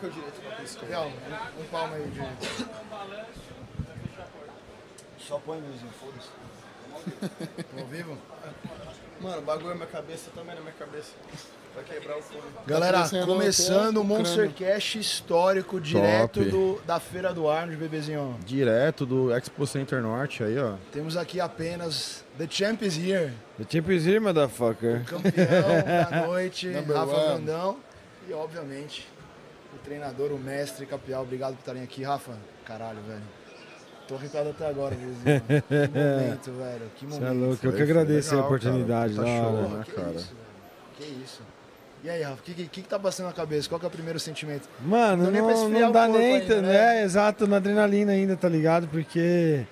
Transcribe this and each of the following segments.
que é o direito pra piscar? Real, um, um palmo aí, direito. Só põe luzinho, foda-se. Tô ao vivo? Mano, o bagulho na minha cabeça também na minha cabeça. Vai quebrar o fone. Galera, crescendo começando o o Monstercast histórico, direto do, da Feira do Arnold, bebezinho. Direto do Expo Center Norte aí, ó. Temos aqui apenas The Champ is here, The Champions League, motherfucker. campeão da noite, Number Rafa one. E, obviamente, o treinador, o mestre Capial. Obrigado por estarem aqui. Rafa, caralho, velho. Tô arrepiado até agora, bebezinho. Que momento, velho. Que Você momento. é louco, eu que agradeço a legal, oportunidade. cara. Tá show, né, que cara? isso, velho. Que isso. E aí, Rafa, o que, que, que tá passando na cabeça? Qual que é o primeiro sentimento? Mano, Não nem não, dá nem, ainda, né? né? Exato, na adrenalina ainda, tá ligado? Porque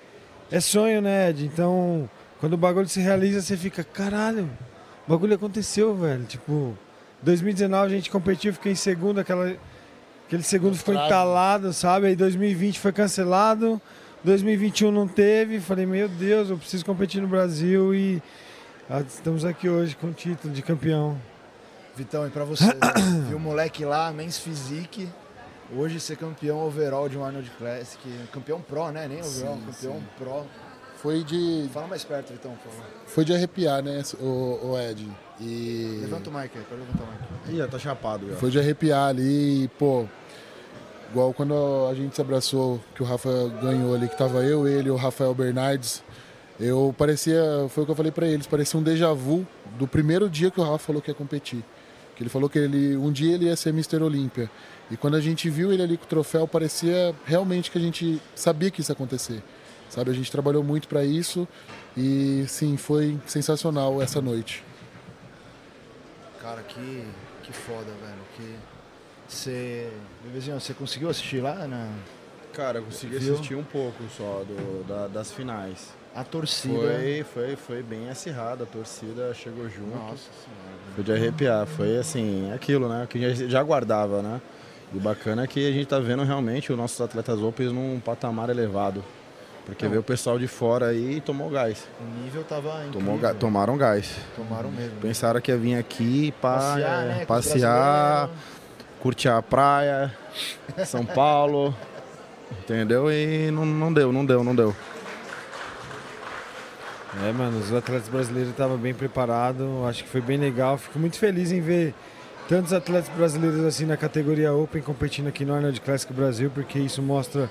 é sonho, né, Ed? Então, quando o bagulho se realiza, você fica, caralho, o bagulho aconteceu, velho. Tipo, 2019 a gente competiu, fiquei em segundo, aquela, aquele segundo ficou entalado, sabe? Aí 2020 foi cancelado, 2021 não teve. Falei, meu Deus, eu preciso competir no Brasil e ah, estamos aqui hoje com o título de campeão. Vitão, e pra você, né? viu o moleque lá, Men's Physique, hoje ser campeão overall de um Arnold Classic, campeão pro, né? Nem overall, Sim, campeão sim. pro. Foi de, Fala mais perto, Vitão, por favor. foi de arrepiar, né, o, o Ed? E Levanta o mic aí, pode levantar o mic. Ih, tá chapado já. foi de arrepiar ali, e, pô. Igual quando a gente se abraçou, que o Rafa ganhou ali, que tava eu, ele o Rafael Bernardes. Eu parecia, foi o que eu falei pra eles, parecia um déjà vu do primeiro dia que o Rafa falou que ia competir. Que ele falou que ele, um dia ele ia ser Mr. Olímpia. E quando a gente viu ele ali com o troféu, parecia realmente que a gente sabia que isso ia acontecer. Sabe, a gente trabalhou muito pra isso e sim, foi sensacional essa noite. Cara, que, que foda, velho. Que você. Bebezinho, você conseguiu assistir lá na Cara, eu consegui Viu? assistir um pouco só do, da- das finais. a torcida? Foi, foi, foi bem acirrada, a torcida chegou junto. Nossa senhora. Foi de arrepiar, foi assim, aquilo, né? Que a gente já aguardava, né? E o bacana é que a gente tá vendo realmente os nossos atletas Open num patamar elevado. Porque Não. veio o pessoal de fora aí e tomou gás. O nível tava incrível. Tomou ga- tomaram gás. Tomaram mesmo. Pensaram que ia vir aqui pra Passear, é, né? passear, curtir a praia, São Paulo, entendeu? E não, não deu, não deu, não deu. É, mano, os atletas brasileiros estavam bem preparados, acho que foi bem legal. Fico muito feliz em ver tantos atletas brasileiros assim na categoria Open competindo aqui no Arnold Classic Brasil, porque isso mostra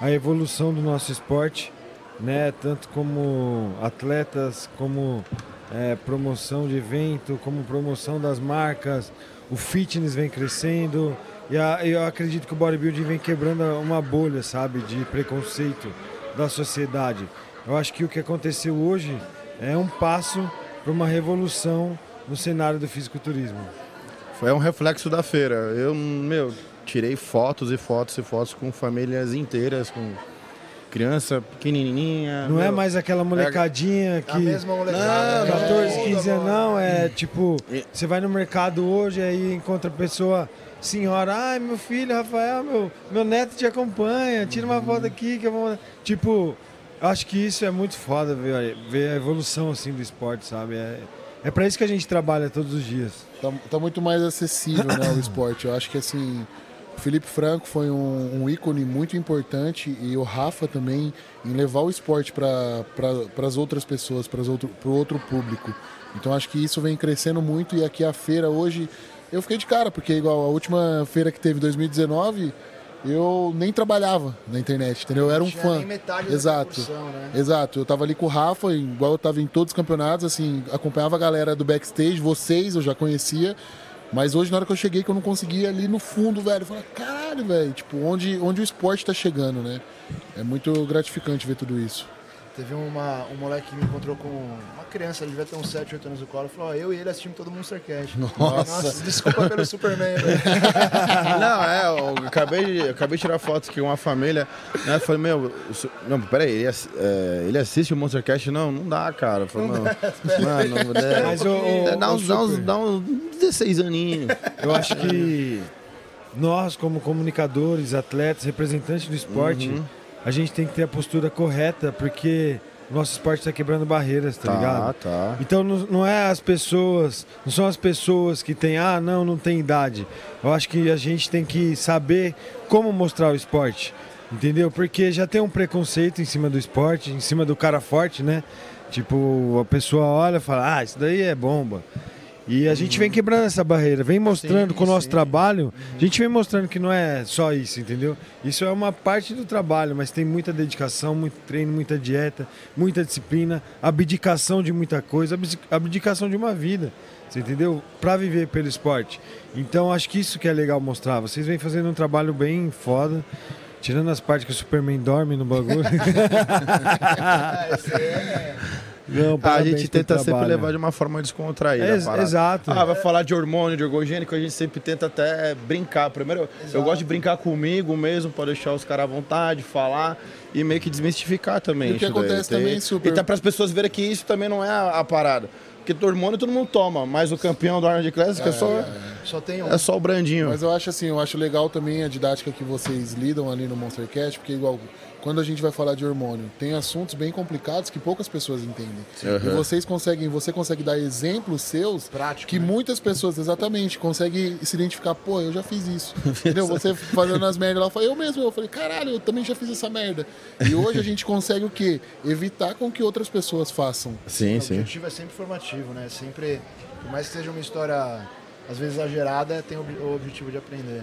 a evolução do nosso esporte, né? Tanto como atletas, como é, promoção de evento, como promoção das marcas, o fitness vem crescendo e a- eu acredito que o bodybuilding vem quebrando uma bolha, sabe, de preconceito da sociedade. Eu acho que o que aconteceu hoje é um passo para uma revolução no cenário do fisiculturismo. Foi um reflexo da feira. Eu, meu, tirei fotos e fotos e fotos com famílias inteiras, com criança pequenininha. Não é meu. mais aquela molecadinha A que. mesma molecada. Não, né? 14, Toda 15 anos, não, é tipo, E- você vai no mercado hoje aí encontra pessoa, senhora, ai meu filho, Rafael, meu, meu neto te acompanha, tira uma foto aqui que eu vou. Tipo, eu acho que isso é muito foda ver, ver a evolução assim do esporte, sabe? É, é pra isso que a gente trabalha todos os dias. Tá, tá muito mais acessível né, o esporte. Eu acho que assim, o Felipe Franco foi um, um ícone muito importante e o Rafa também em levar o esporte para pra, as outras pessoas, para outro, o outro público. Então acho que isso vem crescendo muito e aqui a feira hoje eu fiquei de cara, porque igual a última feira que teve em 2019, eu nem trabalhava na internet, entendeu? Eu era um fã. nem metade Exato. né? Exato, eu tava ali com o Rafa, igual eu tava em todos os campeonatos, assim, acompanhava a galera do backstage, vocês eu já conhecia, mas hoje na hora que eu cheguei que eu não conseguia ali no fundo, velho, eu falei, caralho, velho, tipo, onde, onde o esporte tá chegando, né? É muito gratificante ver tudo isso. Teve uma, um moleque que me encontrou com uma criança, ele devia ter uns 7, 8 anos no colo, falou, ó, eu e ele assistimos todo mundo Monstercast. Nossa. desculpa pelo Superman, velho. Não, é, eu acabei de, eu acabei de tirar fotos com uma família. Né, eu falei, meu, não, peraí, ele, ass- é, ele assiste o Monstercast? Não, não dá, cara. Eu falei, não, mano, é, Mas o, o- dá, uns, dá, uns, dá uns 16 aninhos. eu acho que nós, como comunicadores, atletas, representantes do esporte, Uhum. A gente tem que ter a postura correta, porque o nosso esporte está quebrando barreiras, tá, Tá, ligado? tá. Então não, não é as pessoas, não são as pessoas que têm, ah, não, não tem idade. Eu acho que a gente tem que saber como mostrar o esporte, entendeu? Porque já tem um preconceito em cima do esporte, em cima do cara forte, né? Tipo, a pessoa olha e fala, ah, isso daí é bomba. E a gente vem quebrando essa barreira, vem mostrando Sim, com o nosso sim. trabalho, a gente vem mostrando que não é só isso, entendeu? Isso é uma parte do trabalho, mas tem muita dedicação, muito treino, muita dieta, muita disciplina, abdicação de muita coisa, abdi- abdicação de uma vida, você entendeu? Para viver pelo esporte. Então acho que isso que é legal mostrar. Vocês vêm fazendo um trabalho bem foda. Tirando as partes que o Superman dorme no bagulho. É- Não, a gente tenta sempre trabalho. levar de uma forma descontraída. Parada. exato. Ah, vai falar de hormônio, de ergogênico, a gente sempre tenta até brincar. Primeiro, eu gosto de brincar comigo mesmo, pra deixar os caras à vontade, falar e meio que desmistificar também. E o que isso daí. acontece Tem- também, super- E tá para as pessoas verem que isso também não é a, a parada. Porque do hormônio todo mundo toma, mas o campeão do Arnold Classic é, só, Só tem um. é só o brandinho. Mas eu acho assim, eu acho legal também a didática que vocês lidam ali no Monstercast, porque igual quando a gente vai falar de hormônio, tem assuntos bem complicados que poucas pessoas entendem. E vocês conseguem, você consegue dar exemplos seus Prático, que né? muitas pessoas, exatamente, conseguem se identificar, pô, eu já fiz isso. Entendeu? Você fazendo as merdas lá, eu falei, eu mesmo, eu falei, caralho, eu também já fiz essa merda. E hoje a gente consegue o quê? Evitar com que outras pessoas façam. Sim, O sim. objetivo é sempre formativo, né? Sempre, por mais que seja uma história às vezes exagerada, tem o o objetivo de aprender.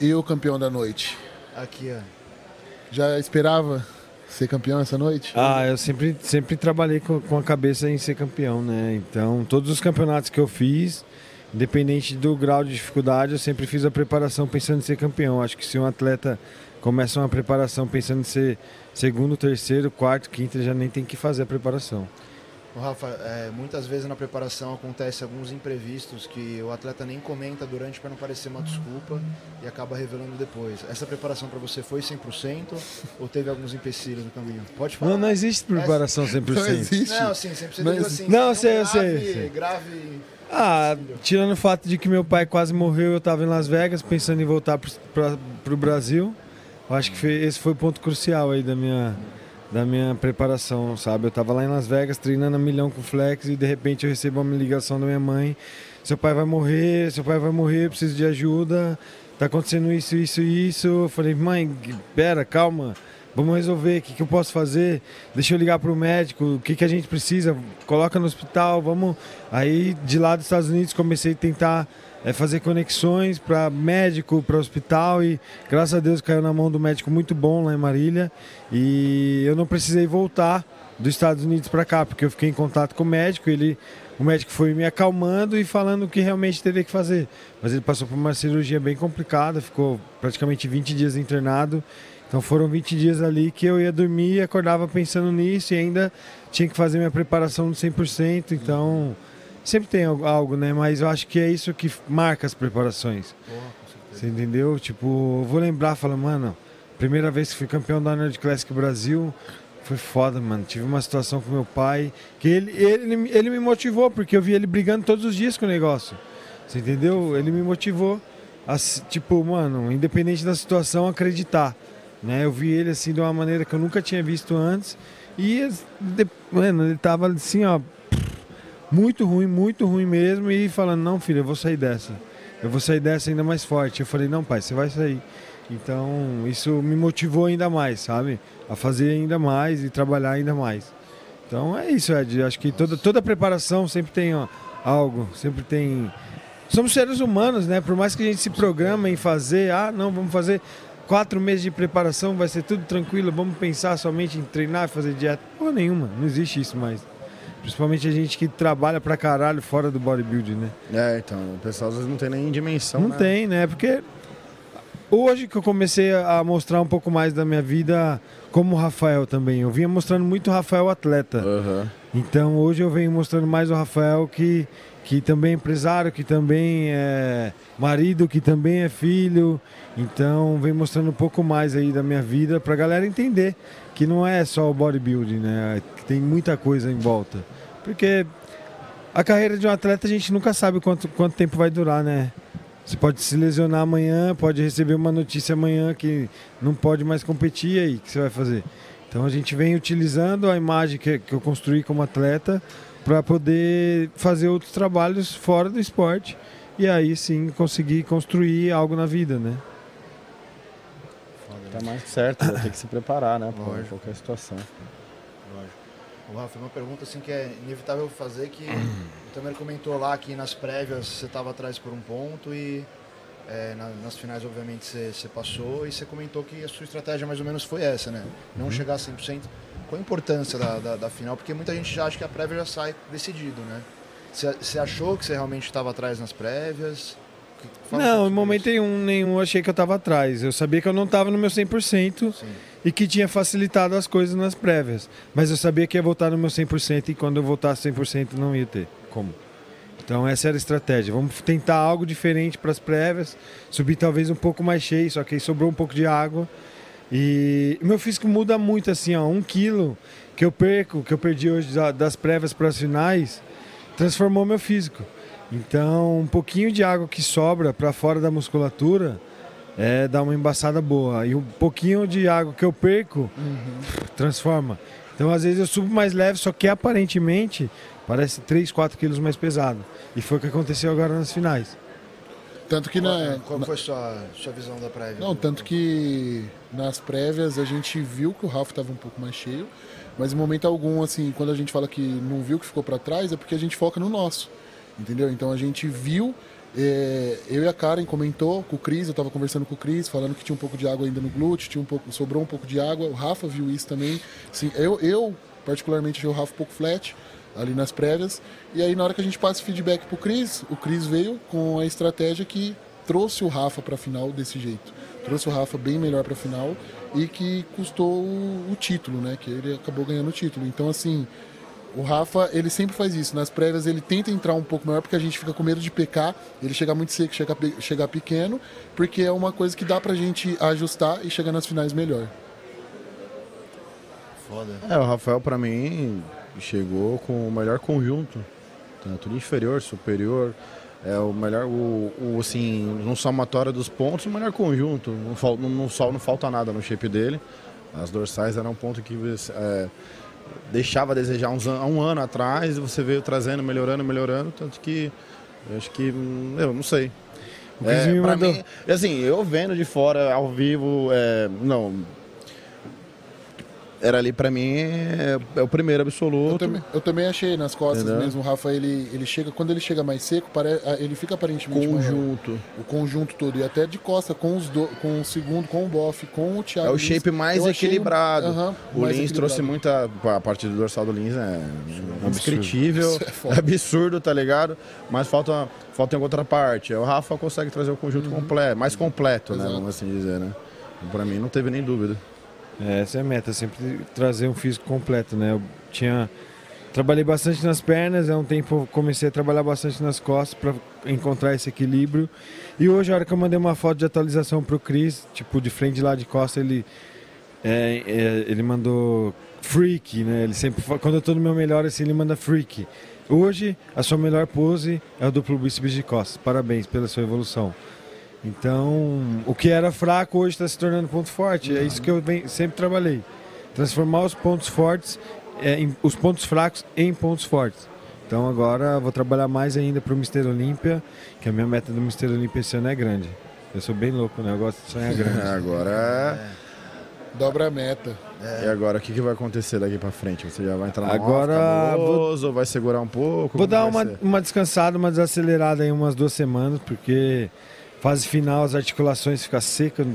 E o campeão da noite? Aqui, ó. Já esperava ser campeão essa noite? Ah, eu sempre, sempre trabalhei com, com a cabeça em ser campeão, né? Então, todos os campeonatos que eu fiz, independente do grau de dificuldade, eu sempre fiz a preparação pensando em ser campeão. Acho que se um atleta começa uma preparação pensando em ser segundo, terceiro, quarto, quinto, ele já nem tem que fazer a preparação. Rafa, é, muitas vezes na preparação acontece alguns imprevistos que o atleta nem comenta durante para não parecer uma desculpa e acaba revelando depois. Essa preparação para você foi 100% ou teve alguns empecilhos no caminho? Pode falar. Não, não existe preparação 100%. Não existe. Não, sim, sempre você Não diz existe. assim. Não, eu sei, eu grave, sei, eu sei. Grave. Ah, tirando o fato de que meu pai quase morreu, eu estava em Las Vegas pensando em voltar para o Brasil. Eu acho que foi- esse foi o ponto crucial aí da minha, da minha preparação, sabe? Eu estava lá em Las Vegas treinando a milhão com flex e de repente eu recebo uma ligação da minha mãe: seu pai vai morrer, seu pai vai morrer, preciso de ajuda, tá acontecendo isso, isso, isso. Eu falei: mãe, pera, calma. Vamos resolver, o que, que eu posso fazer? Deixa eu ligar para o médico, o que, que a gente precisa? Coloca no hospital, vamos. Aí, de lá dos Estados Unidos, comecei a tentar eh, fazer conexões para médico, para hospital e graças a Deus caiu na mão do médico muito bom lá em Marília e eu não precisei voltar dos Estados Unidos para cá, porque eu fiquei em contato com o médico, ele o médico foi me acalmando e falando o que realmente teria que fazer. Mas ele passou por uma cirurgia bem complicada, ficou praticamente 20 dias internado. Então foram 20 dias ali que eu ia dormir e acordava pensando nisso e ainda tinha que fazer minha preparação no 100%. Então sempre tem algo- né? Mas eu acho que é isso que marca as preparações. Você entendeu? Tipo, eu vou lembrar, falar, mano, primeira vez que fui campeão da Nerd Classic Brasil, foi foda, mano. Tive uma situação com meu pai, que ele, ele, ele me motivou, porque eu vi ele brigando todos os dias com o negócio. Você entendeu? Ele me motivou a, tipo, mano, independente da situação, acreditar. Né? Eu vi ele assim de uma maneira que eu nunca tinha visto antes. E, mano, ele tava assim, ó, muito ruim, muito ruim mesmo. E falando, não, filho, eu vou sair dessa. Eu vou sair dessa ainda mais forte. Eu falei, não, pai, você vai sair. Então, isso me motivou ainda mais, sabe? A fazer ainda mais e trabalhar ainda mais. Então, é isso, Ed. Acho que toda, toda preparação sempre tem ó, algo, sempre tem. Somos seres humanos, né? Por mais que a gente se programa em fazer, ah, não, vamos fazer quatro meses de preparação, vai ser tudo tranquilo, vamos pensar somente em treinar, fazer dieta. Porra nenhuma, não existe isso mais. Principalmente a gente que trabalha pra caralho fora do bodybuilding, né? É, então, o pessoal às vezes não tem nem dimensão. Não né? tem, né? Porque hoje que eu comecei a mostrar um pouco mais da minha vida como o Rafael também. Eu vinha mostrando muito o Rafael atleta. Aham. Então hoje eu venho mostrando mais o Rafael que, que também é empresário, que também é marido, que também é filho. Então venho mostrando um pouco mais aí da minha vida pra galera entender que não é só o bodybuilding, né? Tem muita coisa em volta. Porque a carreira de um atleta a gente nunca sabe quanto, quanto tempo vai durar, né? Você pode se lesionar amanhã, pode receber uma notícia amanhã que não pode mais competir, e aí o que você vai fazer? Então a gente vem utilizando a imagem que, que eu construí como atleta para poder fazer outros trabalhos fora do esporte e aí sim conseguir construir algo na vida, né? Tá mais certo, vai ter que se preparar, né? Pra qualquer situação. O Rafa, uma pergunta assim que é inevitável fazer, que o Tamer comentou lá que nas prévias você estava atrás por um ponto e é, na- nas finais obviamente você, você passou e você comentou que a sua estratégia mais ou menos foi essa, né? Não chegar a 100%. Qual a importância da, da, da final? Porque muita gente já acha que a prévia já sai decidido, né? Você, você achou que você realmente estava atrás nas prévias? Fala não, em momento nenhum, nenhum achei que eu estava atrás. Eu sabia que eu não estava no meu 100% Sim. E que tinha facilitado as coisas nas prévias. Mas eu sabia que ia voltar no meu 100% e quando eu voltasse 100% não ia ter como. Então essa era a estratégia. Vamos tentar algo diferente para as prévias, subir talvez um pouco mais cheio, só que aí sobrou um pouco de água. E meu físico muda muito assim, ó, um quilo que eu perco, que eu perdi hoje da- das prévias para as finais, transformou meu físico. Então um pouquinho de água que sobra para fora da musculatura é dá uma embaçada boa. E um pouquinho de água que eu perco transforma. Então às vezes eu subo mais leve, só que aparentemente parece 3, 4 quilos mais pesado. E foi o que aconteceu agora nas finais. Tanto que na, Qual foi a sua, sua visão da prévia? Não, tanto que nas prévias a gente viu que o Rafa estava um pouco mais cheio, mas em momento algum, assim, quando a gente fala que não viu que ficou para trás, é porque a gente foca no nosso, entendeu? Então a gente viu, é, eu e a Karen comentou com o Cris, eu estava conversando com o Cris, falando que tinha um pouco de água ainda no glúteo, tinha um pouco, sobrou um pouco de água, o Rafa viu isso também. Assim, eu, eu particularmente achei o Rafa um pouco flat ali nas prévias, e aí na hora que a gente passa o feedback pro Cris, o Cris veio com a estratégia que trouxe o Rafa para a final desse jeito. Trouxe o Rafa bem melhor para a final e que custou o, o título, né? Que ele acabou ganhando o título. Então, assim, o Rafa, ele sempre faz isso. Nas prévias, ele tenta entrar um pouco maior porque a gente fica com medo de pecar, ele chegar muito seco, chegar, chegar pequeno, porque é uma coisa que dá pra gente ajustar e chegar nas finais melhor. Foda. É, o Rafael pra mim chegou com o melhor conjunto, tanto de inferior, superior, é o melhor, o, o assim, no somatório dos pontos, o melhor conjunto, não, fal, não, não, só- não falta nada no shape dele, as dorsais eram um ponto que é, deixava a desejar uns, há um ano atrás, e você veio trazendo, melhorando, melhorando, tanto que eu acho que, hum, eu não sei, O é, me mandou. mim, assim, eu vendo de fora, ao vivo, é, não. Era ali pra mim é, é o primeiro Eu absoluto. também, eu também achei nas costas Entendeu? mesmo, o Rafa, ele, ele chega, quando ele chega mais seco, pare, ele fica aparentemente maior. Conjunto. O conjunto todo, e até de costa, com os do, com o segundo, com o Boff, com o Thiago. É o Lins. shape mais Eu achei- equilibrado. Aham, o mais Lins trouxe equilibrado. muita. A parte do dorsal do Lins é indescritível. É absurdo, tá ligado? Mas falta, falta em outra parte. O Rafa consegue trazer o conjunto completo, mais completo, né? Uhum. Vamos assim dizer, né? Pra mim não teve nem dúvida. É, essa é a meta, sempre trazer um físico completo, né? Eu tinha trabalhei bastante nas pernas, há um tempo comecei a trabalhar bastante nas costas para encontrar esse equilíbrio. E hoje, a hora que eu mandei uma foto de atualização pro Chris, tipo de frente lá de costa, ele é, é, ele mandou freak, né? Ele sempre quando eu tô no meu melhor assim, ele manda freak. Hoje, a sua melhor pose é o duplo bíceps de costas. Parabéns pela sua evolução. Então, o que era fraco hoje está se tornando ponto forte. É isso que eu sempre trabalhei. Transformar os pontos fortes, é, em- os pontos fracos em pontos fortes. Então agora eu vou trabalhar mais ainda para o Mister Olímpia, que a minha meta do Mister Olímpia esse ano é grande. Eu sou bem louco, né? Eu gosto de sonhar grande. Agora. Dobra a meta. E agora o que, que vai acontecer daqui pra frente? Você já vai entrar no Agora, cabuloso, vai segurar um pouco? Vou dar uma, ser? uma descansada, uma desacelerada aí umas duas semanas, porque fase final as articulações ficam secas,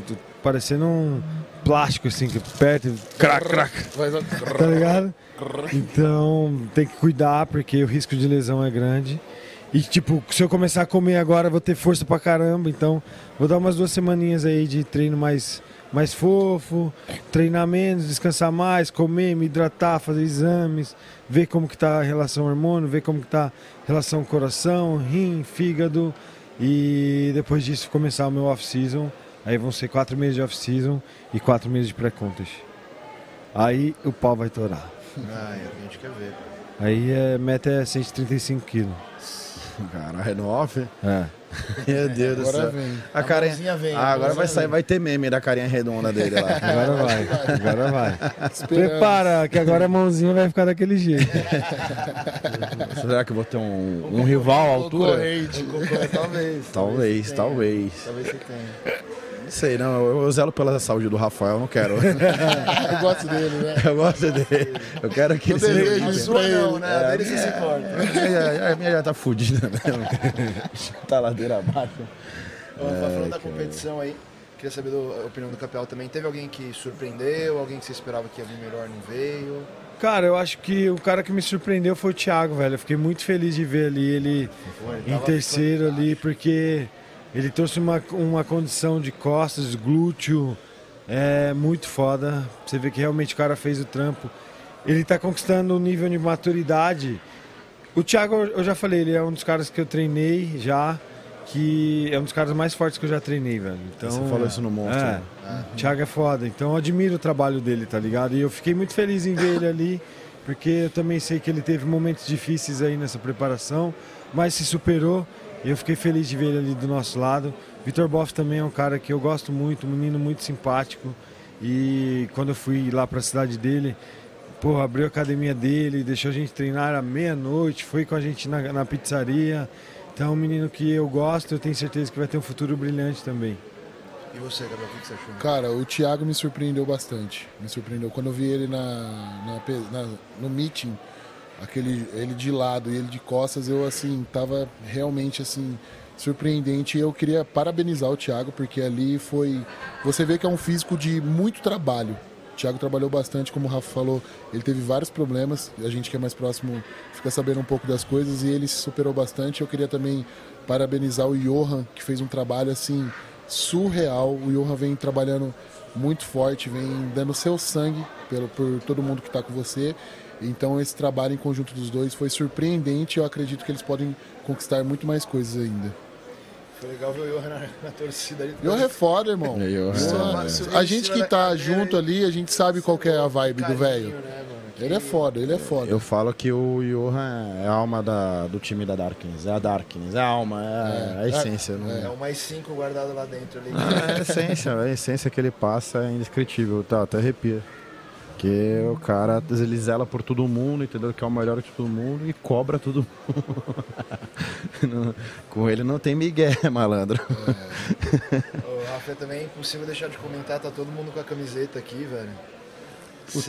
parecendo um plástico assim, que aperta crac, crac. Tá ligado? Então tem que cuidar porque o risco de lesão é grande. E tipo, se eu começar a comer agora, vou ter força pra caramba. Então vou dar umas duas semaninhas aí de treino mais, mais fofo, treinar menos, descansar mais, comer, me hidratar, fazer exames, ver como que tá a relação hormônio, ver como que tá a relação coração, rim, fígado. E depois disso começar o meu off-season. Aí vão ser quatro meses de off-season e quatro meses de pré-contest. Aí o pau vai torar. Ah, é, a gente quer ver. Aí a meta é 135 quilos. Caralho, no off? É. Meu Deus do Agora céu. vem. A carinha... mãozinha vem, Ah, a agora vai sair, vem. vai ter meme da carinha redonda dele lá. Agora vai, agora vai. Prepara, que agora a mãozinha vai ficar daquele jeito. Será que eu vou ter um, um rival à altura? Concorrente. Talvez. Talvez, tenha. talvez. Talvez você tenha. Não sei, não. Eu, eu zelo pela saúde do Rafael, não quero. Eu gosto dele, né? eu gosto dele. Eu quero que Eu ele seja. Sua não, ele. né? A dele você se importa. A minha, a minha já tá fudida, né? tá ladeira abaixo. Tá falando da competição aí. Queria saber do- a opinião do Capel também. Teve alguém que surpreendeu? Alguém que você esperava que ia vir melhor não veio? Cara, eu acho que o cara que me surpreendeu foi o Thiago, velho. Eu fiquei muito feliz de ver ali ele em terceiro ali, porque ele trouxe uma, uma condição de costas, glúteo, é muito foda. Você vê que realmente o cara fez o trampo. Ele tá conquistando um nível de maturidade. O Thiago, eu já falei, ele é um dos caras que eu treinei já, que é um dos caras mais fortes que eu já treinei, velho. Então, Você falou isso no monstro. É, o Thiago é foda, então eu admiro o trabalho dele, tá ligado? E eu fiquei muito feliz em ver ele ali, porque eu também sei que ele teve momentos difíceis aí nessa preparação, mas se superou eu fiquei feliz de ver ele ali do nosso lado. Vitor Boff também é um cara que eu gosto muito, um menino muito simpático. E quando eu fui lá pra cidade dele, pô, abriu a academia dele, deixou a gente treinar à meia-noite, foi com a gente na, na pizzaria. Então é um menino que eu gosto, eu tenho certeza que vai ter um futuro brilhante também. E você, Gabriel, o que você achou? Cara, o Thiago me surpreendeu bastante. Me surpreendeu. Quando eu vi ele na, na na- no meeting, aquele, ele de lado e ele de costas, eu assim, tava realmente assim, surpreendente. Eu queria parabenizar o Thiago, porque ali foi. Você vê que é um físico de muito trabalho. O Thiago trabalhou bastante, como o Rafa falou, ele teve vários problemas. A gente que é mais próximo fica sabendo um pouco das coisas e ele se superou bastante. Eu queria também parabenizar o Johan, que fez um trabalho assim surreal. O Johan vem trabalhando muito forte, vem dando seu sangue pelo, por todo mundo que está com você. Então esse trabalho em conjunto dos dois foi surpreendente. Eu acredito que eles podem conquistar muito mais coisas ainda. Foi legal ver o Johan na, na torcida ali. Johan é foda, irmão. É, Johan é- é- a gente que tá junto e- ali, a gente sabe qual que é a vibe do velho. Né? Ele é foda, ele é foda. Eu falo que o Johan é a alma da- do time da Darkness. É a Darkness, é a alma, é, a essência. não É o mais cinco guardado lá dentro ali. É a essência, a essência que ele passa é indescritível, tá? Até arrepia. Porque o cara, ele zela por todo mundo, entendeu? Que é o melhor de todo mundo e cobra todo mundo. Com ele não tem migué, malandro. Rafa também é impossível deixar de comentar, tá todo mundo com a camiseta aqui, velho.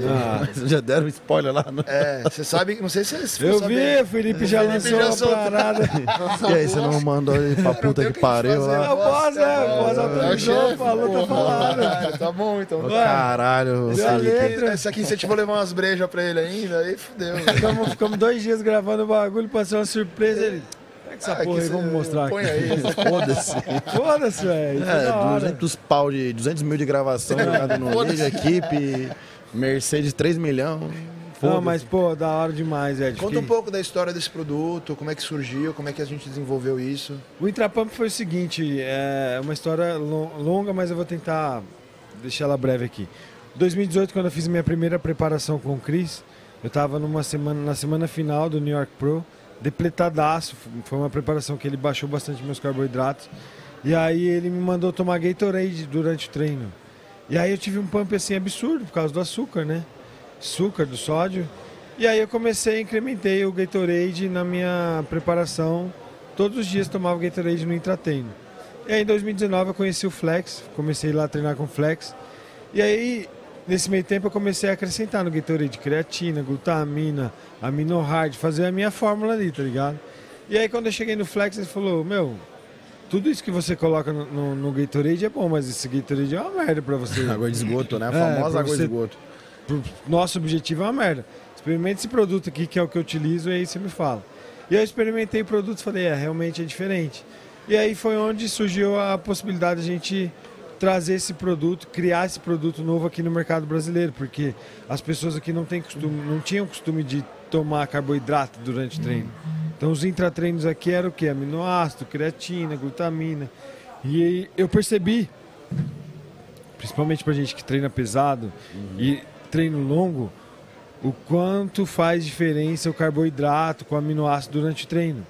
Ah. Vocês já deram spoiler lá, no... É, você sabe, não sei se vocês ficou Eu vi, o Felipe já Felipe lançou já a soltou. parada. E aí, você não mandou ele pra puta que pariu lá? Eu posso, é, É, autorizou, falou, tá falando. Caralho, tá bom então. Caralho, Deu a Felipe. Esse aqui, vou levar umas brejas pra ele ainda, aí fudeu. Ficamos, ficamos dois dias gravando o bagulho, passou uma surpresa. Ele. Essa Ah, porra que aí, vamos mostrar Põe aqui. aí. Foda-se. Foda-se, velho. é da É, hora. 200 pau de 200 mil de gravação jogado no vídeo, equipe, Mercedes 3 milhões. Não, mas, pô, da hora demais, Ed. Conta Fiquei- um pouco da história desse produto, como é que surgiu, como é que a gente desenvolveu isso. O Intrapump foi o seguinte, é uma história lo- longa, mas eu vou tentar deixar ela breve aqui. 2018, quando eu fiz minha primeira preparação com o Chris, eu estava numa semana, na semana final do New York Pro, depletadaço. Foi uma preparação que ele baixou bastante meus carboidratos. E aí ele me mandou tomar Gatorade durante o treino. E aí eu tive um pump assim absurdo por causa do açúcar, né? Açúcar, do sódio. E aí eu comecei, incrementei o Gatorade na minha preparação. Todos os dias tomava Gatorade no intratreino. E aí em 2019 eu conheci o Flex, comecei lá a treinar com o Flex. E aí, nesse meio tempo, eu comecei a acrescentar no Gatorade creatina, glutamina, aminohard, fazer a minha fórmula ali, tá ligado? E aí quando eu cheguei no Flex, ele falou, meu, tudo isso que você coloca no, no, no Gatorade é bom, mas esse Gatorade é uma merda pra você. Água de esgoto, né? A É, famosa pra água você- de esgoto. nosso objetivo é uma merda. Experimente esse produto aqui, que é o que eu utilizo, e aí você me fala. E eu experimentei o produto e falei, é, realmente é diferente. E aí foi onde surgiu a possibilidade de a gente trazer esse produto, criar esse produto novo aqui no mercado brasileiro, porque as pessoas aqui não, têm costume, não tinham costume de tomar carboidrato durante o treino. Então os intratreinos aqui eram o quê? Aminoácido, creatina, glutamina. E eu percebi principalmente pra gente que treina pesado e treino longo, o quanto faz diferença o carboidrato com o aminoácido durante o treino.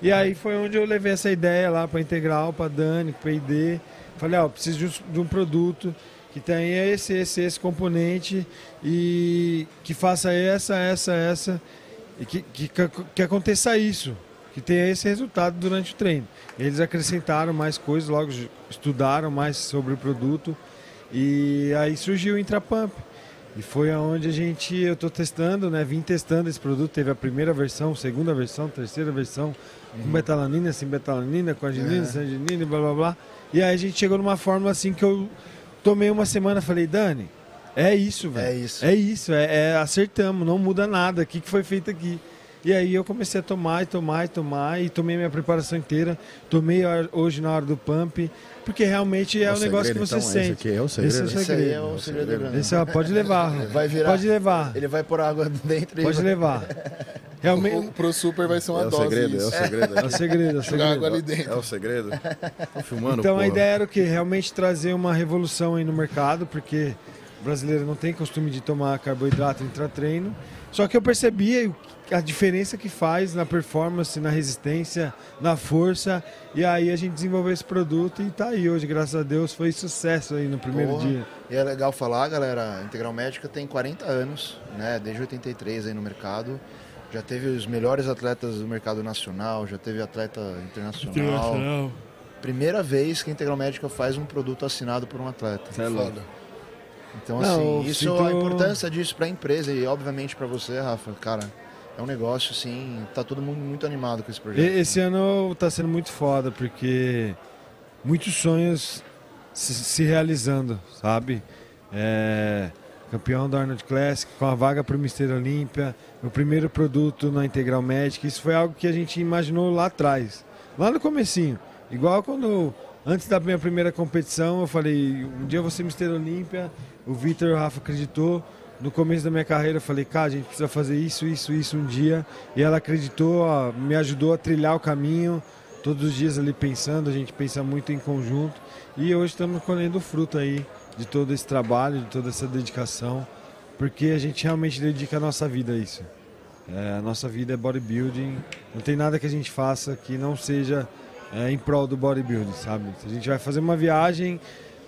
E aí foi onde eu levei essa ideia lá para Integral, para Dani, para ID. Falei, ó, oh, preciso de um, de um produto que tenha esse, esse, esse componente e que faça essa, essa, essa, e que, que, que aconteça isso, que tenha esse resultado durante o treino. Eles acrescentaram mais coisas, logo estudaram mais sobre o produto e aí surgiu o Intrapump. E foi aonde a gente, eu estou testando, né? Vim testando esse produto, teve a primeira versão, segunda versão, terceira versão, uhum. com betalanina, sem betalanina, com arginina, é. sem arginina, blá blá blá. E aí a gente chegou numa fórmula assim que eu tomei uma semana, falei, Dani, é isso, velho. É isso. É isso, é, é, acertamos, não muda nada. O que, que foi feito aqui? E aí eu comecei a tomar e tomar e tomar e tomei minha preparação inteira. Tomei hoje na hora do pump, porque realmente é, é o, negócio segredo, que você então, sente. Esse aqui é o segredo. Esse é o segredo. Esse é o segredo. Esse é, pode levar. Vai virar. Pode levar. Ele vai pôr água dentro. Pode levar. Realmente. O, pro super vai ser uma é dose. Segredo, é o segredo, é o segredo. É o segredo. água ali dentro. É o segredo. Tô filmando. Então porra. a ideia era o quê? Realmente trazer uma revolução aí no mercado, porque o brasileiro não tem costume de tomar carboidrato intra-treino. Só que eu percebi a diferença que faz na performance, na resistência, na força. E aí a gente desenvolveu esse produto e tá aí hoje, graças a Deus, foi sucesso aí no primeiro Porra. dia. E é legal falar, galera, a Integral Médica tem 40 anos, né? Desde 83 aí no mercado. Já teve os melhores atletas do mercado nacional, já teve atleta internacional. internacional. Primeira vez que a Integral Médica faz um produto assinado por um atleta. É foda. Então, assim, isso sinto... a importância disso para a empresa e, obviamente, para você, Rafa, cara, é um negócio, assim, tá todo mundo muito animado com esse projeto. Esse né? ano tá sendo muito foda, porque muitos sonhos se, se realizando, sabe? É, campeão da Arnold Classic, com a vaga para o Mister Olímpia, o primeiro produto na Integral Medic, isso foi algo que a gente imaginou lá atrás, lá no comecinho. Igual quando, antes da minha primeira competição, eu falei, um dia eu vou ser Mister Olímpia, o Vitor e o Rafa acreditou. No começo da minha carreira eu falei, cara, a gente precisa fazer isso, isso, isso um dia. E ela acreditou, ó, me ajudou a trilhar o caminho. Todos os dias ali pensando, a gente pensa muito em conjunto. E hoje estamos colhendo fruto aí de todo esse trabalho, de toda essa dedicação. Porque a gente realmente dedica a nossa vida a isso. É, a nossa vida é bodybuilding. Não tem nada que a gente faça que não seja é, em prol do bodybuilding, sabe? Se a gente vai fazer uma viagem,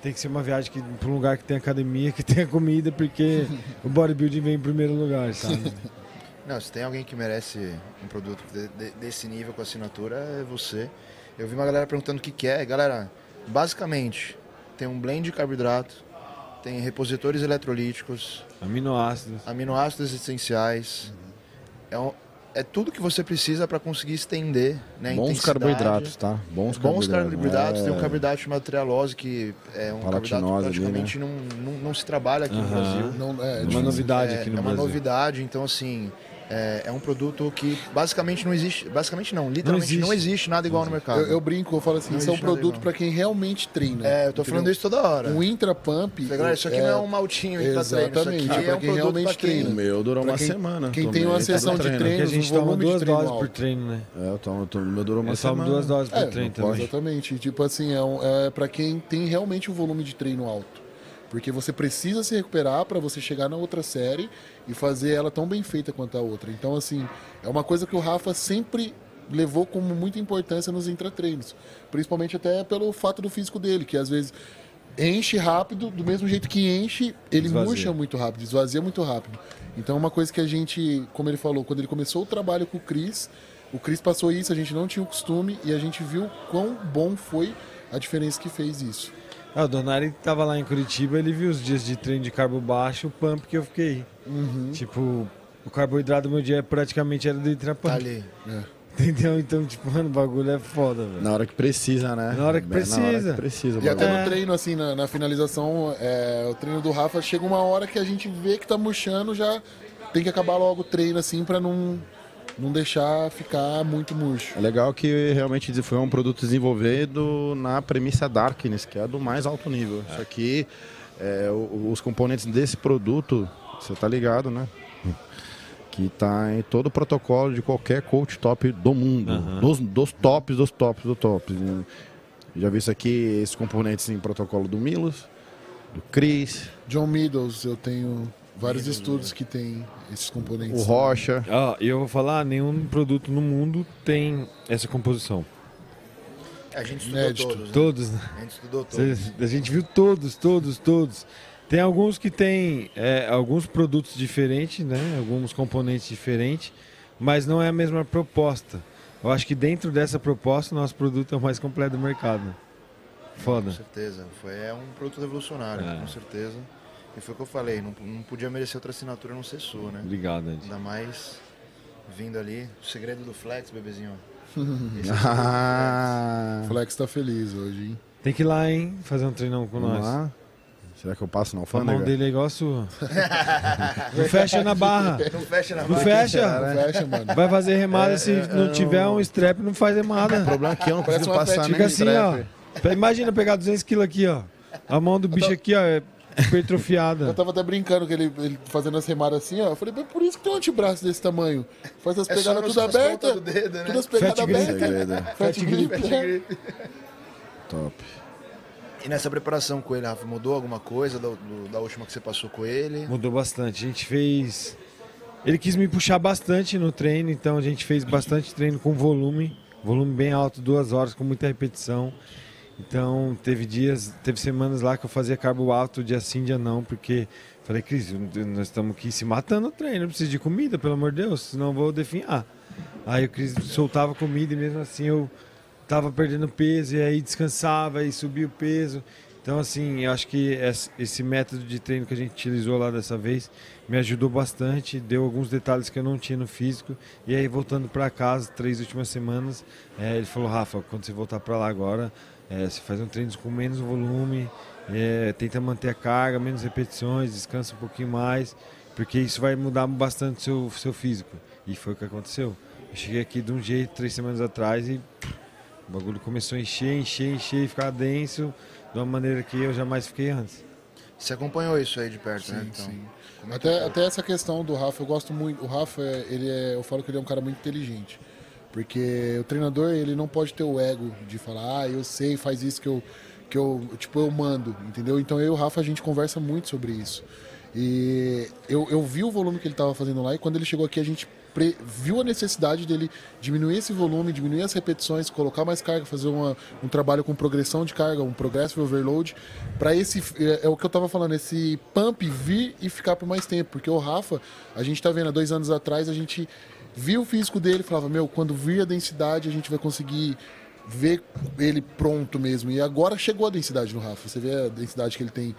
tem que ser uma viagem para um lugar que tem academia, que tenha comida, porque o bodybuilding vem em primeiro lugar, sabe? Não, se tem alguém que merece um produto de, de, desse nível com assinatura, é você. Eu vi uma galera perguntando o que, que é. Galera, basicamente, tem um blend de carboidrato, tem repositores eletrolíticos, aminoácidos, aminoácidos essenciais. Uhum. É um, é tudo que você precisa para conseguir estender né, Bons carboidratos, tá? Bons, Bons carboidratos. carboidratos. É... Tem um carboidrato chamado trealose, que é um carboidrato que praticamente ali, né? não, não, não, se trabalha aqui no Brasil. Não, é, é uma novidade é, aqui no é Brasil. É uma novidade, então assim, é, é, um produto que basicamente não existe, basicamente não, literalmente não existe, não existe nada igual no mercado. Eu, eu, brinco, eu falo assim, isso é um produto para quem realmente treina. É, eu tô entendeu? falando isso toda hora. O Intra Pump. isso aqui é... não é um maltinho Exatamente, treino, é um quem realmente treina. O meu durou uma quem, semana. Quem tem uma sessão de treino, a gente toma duas doses por treino, né? É, eu tomo, o meu durou uma eu semana. duas doses por treino também. Exatamente, tipo assim, é, um, é para quem tem realmente um volume de treino alto. Porque você precisa se recuperar para você chegar na outra série e fazer ela tão bem feita quanto a outra. Então, assim, é uma coisa que o Rafa sempre levou como muita importância nos intratreinos. Principalmente até pelo fato do físico dele, que às vezes enche rápido, do mesmo jeito que enche, ele esvazia. murcha muito rápido, esvazia muito rápido. Então é uma coisa que a gente, como ele falou, quando ele começou o trabalho com o Cris, o Cris passou isso, a gente não tinha o costume e a gente viu quão bom foi a diferença que fez isso. Ah, o Donari tava lá em Curitiba, ele viu os dias de treino de carbo baixo, o pump que eu fiquei. Uhum. Tipo, o carboidrato do meu dia praticamente era do Intrapump. Tá ali. É. Entendeu? Então, tipo, mano, o bagulho é foda, velho. Na hora que precisa, né? Na hora que precisa. Hora que precisa. E até no treino, assim, na, na finalização, é, o treino do Rafa, chega uma hora que a gente vê que tá murchando, já tem que acabar logo o treino, assim, pra não não deixar ficar muito murcho. É legal que realmente foi um produto desenvolvido na premissa Darkness, que é do mais alto nível. É. Isso aqui, é, os componentes desse produto, você tá ligado, né? Que está em todo o protocolo de qualquer coach top do mundo. Uhum. Dos, dos tops, dos tops, dos tops. Já vi isso aqui, esses componentes em protocolo do Milos, do Chris. John Meadows, eu tenho vários estudos que tem esses componentes. O Rocha. Ah, e eu vou falar, nenhum produto no mundo tem essa composição. A gente estudou Inédito. todos. né? Todos, né? A gente estudou todos. Cê- A gente viu todos, todos, todos. Tem alguns que tem é, alguns produtos diferentes, né? Alguns componentes diferentes, mas não é a mesma proposta. Eu acho que dentro dessa proposta, o nosso produto é o mais completo do mercado. Com Foda. certeza. Foi, é um produto revolucionário, É. com certeza. E foi o que eu falei, não, não podia merecer outra assinatura não ser sua, né? Obrigado, Ed. Ainda mais vindo ali. O segredo do Flex, bebezinho. Ah, O Flex tá feliz hoje, hein? Tem que ir lá, hein? Fazer um treinão com vamos nós. lá. Será que eu passo na A mão dele é igual a sua. não fecha na barra. Não fecha na Não barra. fecha. Não fecha, mano. Vai fazer remada É, se é, não eu- tiver um strap, não faz remada. O problema é que eu não Parece consigo uma passar nem Fica assim, trap. ó. Pe- Imagina pegar 200 quilos aqui, ó. A mão do bicho aqui, ó, é Eu hipertrofiada. tava até brincando que ele, ele fazendo as remadas assim, ó. Eu falei, mas por isso que tem um antebraço desse tamanho. Faz as É pegadas tudo abertas. do né? Tudo as pegadas abertas. Fat grip. Top. E nessa preparação com ele, Rafa, mudou alguma coisa da, do- da última que você passou com ele? Mudou bastante. A gente fez. Ele quis me puxar bastante no treino, então a gente fez bastante treino com volume, volume bem alto, duas horas, com muita repetição. Então teve dias, teve semanas lá que eu fazia carbo alto, dia sim, dia não, porque falei, Cris, nós estamos aqui se matando no treino, eu preciso de comida, pelo amor de Deus, senão eu vou definhar. Aí o Cris soltava comida e mesmo assim eu tava perdendo peso e aí descansava e subia o peso. Então, assim, eu acho que esse método de treino que a gente utilizou lá dessa vez me ajudou bastante, deu alguns detalhes que eu não tinha no físico. E aí, voltando para casa, três últimas semanas, eh, ele falou: Rafa, quando você voltar para lá agora, eh, você faz um treino com menos volume, eh, tenta manter a carga, menos repetições, descansa um pouquinho mais, porque isso vai mudar bastante o seu, seu físico. E foi o que aconteceu. Eu cheguei aqui de um jeito três semanas atrás e o bagulho começou a encher, encher, encher e ficar denso de uma maneira que eu jamais fiquei antes. Você acompanhou isso aí de perto, né? Sim, Então, sim. é Até, até essa questão do Rafa, eu gosto muito. O Rafa, é- ele é, eu falo que ele é um cara muito inteligente. Porque o treinador, ele não pode ter o ego de falar, ah, eu sei, faz isso que eu, que eu, tipo, eu mando, entendeu? Então eu e o Rafa, a gente conversa muito sobre isso. E eu, eu vi o volume que ele estava fazendo lá e quando ele chegou aqui, a gente pre- viu a necessidade dele diminuir esse volume, diminuir as repetições, colocar mais carga, fazer uma, um trabalho com progressão de carga, um progressive overload, para esse é, é o que eu estava falando, esse pump vir e ficar por mais tempo, porque o Rafa, a gente tá vendo há dois anos atrás, a gente viu o físico dele, falava, meu, quando vir a densidade, a gente vai conseguir ver ele pronto mesmo. E agora chegou a densidade no Rafa. Você vê a densidade que ele tem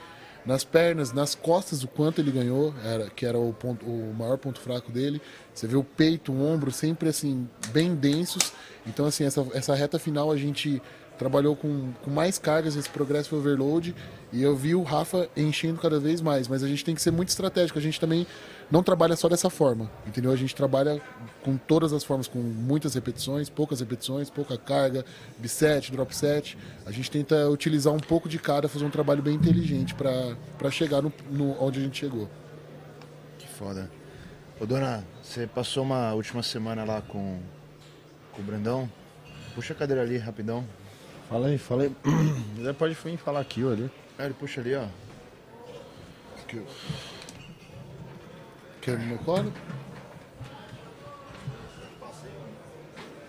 nas pernas, nas costas, o quanto ele ganhou, era, que era o, ponto, o maior ponto fraco dele. Você vê o peito, o ombro sempre assim, bem densos. Então, assim, essa, essa reta final a gente trabalhou com, com mais cargas, esse progressive overload, e eu vi o Rafa enchendo cada vez mais. Mas a gente tem que ser muito estratégico. A gente também não trabalha só dessa forma, entendeu? A gente trabalha com todas as formas, com muitas repetições, poucas repetições, pouca carga, biset, drop set. A gente tenta utilizar um pouco de cada, fazer um trabalho bem inteligente para chegar no, no onde a gente chegou. Que foda. Ô, dona, você passou uma última semana lá com, com o Brandão? Puxa a cadeira ali, rapidão. Fala aí, fala aí. Já pode vir falar aqui ali. Ah, ele puxa ali, ó. Quer no?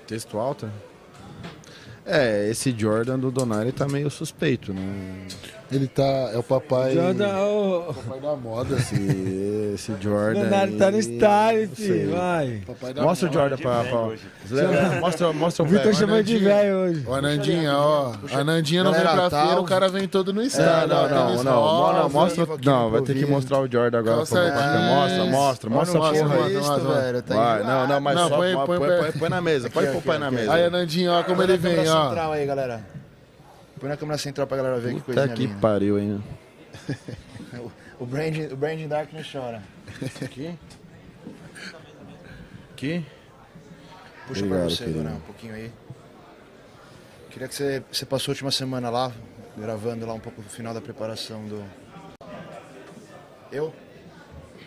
Texto alto? É, esse Jordan do Donari tá meio suspeito, né? Ele tá. É o papai. Jordan, ô, Papai da moda. Esse, esse Jordan. Leonardo tá no style, filho, vai. Papai da Mostra o. Jordan pra. pra... Mostra, mostra O o Vitor velho. chamou de velho hoje. Ó, a Nandinha, ó. A Nandinha não vem pra tá feira, o- o cara vem todo no É, estado. não, não, não, mostra, não, vai ter que mostrar o Jordan agora. Mostra, mostra, mostra a porra. Tá Vai, não, não, mas só põe- põe, põe põe, per- põe, põe na mesa, pode pôr na mesa. Aí a Nandinha, ó, como ele vem, ó. central aí, galera. Põe na câmera central pra galera ver que Puta coisinha que linda. pariu, hein? O Brandon, o Brandon Darkness chora. Aqui? Aqui? Puxa Obrigado, pra você, querido. dona, um pouquinho aí. Queria que você, você passou a última semana lá, gravando lá um pouco do final da preparação do. Eu?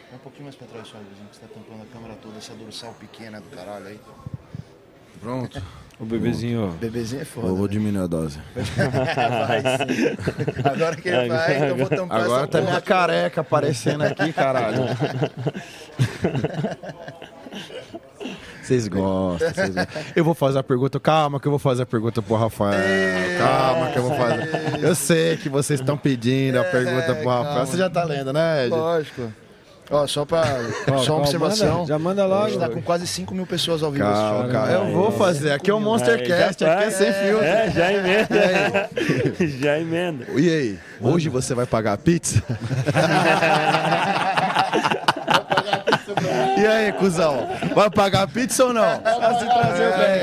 Vai Um pouquinho mais pra trás só, que você tá tampando a câmera toda, essa dorsal pequena do caralho aí. Pronto. O bebezinho. Bebezinho é foda. Eu vou né? diminuir a dose. vai sim. Agora que ele vai, então eu vou tampar Agora essa tá minha careca aparecendo aqui, caralho. Vocês gostam, vocês gostam. Eu vou fazer a pergunta, calma que eu vou fazer a pergunta pro Rafael. Calma que eu vou fazer. Eu sei que vocês estão pedindo a pergunta pro Rafael. calma. Você já tá lendo, né, Ed? Lógico. Ó, só pra. Qual- só uma observação. Manda, já manda A logo. gente tá com quase 5 mil pessoas ao vivo Calma, assistindo. calma. Eu vou fazer. Aqui é o Monstercast, aqui é sem filtro. É, já emenda. já emenda. E aí, hoje você vai pagar a pizza? e aí, cuzão? Vai pagar a pizza ou não? Pra se trazer o bag.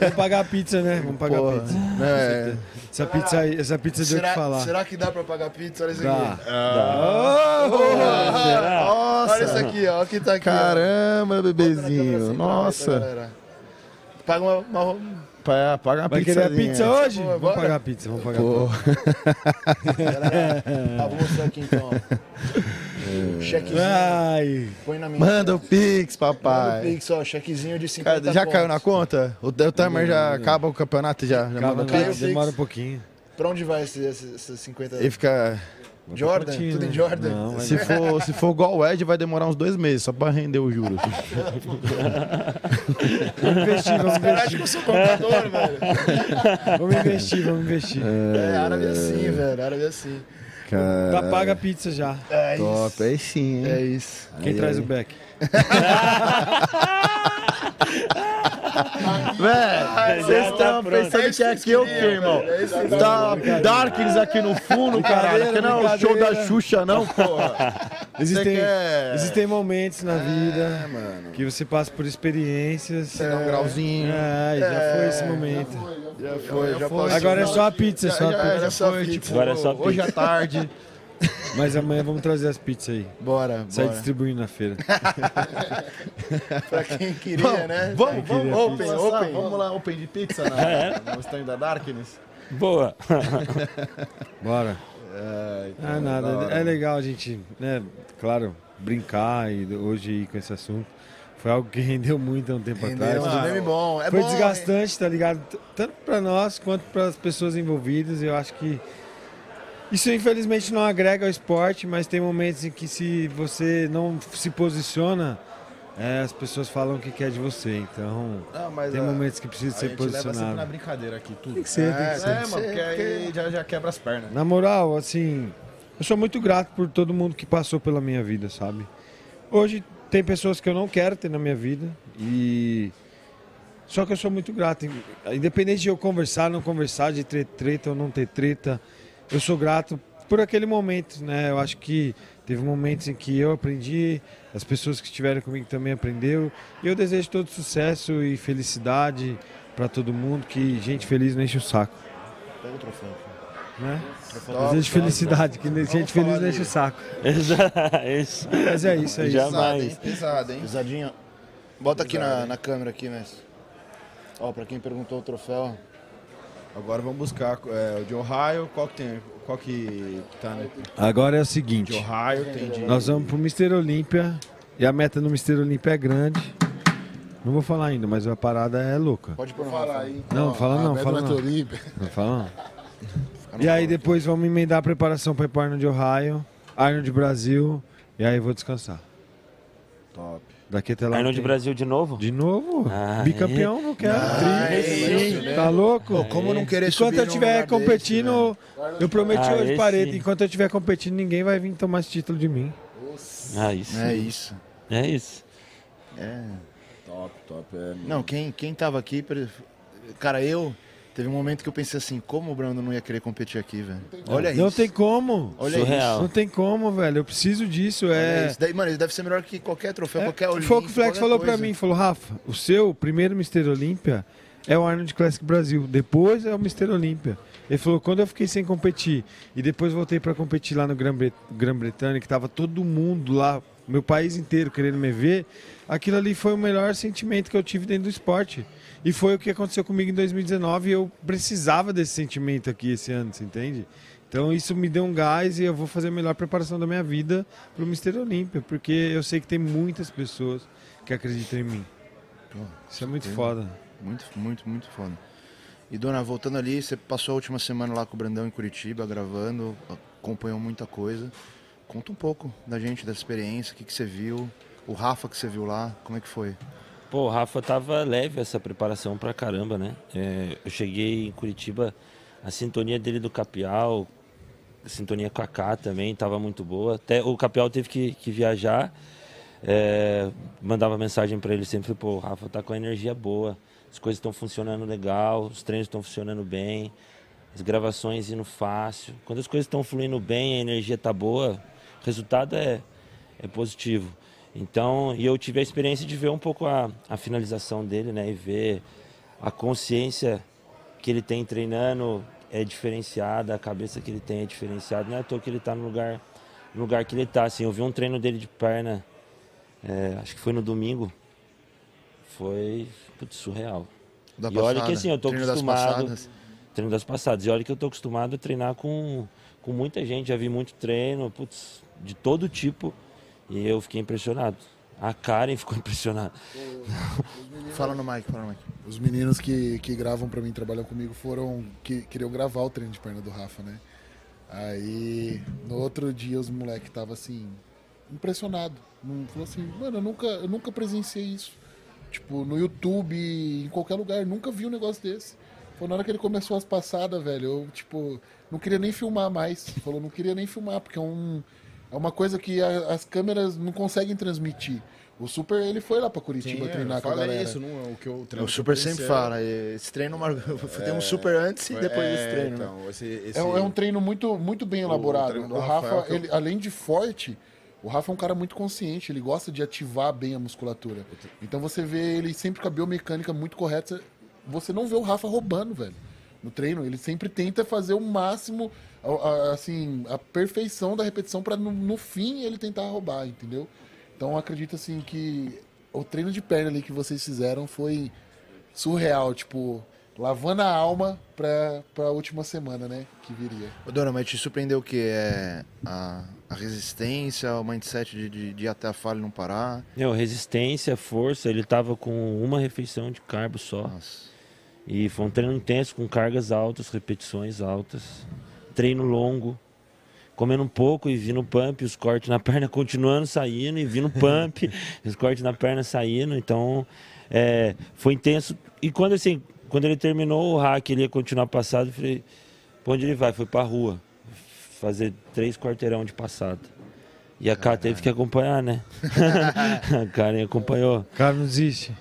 Vamos pagar a pizza, né? Vamos pagar a pizza. É. Essa pizza aí, essa pizza deu o que Será, falar. será que dá pra pagar pizza? Olha isso Dá. aqui. Será? Olha isso aqui, ó. Que tá aqui. ó. Caramba, câmera bebezinho. assim Nossa. Paga uma, uma- Pa- Paga a Vai pizza. querer a pizza hoje? Pô, Vamos pagar a pizza, vamos pagar a Pô, pizza. Galera, ah, vou mostrar aqui então. ó. Chequezinho. Ai, Põe na minha. manda o Pix, Manda o papai. Pix, ó. Chequezinho de 50 Cara, Já pontos. caiu na conta? O, o timer já acaba o campeonato já. já calma, manda o Pix. demora um pouquinho. Pra onde vai esses esse, esses 50? E fica. Jordan? Curtinho, Tudo em? Jordan? Não, mas- Se for, se for igual o Ed, vai demorar uns dois meses só pra render o juros. Vamos investir, vamos Cara, acho investir. que eu sou contador, velho. Vamos investir, vamos investir. É, árabe é assim, velho. Árabe é Tá paga a pizza já. É Top, isso. aí sim, hein? É isso. Quem Aí, traz aí. o back? Véi, vocês tá estão pronto. pensando que aqui é o quê, irmão? Tá Darkins aqui no fundo, caralho. Que não é o show da. Xuxa, não, porra. Existem, quer- existem momentos na vida É, mano. que você passa por experiências. Você dá um grauzinho. É, já foi esse momento. Já foi, já, já passou. Agora é só a pizza, só a Já, pizza. já só foi, pizza. tipo, Agora é só hoje à tarde. Mas amanhã vamos trazer as pizzas aí. Bora, Sai bora. distribuindo na feira. Pra quem queria, né? Vamos, vamos, Open, vamos, open. vamos lá, open de pizza na, no stand da Darkness. Boa. Bora. É, Ah, nada. É legal a gente, né, claro, brincar e hoje ir com esse assunto. Foi algo que rendeu muito há um tempo Rendeu, atrás. um meme bom. É Foi bom, desgastante, tá ligado? Tanto pra nós quanto para as pessoas envolvidas. Eu acho que isso infelizmente não agrega ao esporte, mas tem momentos em que se você não se posiciona, é, as pessoas falam o que quer de você. Então, Não, mas tem a- momentos que precisa a ser gente leva sempre na posicionado. brincadeira aqui, tudo. Tem que ser, tem que ser. É, mano, porque aí já, já quebra as pernas. Na moral, assim, eu sou muito grato por todo mundo que passou pela minha vida, sabe? Hoje tem pessoas que eu não quero ter na minha vida e só que eu sou muito grato, independente de eu conversar, não conversar, de ter treta ou não ter treta, eu sou grato por aquele momento, né? Eu acho que teve momentos em que eu aprendi, as pessoas que estiveram comigo também aprendeu, e eu desejo todo sucesso e felicidade para todo mundo, que gente feliz não enche o saco, Pega o troféu. né? Desejo felicidade, que gente feliz não enche o saco. Isso. Mas é isso, é isso. Jamais. Pesado, hein? Pesadinho. Bota aqui na, na câmera aqui, mestre. Ó, pra quem perguntou o troféu. Agora vamos buscar é, o de Ohio. Qual que tem? Qual que tá né? Agora é o De seguinte, Ohio tem de. nós vamos pro Mr. Olímpia e a meta no Mr. Olímpia é grande. Não vou falar ainda, mas a parada é louca. Pode Falar aí. Não, Ó, fala a não, fala não. ter Olímpia. Não fala não. E aí depois vamos emendar a preparação para ir pro Arnold Ohio, Arnold Brasil, e aí vou descansar. Top. Daqui até lá. Arnold tem- Brasil de novo? De novo? Ah, Bicampeão, não quero. Ah, tri. sim. Tá louco? Pô, como não querer Enquanto subir eu estiver lugar desse, competindo, eu prometi Ah, hoje esse- parede. Enquanto eu estiver competindo, ninguém vai vir tomar esse título de mim. Ah, isso. É isso. É isso. É. Top, top. É, Não, quem, quem tava aqui. pre- Cara, eu. Teve um momento que eu pensei assim: como o Brando não ia querer competir aqui, velho? Olha isso. Não tem como. Olha Surreal. Não tem como, velho. Eu preciso disso. Olha É. isso. Daí, mano, ele deve ser melhor que qualquer troféu, É, qualquer Olímpia. Foi o que o Flex falou pra coisa. mim. Falou, Rafa, o seu primeiro Mr. Olímpia é o Arnold Classic Brasil. Depois é o Mr. Olímpia. Ele falou, quando eu fiquei sem competir e depois voltei pra competir lá no Gran- Grã-Bretanha, que tava todo mundo lá, meu país inteiro querendo me ver, aquilo ali foi o melhor sentimento que eu tive dentro do esporte. E foi o que aconteceu comigo em 2019 e eu precisava desse sentimento aqui esse ano, você entende? Então isso me deu um gás e eu vou fazer a melhor preparação da minha vida pro Mr. Olímpia, porque eu sei que tem muitas pessoas que acreditam em mim. Isso é muito foda. Muito, muito, muito foda. E dona, voltando ali, você passou a última semana lá com o Brandão em Curitiba, gravando, acompanhou muita coisa. Conta um pouco da gente, dessa experiência, o que, que você viu, o Rafa que você viu lá, como é que foi? Pô, o Rafa tava leve essa preparação pra caramba, né? É, eu cheguei em Curitiba, a sintonia dele do Capial, a sintonia com a K também tava muito boa. Até o Capial teve que, que viajar, é, mandava mensagem para ele sempre, pô, o Rafa tá com a energia boa, as coisas estão funcionando legal, os treinos estão funcionando bem, as gravações indo fácil. Quando as coisas estão fluindo bem, a energia tá boa, o resultado é, é positivo. Então, e eu tive a experiência de ver um pouco a, a finalização dele, né? E ver a consciência que ele tem treinando é diferenciada, a cabeça que ele tem é diferenciada. Não é à toa que ele está no lugar, no lugar que ele está. Assim, eu vi um treino dele de perna, é, acho que foi no domingo. Foi putz, surreal. Da e passada, olha que assim, eu tô treino das acostumado. passadas. Treino das passadas. E olha que eu tô acostumado a treinar com, com muita gente, já vi muito treino, putz, de todo tipo. E eu fiquei impressionado. A Karen ficou impressionada. Fala no mic, fala no mic. Os meninos que, que gravam pra mim, trabalham comigo, foram. que queriam gravar o treino de perna do Rafa, né? Aí, no outro dia, os moleques estavam assim, impressionado. Não, falou assim, mano, eu nunca, eu nunca presenciei isso. Tipo, no YouTube, em qualquer lugar, nunca vi um negócio desse. Foi na hora que ele começou as passadas, velho, eu, tipo, não queria nem filmar mais. Falou, não queria nem filmar, porque é, um, é uma coisa que a- as câmeras não conseguem transmitir. O Super, ele foi lá pra Curitiba Sim, treinar eu com a galera. isso, não é o que eu O treino Super que eu sempre fala, esse treino mar- tem um Super antes e depois é, desse treino. né? Então, esse, esse, É, um- é um treino muito, muito bem elaborado. O Rafael Rafa, que eu- ele, além de forte, o Rafa é um cara muito consciente, ele gosta de ativar bem a musculatura. Então você vê ele sempre com a biomecânica muito correta. Você não vê o Rafa roubando, velho. No treino, ele sempre tenta fazer o máximo, a- a- assim, a perfeição da repetição para no, no fim ele tentar roubar, entendeu? Então eu acredito assim que o treino de perna ali que vocês fizeram foi surreal, tipo, lavando a alma pra, pra última semana, né? Que viria. Ô, Dona, mas te surpreendeu o que? É a, a resistência, o mindset de, de, de ir até a falha e não parar? Meu, resistência, força, ele tava com uma refeição de carbo só. Nossa. E foi um treino intenso, com cargas altas, repetições altas. Treino longo. Comendo um pouco e vindo pump, os cortes na perna continuando saindo, e vindo pump, os cortes na perna saindo. Então, é, foi intenso. E quando assim, quando ele terminou o hack, ele ia continuar passado, eu falei, pra onde ele vai? Foi pra rua. Fazer três quarteirão de passada. E a K teve que acompanhar, né? a Karen acompanhou. Cara, não desiste.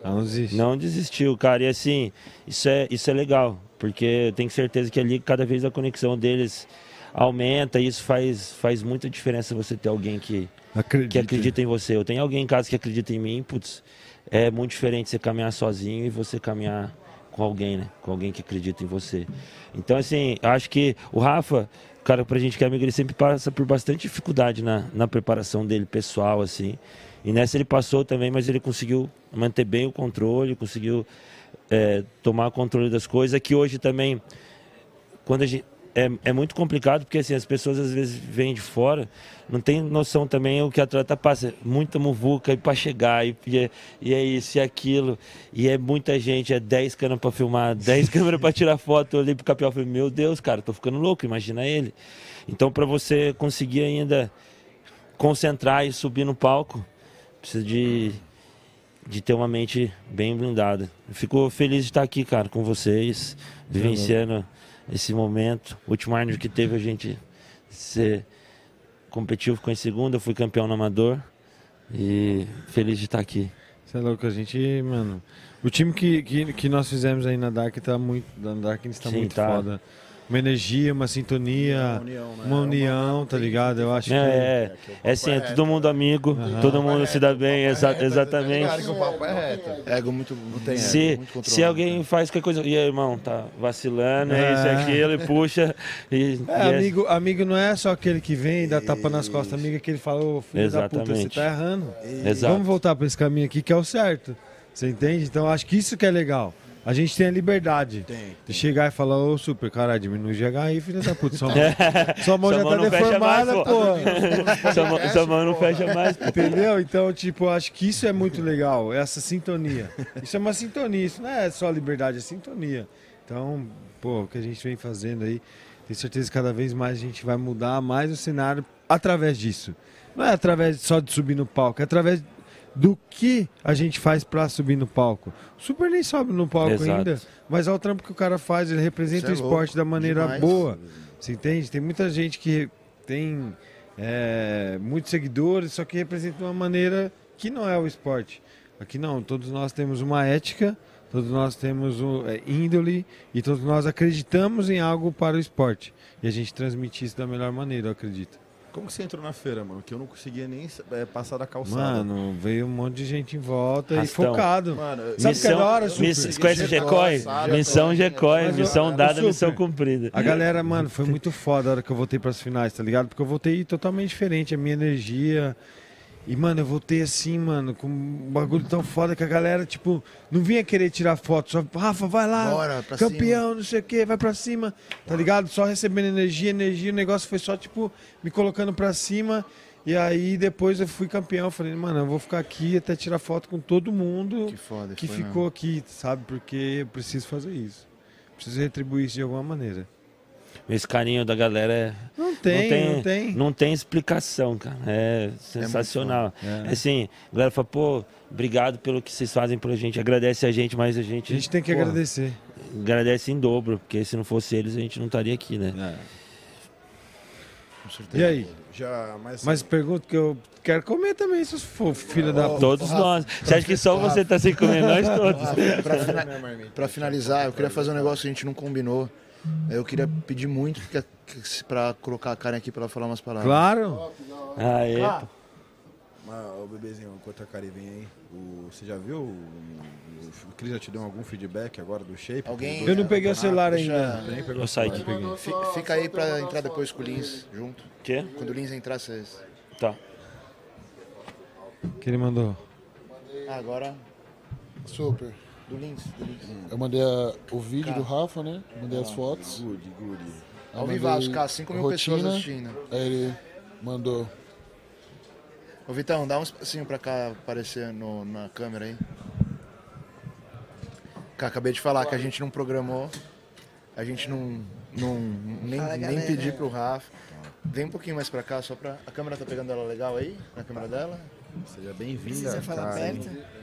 Cara, não desiste. Não desistiu, cara. E assim, isso é, isso é legal, porque eu tenho certeza que ali cada vez a conexão deles aumenta e isso faz, faz muita diferença você ter alguém que, Acredito. que acredita em você. Eu tenho alguém em casa que acredita em mim, putz, é muito diferente você caminhar sozinho e você caminhar com alguém, né? Com alguém que acredita em você. Então, assim, acho que o Rafa, cara, pra gente que é amigo, ele sempre passa por bastante dificuldade na, na preparação dele pessoal, assim. E nessa ele passou também, mas ele conseguiu manter bem o controle, conseguiu é, tomar controle das coisas. Que hoje também, quando a gente. É, é muito complicado porque assim, as pessoas às vezes vêm de fora, não tem noção também o que a atleta passa. Muita muvuca para chegar, e, e, é, e é isso e aquilo. E é muita gente, é 10 câmeras para filmar, 10 câmeras para tirar foto. Eu olhei pro Capial e falei, meu Deus, cara, tô ficando louco, imagina ele. Então, para você conseguir ainda concentrar e subir no palco, precisa de, de ter uma mente bem blindada. Fico feliz de estar aqui, cara, com vocês, vivenciando esse momento. O último ano que teve a gente ser competiu, ficou em segunda, eu fui campeão no amador e feliz de estar aqui. Você é louco, a gente, mano. O time que, que, que nós fizemos aí na Dark tá muito. Na Dark está Sim, muito tá. foda. Uma energia, uma sintonia, Uma união, né? uma É uma- união, tá ligado? Eu acho que. É, é, é sim, é todo mundo amigo, todo mundo se dá bem, exa- exatamente. Que o papo é reto. Ego muito, não tem Se, ego, muito se alguém faz qualquer coisa, e aí, irmão, tá vacilando, é isso, É. é aquilo, e puxa. E, É, e é- amigo, amigo não é só aquele que vem e dá tapa nas costas, amigo é aquele que fala, ô filho da puta, você Exatamente. tá errando. Exato. Vamos voltar pra esse caminho aqui que é o certo. Você entende? Então acho que isso que é legal. A gente tem a liberdade Tem. de chegar e falar, ô super, caralho, diminui o GH aí, filho da puta. Sua mão, sua mão já mão tá fecha mais, deformada, pô. pô. Sua mão- Sua mão não fecha mais. pô. Entendeu? Então, tipo, eu acho que isso é muito legal, essa sintonia. Isso é uma sintonia, isso não é só liberdade, é sintonia. Então, pô, o que a gente vem fazendo aí, tenho certeza que cada vez mais a gente vai mudar mais o cenário através disso. Não é através só de subir no palco, é através do que a gente faz pra subir no palco. O Super nem sobe no palco Exato. ainda, mas é o trampo que o cara faz, ele representa Isso o é esporte louco, da maneira demais. boa. Você entende? Tem muita gente que tem é, muitos seguidores, só que representa de uma maneira que não é o esporte. Aqui não, todos nós temos uma ética, todos nós temos um, é, índole e todos nós acreditamos em algo para o esporte. E a gente transmite isso da melhor maneira, eu acredito. Como que você entrou na feira, mano? Que eu não conseguia nem é, passar da calçada. Mano, veio um monte de gente em volta Rastão. e focado. Mano, Sabe o que é hora, miss- Super? Você conhece Gecói? Missão Gecói, missão dada, missão cumprida. A galera, mano, foi muito foda a hora que eu voltei pras finais, tá ligado? Porque eu voltei totalmente diferente, a minha energia. E, mano, eu voltei assim, mano, com um bagulho tão foda que a galera, tipo, não vinha querer tirar foto, só, Rafa, vai lá, Bora, campeão, não sei o que, vai pra cima, tá ligado? Só recebendo energia, energia, o negócio foi só, tipo, me colocando pra cima. E aí depois eu fui campeão, falei, mano, eu vou ficar aqui até tirar foto com todo mundo Que foda. que ficou mesmo. aqui, sabe? Porque eu preciso fazer isso. Preciso retribuir isso de alguma maneira. Esse carinho da galera é. Não tem, tem- não tem. Não tem explicação, cara. É sensacional. É. Assim, a galera fala, pô, obrigado pelo que vocês fazem pra gente. Agradece a gente, mas a gente. A gente tem que pô, agradecer. Agradece em dobro, porque se não fosse eles, a gente não estaria aqui, né? Com certeza. E aí? já, mas, Mas pergunta que eu quero comer também, seus fo- filha da puta. Todos nós. Você acha que só você tá sem comer? Nós todos. Pra, fina- pra finalizar, eu queria fazer um negócio que a gente não combinou. Eu queria pedir muito que, que, pra colocar a Karen aqui pra ela falar umas palavras. Claro. Aê, pô. Mas, ô bebezinho, enquanto a Kari vem aí, o, você já viu? O, o Cris já te deu algum feedback agora do shape? Alguém- Eu não peguei o celular Deixa- ainda. Nem pegou Eu saí o celular. Fi- Fica aí pra entrar depois com o Lins junto. Quê? Quando o Lins entrar, vocês. Tá. Que ele mandou. Ah, agora Super. Do Lins. Do Lins. Eu mandei a- o vídeo do Rafa, né? Mandei as fotos. Good, good. Aí Ao mandei vivaço, cara, 5 mil pessoas rotina. assistindo. Aí ele mandou. Ô Vitão, dá um espacinho pra cá aparecer no, na câmera aí. Cara, acabei de falar que a gente não programou. A gente não. não nem, Fala, nem galera. pedi pro Rafa. Vem um pouquinho mais pra cá, só pra. A câmera tá pegando ela legal aí? Na câmera dela? Seja bem-vinda, Precisa falar Karen. perto?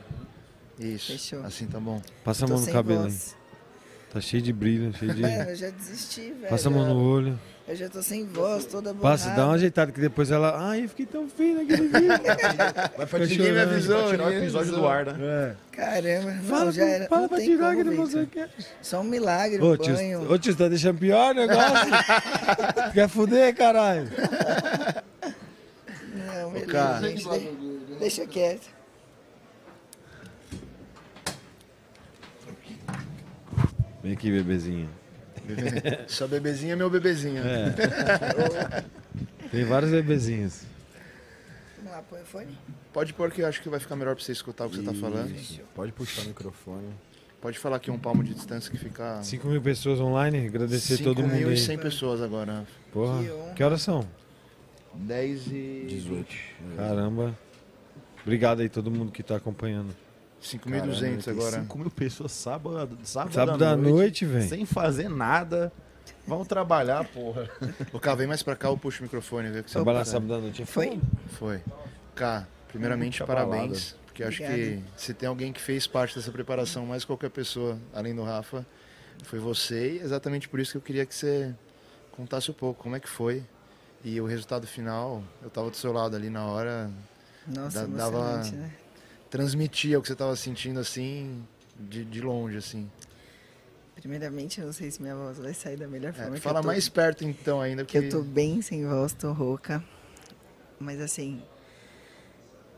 Isso. Fechou. Assim tá bom. Passa a mão no cabelo aí. voz. Tá cheio de brilho, cheio de. É, eu já desisti, velho. Passa a mão no olho. Eu já tô sem voz, toda borrada. Passa, dá uma ajeitada que depois ela. Ai, eu fiquei tão feio naquele vídeo. Vai pra Ninguém me avisou, Vai tirar o episódio do ar, né? É. Caramba, não, Fala, já era. fala não pra tirar que não você quer. Só um milagre, Ô um tio, banho. ô, tio, você tá deixando pior o negócio? Quer fuder, caralho? Não, beleza, cara. gente. de- Deixa quieto. Vem aqui, bebezinho. Sua bebezinha é meu bebezinho. É. Tem vários bebezinhos. Vamos lá, põe o fone. Pode pôr que eu acho que vai ficar melhor pra você escutar o que você tá falando. Isso. Pode puxar o microfone. Pode falar aqui um palmo de distância que fica. 5 mil pessoas online, agradecer todo mundo aí. 5.100 pessoas agora. Porra, Que que horas são? 10 e. 18. Caramba. Obrigado aí todo mundo que tá acompanhando. 5.200 agora. 5 mil pessoas sábado, sábado, Sábado à noite, velho. Sem fazer nada. Vão trabalhar, porra. Ô, Cá, vem mais pra cá, eu puxo o microfone, vê o que você Trabalhar sábado à noite é Foi? Foi. Cá, primeiramente, Muita parabéns. Porque acho que Obrigada. se tem alguém que fez parte dessa preparação, mais qualquer pessoa, além do Rafa, foi você. E exatamente por isso que eu queria que você contasse um pouco como é que foi. E o resultado final, eu tava do seu lado ali na hora, Nossa, Da- dava- emocionante, né? Transmitia o que você tava sentindo assim, de, de longe, assim. Primeiramente, eu não sei se minha voz vai sair da melhor É, forma. que fala tô- mais perto então ainda, Que porque eu tô bem sem voz, tô rouca. Mas assim,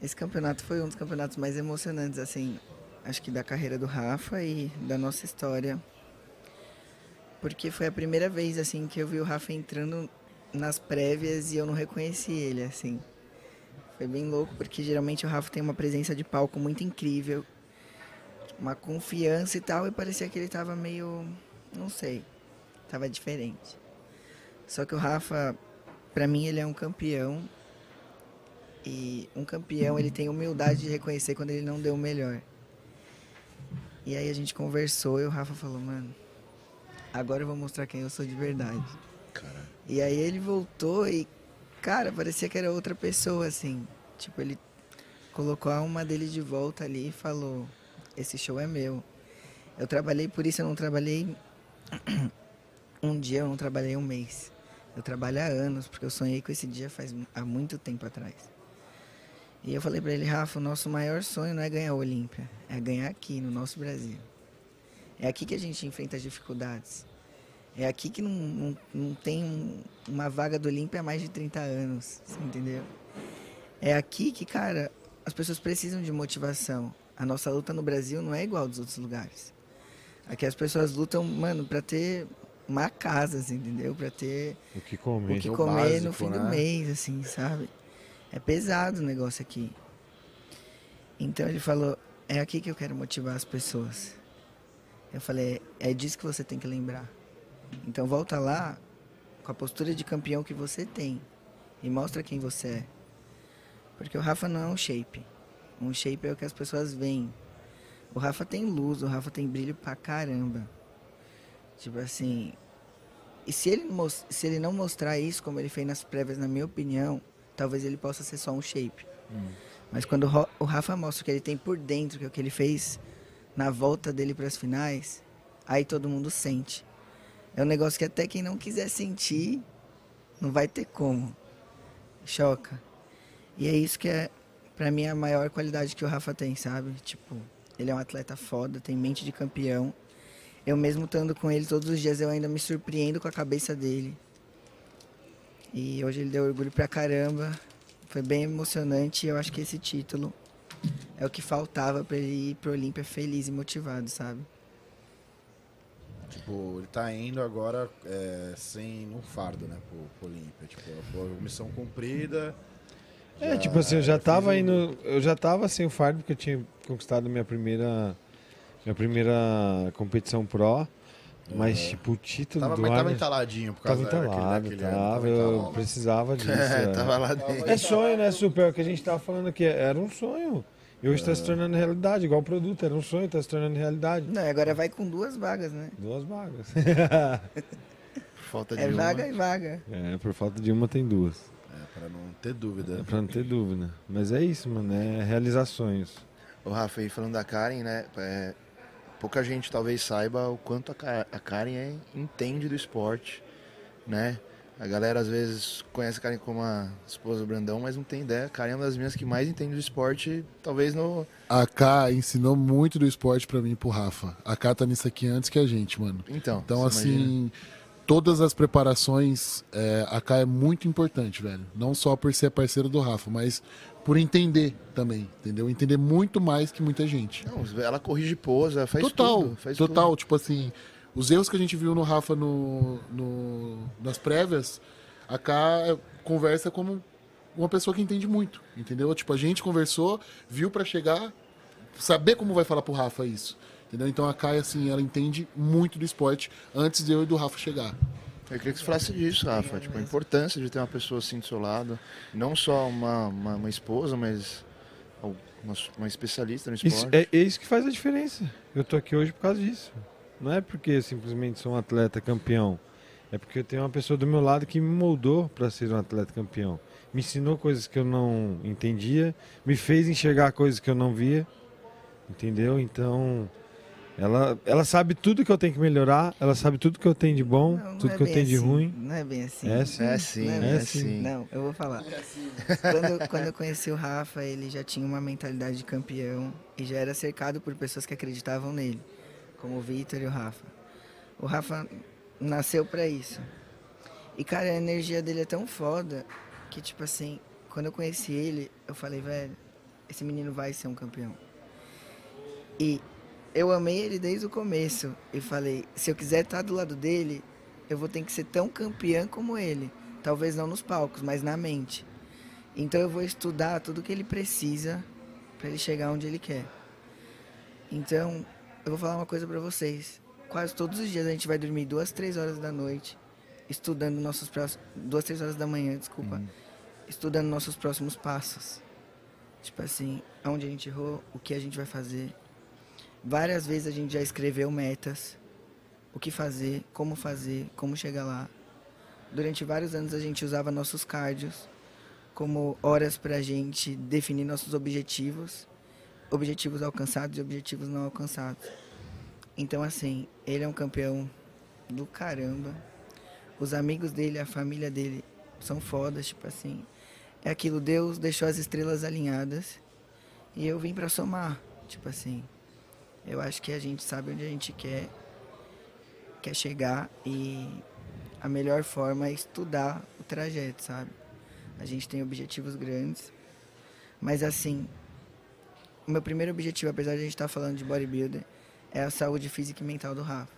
esse campeonato foi um dos campeonatos mais emocionantes, assim, acho que da carreira do Rafa e da nossa história. Porque foi a primeira vez, assim, que eu vi o Rafa entrando nas prévias e eu não reconheci ele, assim. Foi bem louco, porque geralmente o Rafa tem uma presença de palco muito incrível. uma confiança e tal, e parecia que ele tava meio. não sei. Tava diferente. Só que o Rafa, pra mim, ele é um campeão. E um campeão, ele tem humildade de reconhecer quando ele não deu o melhor. E aí a gente conversou e o Rafa falou, mano, agora eu vou mostrar quem eu sou de verdade. Cara. E aí ele voltou e, cara, parecia que era outra pessoa, assim. Tipo, ele colocou a alma dele de volta ali e falou, esse show é meu. Eu trabalhei por isso, eu não trabalhei um dia, eu não trabalhei um mês. Eu trabalho há anos, porque eu sonhei com esse dia faz há muito tempo atrás. E eu falei para ele, Rafa, o nosso maior sonho não é ganhar o Olímpia, é ganhar aqui, no nosso Brasil. É aqui que a gente enfrenta as dificuldades. É aqui que não, não, não tem um, uma vaga do Olímpia há mais de 30 anos, você entendeu? É aqui que, cara, as pessoas precisam de motivação. A nossa luta no Brasil não é igual dos outros lugares. Aqui as pessoas lutam, mano, para ter uma casa, assim, entendeu? Para ter o que comer, o que comer básico, no fim né? do mês, assim, sabe? É pesado o negócio aqui. Então ele falou: é aqui que eu quero motivar as pessoas. Eu falei: é disso que você tem que lembrar. Então volta lá com a postura de campeão que você tem e mostra quem você é. Porque o Rafa não é um shape. Um shape é o que as pessoas veem. O Rafa tem luz, o Rafa tem brilho pra caramba. Tipo assim. E se ele, se ele não mostrar isso, como ele fez nas prévias, na minha opinião, talvez ele possa ser só um shape. Mas quando o Rafa mostra o que ele tem por dentro, que é o que ele fez na volta dele para as finais, aí todo mundo sente. É um negócio que até quem não quiser sentir, não vai ter como. Choca. E é isso que é, pra mim, a maior qualidade que o Rafa tem, sabe? Tipo, ele é um atleta foda, tem mente de campeão. Eu mesmo estando com ele todos os dias, eu ainda me surpreendo com a cabeça dele. E hoje ele deu orgulho pra caramba. Foi bem emocionante eu acho que esse título é o que faltava pra ele ir pro Olímpia feliz e motivado, sabe? Tipo, ele tá indo agora é, sem um fardo, né, pro, pro Olímpia. Tipo, a missão cumprida. É, já tipo assim, eu já fiz tava o- indo. Eu já tava sem o fardo porque eu tinha conquistado minha primeira. Minha primeira competição pro. Mas, tipo, o título Tava, do mas tava entaladinho por Tava causa daquele- entalado, daquele ano, tava, eu precisava disso. É, é. tava lá dentro. É sonho, né, Super? É O que a gente tava falando aqui era um sonho. E hoje tá se tornando realidade, igual o produto, era um sonho, tá se tornando realidade. Não, agora vai com duas vagas, né? Duas vagas. Falta de É uma. vaga e vaga. É, por falta de uma tem duas. É, pra não ter dúvida. É pra não ter dúvida. Mas é isso, mano, é realizar sonhos. O Rafa, aí falando da Karen, né? é, pouca gente talvez saiba o quanto a Karen é- entende do esporte, né? A galera às vezes conhece a Karen como a esposa do Brandão, mas não tem ideia. A Karen é uma das minhas que mais entende do esporte, talvez no. A K ensinou muito do esporte pra mim e pro Rafa. A K tá nisso aqui antes que a gente, mano. Então, Então, assim, imagina. todas as preparações, é, a K é muito importante, velho. Não só por ser parceiro do Rafa, mas por entender também, entendeu? Entender muito mais que muita gente. Não, ela corrige pose, ela faz total, tudo. Faz total. tudo. Tipo assim, os erros que a gente viu no Rafa no, no- nas prévias, a K conversa como uma pessoa que entende muito, entendeu? Tipo, a gente conversou, viu pra chegar, saber como vai falar pro Rafa isso. Entendeu? Então a Kai, assim, ela entende muito do esporte antes de eu e do Rafa chegar. Eu queria que você falasse disso, Rafa. Tipo, a importância de ter uma pessoa assim do seu lado. Não só uma, uma, uma esposa, mas uma, uma especialista no esporte. Isso, é, é isso que faz a diferença. Eu tô aqui hoje por causa disso. Não é porque eu simplesmente sou um atleta campeão. É porque eu tenho uma pessoa do meu lado que me moldou para ser um atleta campeão. Me ensinou coisas que eu não entendia, me fez enxergar coisas que eu não via. Entendeu? Então, ela, ela sabe tudo que eu tenho que melhorar, ela sabe tudo que eu tenho de bom, Não, não tudo é que eu tenho de assim, ruim. Não é bem assim. É sim. É sim, Não é, bem é sim. sim. Não, eu vou falar. Quando, eu- quando eu conheci o Rafa, ele já tinha uma mentalidade de campeão e já era cercado por pessoas que acreditavam nele, como o Vitor e o Rafa. O Rafa nasceu pra isso. E, cara, a energia dele é tão foda que, tipo assim, quando eu conheci ele, eu falei, velho, esse menino vai ser um campeão. E eu amei ele desde o começo. E falei, se eu quiser estar do lado dele, eu vou ter que ser tão campeã como ele. Talvez não nos palcos, mas na mente. Então eu vou estudar tudo que ele precisa para ele chegar onde ele quer. Então, eu vou falar uma coisa pra vocês. Quase todos os dias a gente vai dormir duas, três horas da noite, estudando nossos próximos. Duas, três horas da manhã, desculpa. Estudando nossos próximos passos. Tipo assim, aonde a gente errou, o que a gente vai fazer. Várias vezes a gente já escreveu metas, o que fazer, como fazer, como chegar lá. Durante vários anos a gente usava nossos cardios como horas pra gente definir nossos objetivos, objetivos alcançados e objetivos não alcançados. Então assim, ele é um campeão do caramba. Os amigos dele, a família dele são fodas, tipo assim. É aquilo, Deus deixou as estrelas alinhadas e eu vim pra somar, tipo assim. Eu acho que a gente sabe onde a gente quer quer chegar e a melhor forma é estudar o trajeto, sabe? A gente tem objetivos grandes, mas assim, o meu primeiro objetivo, apesar de a gente estar falando de bodybuilder, é a saúde física e mental do Rafa.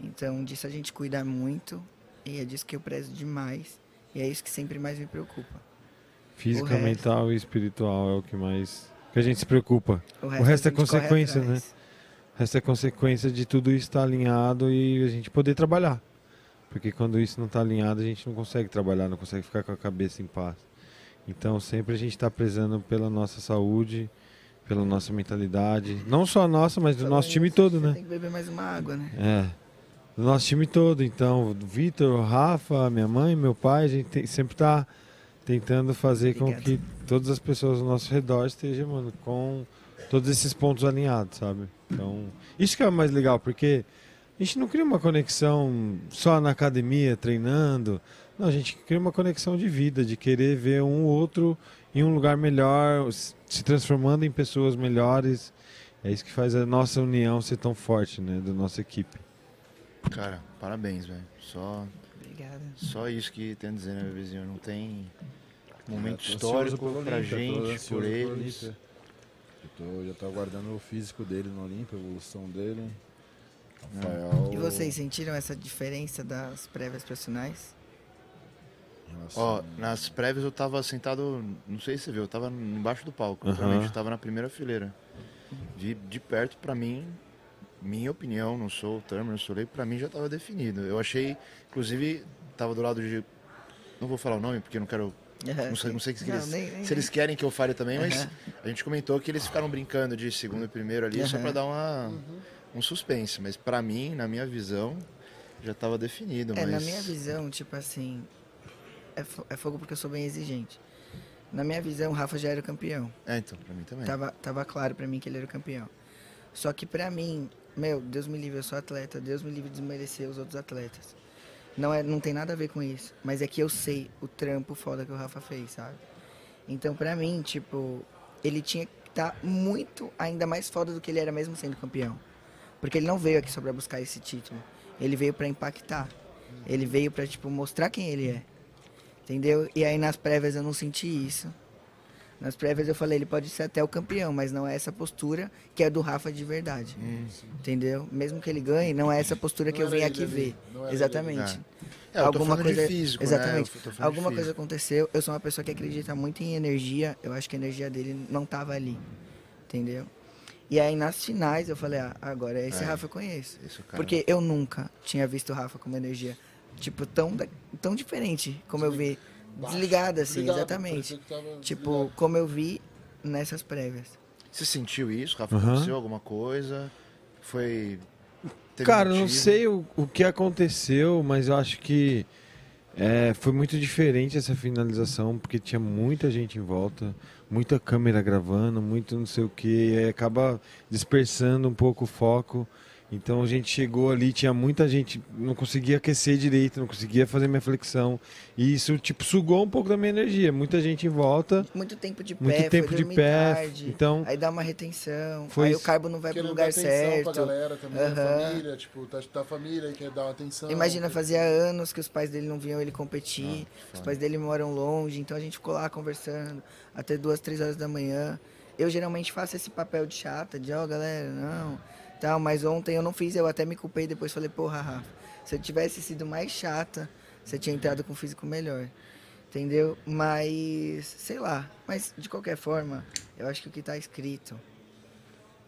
Então, disso a gente cuida muito e é disso que eu prezo demais e é isso que sempre mais me preocupa. Física, resto- mental e espiritual é o que mais. que a gente se preocupa. O O resto, resto a é consequência, né? O resto é consequência de tudo isso estar alinhado e a gente poder trabalhar. Porque quando isso não está alinhado, a gente não consegue trabalhar, não consegue ficar com a cabeça em paz. Então sempre a gente está prezando pela nossa saúde, pela nossa mentalidade. Não só a nossa, mas do nosso time todo, né? Tem que beber mais uma água, né? É. Do nosso time todo, então, Vitor, o Rafa, minha mãe, meu pai, a gente tem- sempre tá tentando fazer com Obrigado. que todas as pessoas ao nosso redor estejam, mano, com todos esses pontos alinhados, sabe? Então, isso que é o mais legal, porque a gente não cria uma conexão só na academia, treinando. Não, a gente cria uma conexão de vida, de querer ver um outro em um lugar melhor, se transformando em pessoas melhores. É isso que faz a nossa união ser tão forte, né, da nossa equipe. Cara, parabéns, velho. Só, Obrigada. só isso que tem a dizer, né, bebezinho? Não tem momento Eu histórico pra gente, por eles. Eu tô, já tô aguardando o físico dele no Olímpia, a evolução dele. Rafael, E vocês sentiram essa diferença das prévias profissionais? Ó, nas prévias eu tava sentado, não sei se você viu, eu tava embaixo do palco, realmente eu tava na primeira fileira. De, de perto, pra mim, minha opinião, não sou o Turner, não sou leigo, pra mim já tava definido. Eu achei, inclusive, tava do lado de. Não vou falar o nome porque eu não quero. Não sei, não sei se, Não, eles, nem- nem- se eles querem que eu fale também, mas a gente comentou que eles ficaram brincando de segundo e primeiro ali só pra dar uma, um suspense. Mas pra mim, na minha visão, já tava definido. É, mas... na minha visão, tipo assim, é, é fogo porque eu sou bem exigente. Na minha visão, o Rafa já era o campeão. É, então, pra mim também. Tava, tava claro pra mim que ele era o campeão. Só que pra mim, meu, Deus me livre, eu sou atleta, Deus me livre de desmerecer os outros atletas. Não, é, não tem nada a ver com isso. Mas é que eu sei o trampo foda que o Rafa fez, sabe? Então, pra mim, tipo, ele tinha que estar muito, ainda mais foda do que ele era mesmo sendo campeão. Porque ele não veio aqui só pra buscar esse título. Ele veio pra impactar. Ele veio pra, tipo, mostrar quem ele é. Entendeu? E aí nas prévias eu não senti isso. Nas prévias eu falei, ele pode ser até o campeão, mas não é essa postura que é do Rafa de verdade. Entendeu? Mesmo que ele ganhe, não é essa postura que Não eu era vim aqui ver. era Exatamente. É, eu tô Alguma coisa físico, né? Exatamente. Alguma coisa aconteceu. Eu sou uma pessoa que acredita muito em energia. Eu acho que a energia dele não tava ali. Entendeu? E aí nas finais eu falei, ah, agora esse É. Rafa eu conheço. Isso. Porque eu nunca tinha visto o Rafa com uma energia, tipo, tão, tão diferente como eu vi. Desligada, assim, Desligado, exatamente. Tipo, desligado. como eu vi nessas prévias. Você sentiu isso, Rafa? Aham. Aconteceu alguma coisa? Foi. teve Cara, eu não motivo? sei o, o que aconteceu, mas eu acho que é, foi muito diferente essa finalização, porque tinha muita gente em volta, muita câmera gravando, muito não sei o que, e aí acaba dispersando um pouco o foco. Então a gente chegou ali, tinha muita gente, não conseguia aquecer direito, não conseguia fazer minha flexão. E isso, tipo, sugou um pouco da minha energia. Muita gente em volta, Muito tempo de pé, muito foi tempo de pé. tarde, Então, aí dá uma retenção, Foi aí o isso. carbo não vai pro lugar certo. pra galera também, a Aham. família, tipo, tá, tá a família e quer dar uma atenção. Imagina, fazia anos que os pais dele não viam ele competir, Ah, os pais dele moram longe, então a gente ficou lá conversando até duas, três horas da manhã. Eu geralmente faço esse papel de chata, de ó, galera, não, tal, mas ontem eu não fiz, eu até me culpei, depois falei, porra, Rafa, se eu tivesse sido mais chata, você tinha entrado com físico melhor. Entendeu? Mas, sei lá, mas de qualquer forma, eu acho que o que tá escrito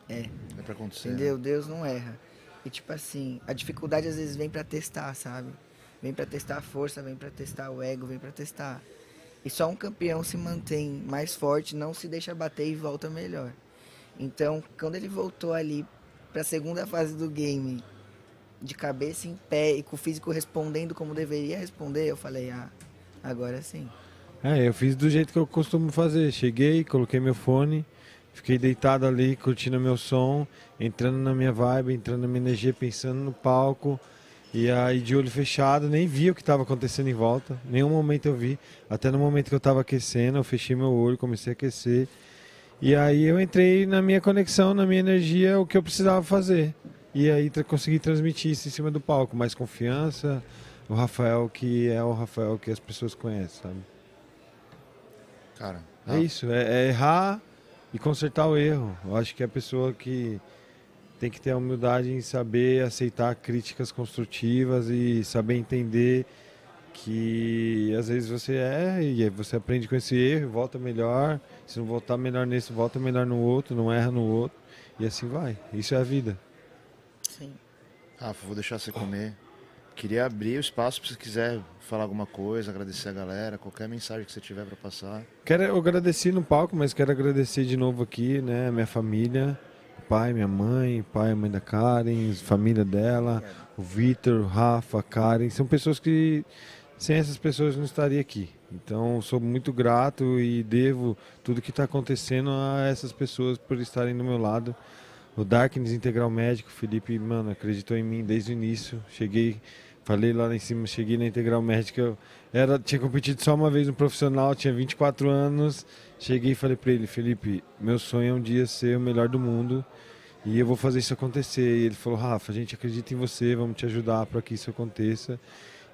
É. É pra acontecer. né? Entendeu? Deus não erra. E tipo assim, a dificuldade às vezes vem pra testar, sabe? Vem pra testar a força, vem pra testar o ego, vem pra testar. E só um campeão se mantém mais forte, não se deixa bater e volta melhor. Então, quando ele voltou ali pra segunda fase do game, de cabeça em pé e com o físico respondendo como deveria responder, eu falei, ah, agora sim. É, eu fiz do jeito que eu costumo fazer. Cheguei, coloquei meu fone, fiquei deitado ali, curtindo meu som, entrando na minha vibe, entrando na minha energia, pensando no palco. E aí de olho fechado, nem vi o que estava acontecendo em volta. Nenhum momento eu vi. Até no momento que eu estava aquecendo, eu fechei meu olho, comecei a aquecer. E aí eu entrei na minha conexão, na minha energia, o que eu precisava fazer. E aí tra consegui transmitir isso em cima do palco, mais confiança. O Rafael que é o Rafael que as pessoas conhecem, sabe? Cara, É isso, é, é errar e consertar o erro. Eu acho que a pessoa que tem que ter a humildade em saber aceitar críticas construtivas e saber entender que às vezes você erra e você aprende com esse erro e volta melhor. Se não voltar melhor nesse, volta melhor no outro, não erra no outro. E assim vai. Isso é a vida. Sim. Rafa, vou deixar você comer. Queria abrir o espaço se você quiser falar alguma coisa, agradecer a galera, qualquer mensagem que você tiver para passar. Quero eu agradeci no palco, mas quero agradecer de novo aqui, né, a minha família, o pai, minha mãe, o pai e a mãe da Karen, a família dela, o Vitor, o Rafa, a Karen, são pessoas que sem essas pessoas não estaria aqui. Então sou muito grato e devo tudo que está acontecendo a essas pessoas por estarem do meu lado. O Darkness Integral Médico, Felipe, mano, acreditou em mim desde o início. Cheguei, falei lá em cima, cheguei na Integral Médica, era, tinha competido só uma vez no profissional, tinha 24 anos. Cheguei e falei para ele, Felipe, meu sonho é um dia ser o melhor do mundo e eu vou fazer isso acontecer. E ele falou, Rafa, a gente acredita em você, vamos te ajudar para que isso aconteça.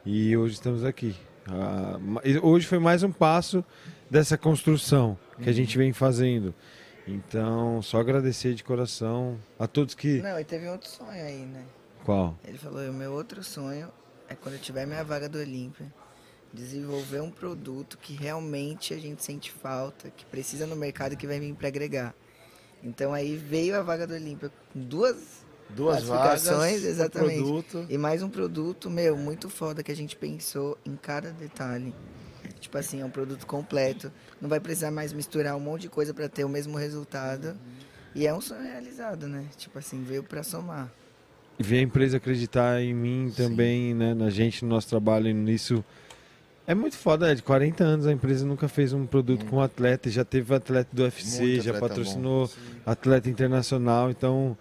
E hoje estamos aqui. Ah, hoje foi mais um passo dessa construção que a gente vem fazendo. Então, só agradecer de coração a todos que. Não, e teve outro sonho aí, né? Qual? Ele falou, o meu outro sonho é quando eu tiver minha vaga do Olímpia, desenvolver um produto que realmente a gente sente falta, que precisa no mercado e que vai vir para agregar. Então aí veio a vaga do Olímpia com duas Duas vagas, um exatamente. produto. E mais um produto, meu, muito foda que a gente pensou em cada detalhe. Tipo assim, é um produto completo. Não vai precisar mais misturar um monte de coisa para ter o mesmo resultado. E é um sonho realizado, né? Tipo assim, veio para somar. ver a empresa acreditar em mim também, né, na gente, no nosso trabalho nisso. É muito foda, é de 40 anos a empresa nunca fez um produto com atleta, já teve atleta do UFC, Muito já atleta patrocinou atleta internacional, então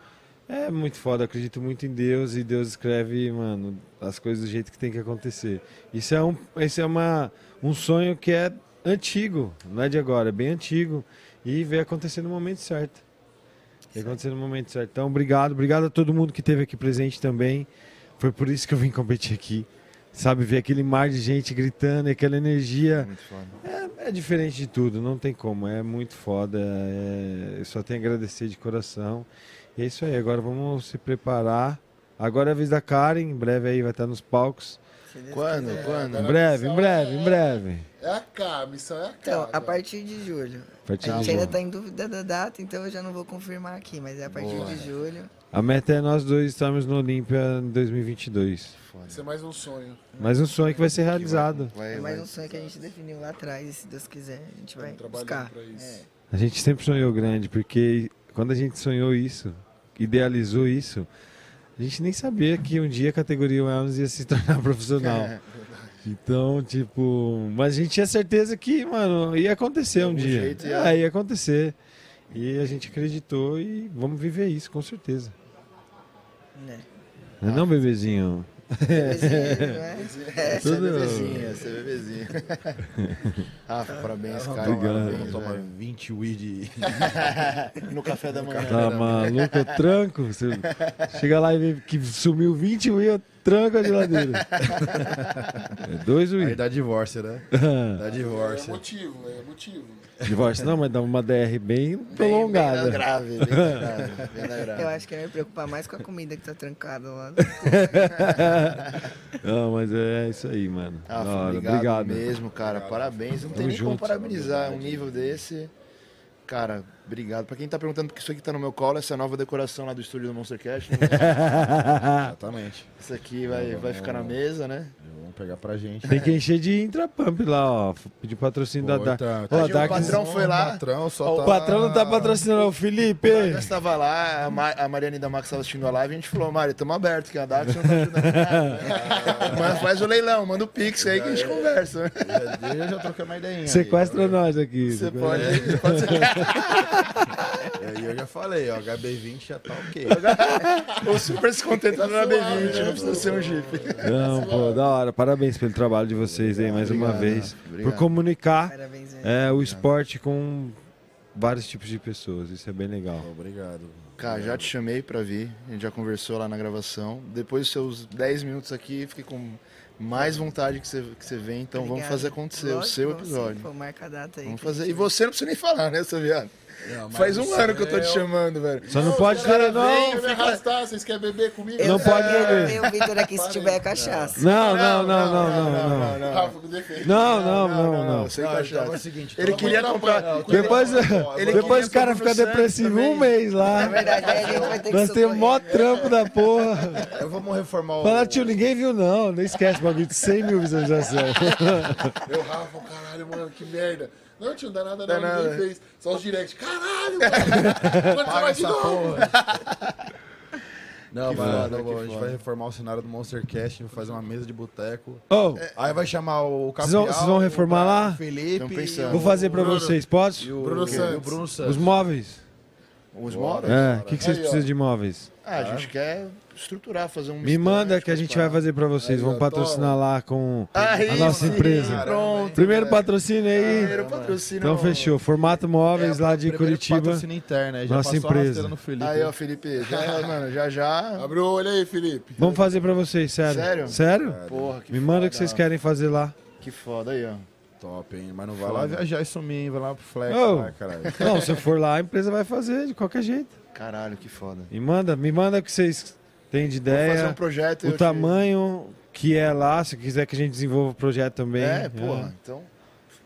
é muito foda, acredito muito em Deus e Deus escreve, mano, as coisas do jeito que tem que acontecer. Isso é um, esse é uma, um sonho que é antigo, não é de agora, é bem antigo e veio acontecer no momento certo. Veio acontecer no momento certo. Então, obrigado, obrigado a todo mundo que esteve aqui presente também. Foi por isso que eu vim competir aqui. Sabe, ver aquele mar de gente gritando, e aquela energia. É, é diferente de tudo, não tem como. É muito foda. é- eu só tenho a agradecer de coração. É isso aí, agora vamos se preparar. Agora é a vez da Karen, em breve aí vai estar nos palcos. Quando? quiser. Quando? Em breve, em breve, em breve. É a K, a missão é a K. Então, a agora. partir de julho. A partir a de gente ainda julho. tá em dúvida da data, então eu já não vou confirmar aqui, mas é a partir Boa. de julho. A meta é nós dois estarmos no Olímpia em 2022. Foda. Isso é mais um sonho. Mais um sonho que vai ser realizado. Vai, É mais um sonho que a gente definiu lá atrás, e se Deus quiser, a gente vai buscar. É. A gente sempre sonhou grande, porque quando a gente sonhou isso, idealizou isso, a gente nem sabia que um dia a categoria Wellness ia se tornar profissional. Então, tipo, mas a gente tinha certeza que, mano, ia acontecer um dia. jeito ia- É, ia acontecer. E a gente acreditou e vamos viver isso, com certeza. Né? Não é não, bebezinho? Bebezinho, não é? Você é você é bebezinho. Rafa, parabéns, cara. Obrigado. Parabéns, Toma velho. 20 weed. No café da manhã. Tá maluco? Eu tranco. Você chega lá e vê que sumiu 20 Wii, eu tranco a geladeira. É dois Aí Wii. dá divórcio, né? Dá É divórcio. motivo, é motivo. Divórcio não, mas dá uma DR bem Bem- Bem prolongada. na grave, bem grave. Bem grave. Eu acho que eu ia me preocupar mais com a comida que tá trancada lá. Não, mas é isso aí, mano. Da hora. obrigado, Obrigado. mesmo, cara. Parabéns. Não tem Tamo nem como junto. parabenizar um nível desse. Cara, obrigado. Pra quem tá perguntando porque isso aqui tá no meu colo, essa é a nova decoração lá do estúdio do Monstercast. Exatamente. Isso aqui vai, vai ficar na mesa, né? Vamos pegar pra gente. Tem que encher de intrapump lá, ó. Pedir patrocínio da Dark. tá- Ó, Tadinho, Dark- o patrão foi lá. patrão só Ó, tá... O patrão não tá patrocinando, o Felipe. Eu estava lá, a, Ma a Mariana da Max estava assistindo a live e a gente falou, Mari, estamos abertos, que a Dax não tá ajudando nada. Mas faz o leilão, manda o Pix aí que a gente conversa. Eu já, já troquei uma ideia. Sequestra nós aqui. Você pode, pode ser. Aí eu já falei, ó, HB20 já tá ok. O super se contentando na B20, não precisa ser um Jeep. Não, pô, da hora. Parabéns pelo trabalho de vocês aí, mais uma Obrigado, vez. obrigado. Por comunicar Parabéns é, o esporte com vários tipos de pessoas. Isso é bem legal. Obrigado. Cara, já te chamei pra vir, a gente já conversou lá na gravação. Depois dos seus 10 minutos aqui, fiquei com mais vontade que você, que você vem, então vamos Obrigada. fazer acontecer o Lógico, seu vamos sim, episódio. Pô, marca a data aí. Vamos fazer. E você não precisa nem falar, né, seu viado? Não, Faz um você ano que eu tô te é- chamando, velho. Só não pode ter, não. Quer me arrastar? Vocês querem beber comigo? Não pode beber. O Vitor aqui se tiver cachaça. Não, não, não, não, não, não. Não, não, não, não. Sem Não, cachaça. é o seguinte, Ele queria comprar. Depois, depois o cara fica depressivo um mês lá. Na verdade, aí a gente vai ter que Nós temos mó trampo da porra. eu vamos reformar o... Fala, tio, ninguém viu não. Não esquece o bagulho de 100 mil visualizações. Eu, Rafa, caralho, mano, que merda. Não, tio, não dá nada Dá não, nada. ninguém fez. Só os direct. Caralho, mano. Quando você vai de novo? Não, Que mas foda, não, que a gente foda. vai reformar o cenário do Monstercast, vai fazer uma mesa de boteco. Ô, Aí vai chamar o Capial, vão- vocês vão reformar o lá? Felipe, vou fazer pra Bruno. vocês, posso? e o Bruno e o Santos. Bruno Santos. Os móveis. Os móveis? É, o que, que vocês Aí, ó. precisam de móveis? Ah, a gente quer estruturar, fazer um. Me manda que a gente vai fazer pra vocês. Aí, Vamos patrocinar lá com Aí a nossa sim, empresa. Pronto. Primeiro velho. patrocínio aí. Primeiro patrocínio. Então fechou. Formato móveis lá de Curitiba. patrocínio interno, aí já Nossa empresa. no Felipe. Aí, ó, Felipe. Já, mano, já já. Abre o olho aí, Felipe. Vamos fazer pra vocês, sério. Sério? Sério? Porra, que Me manda o foda. que vocês querem fazer lá. Que foda aí, ó. Top, hein? Mas não vai lá viajar e sumir, hein? vai lá pro Flex, Ô. lá, caralho. Não, se eu for lá, a empresa vai fazer de qualquer jeito. Caralho, que foda. Me manda, me manda o que vocês têm de Vou fazer um ideia. projeto. O eu te- tamanho que é lá, se quiser que a gente desenvolva o projeto também. É, porra. Então,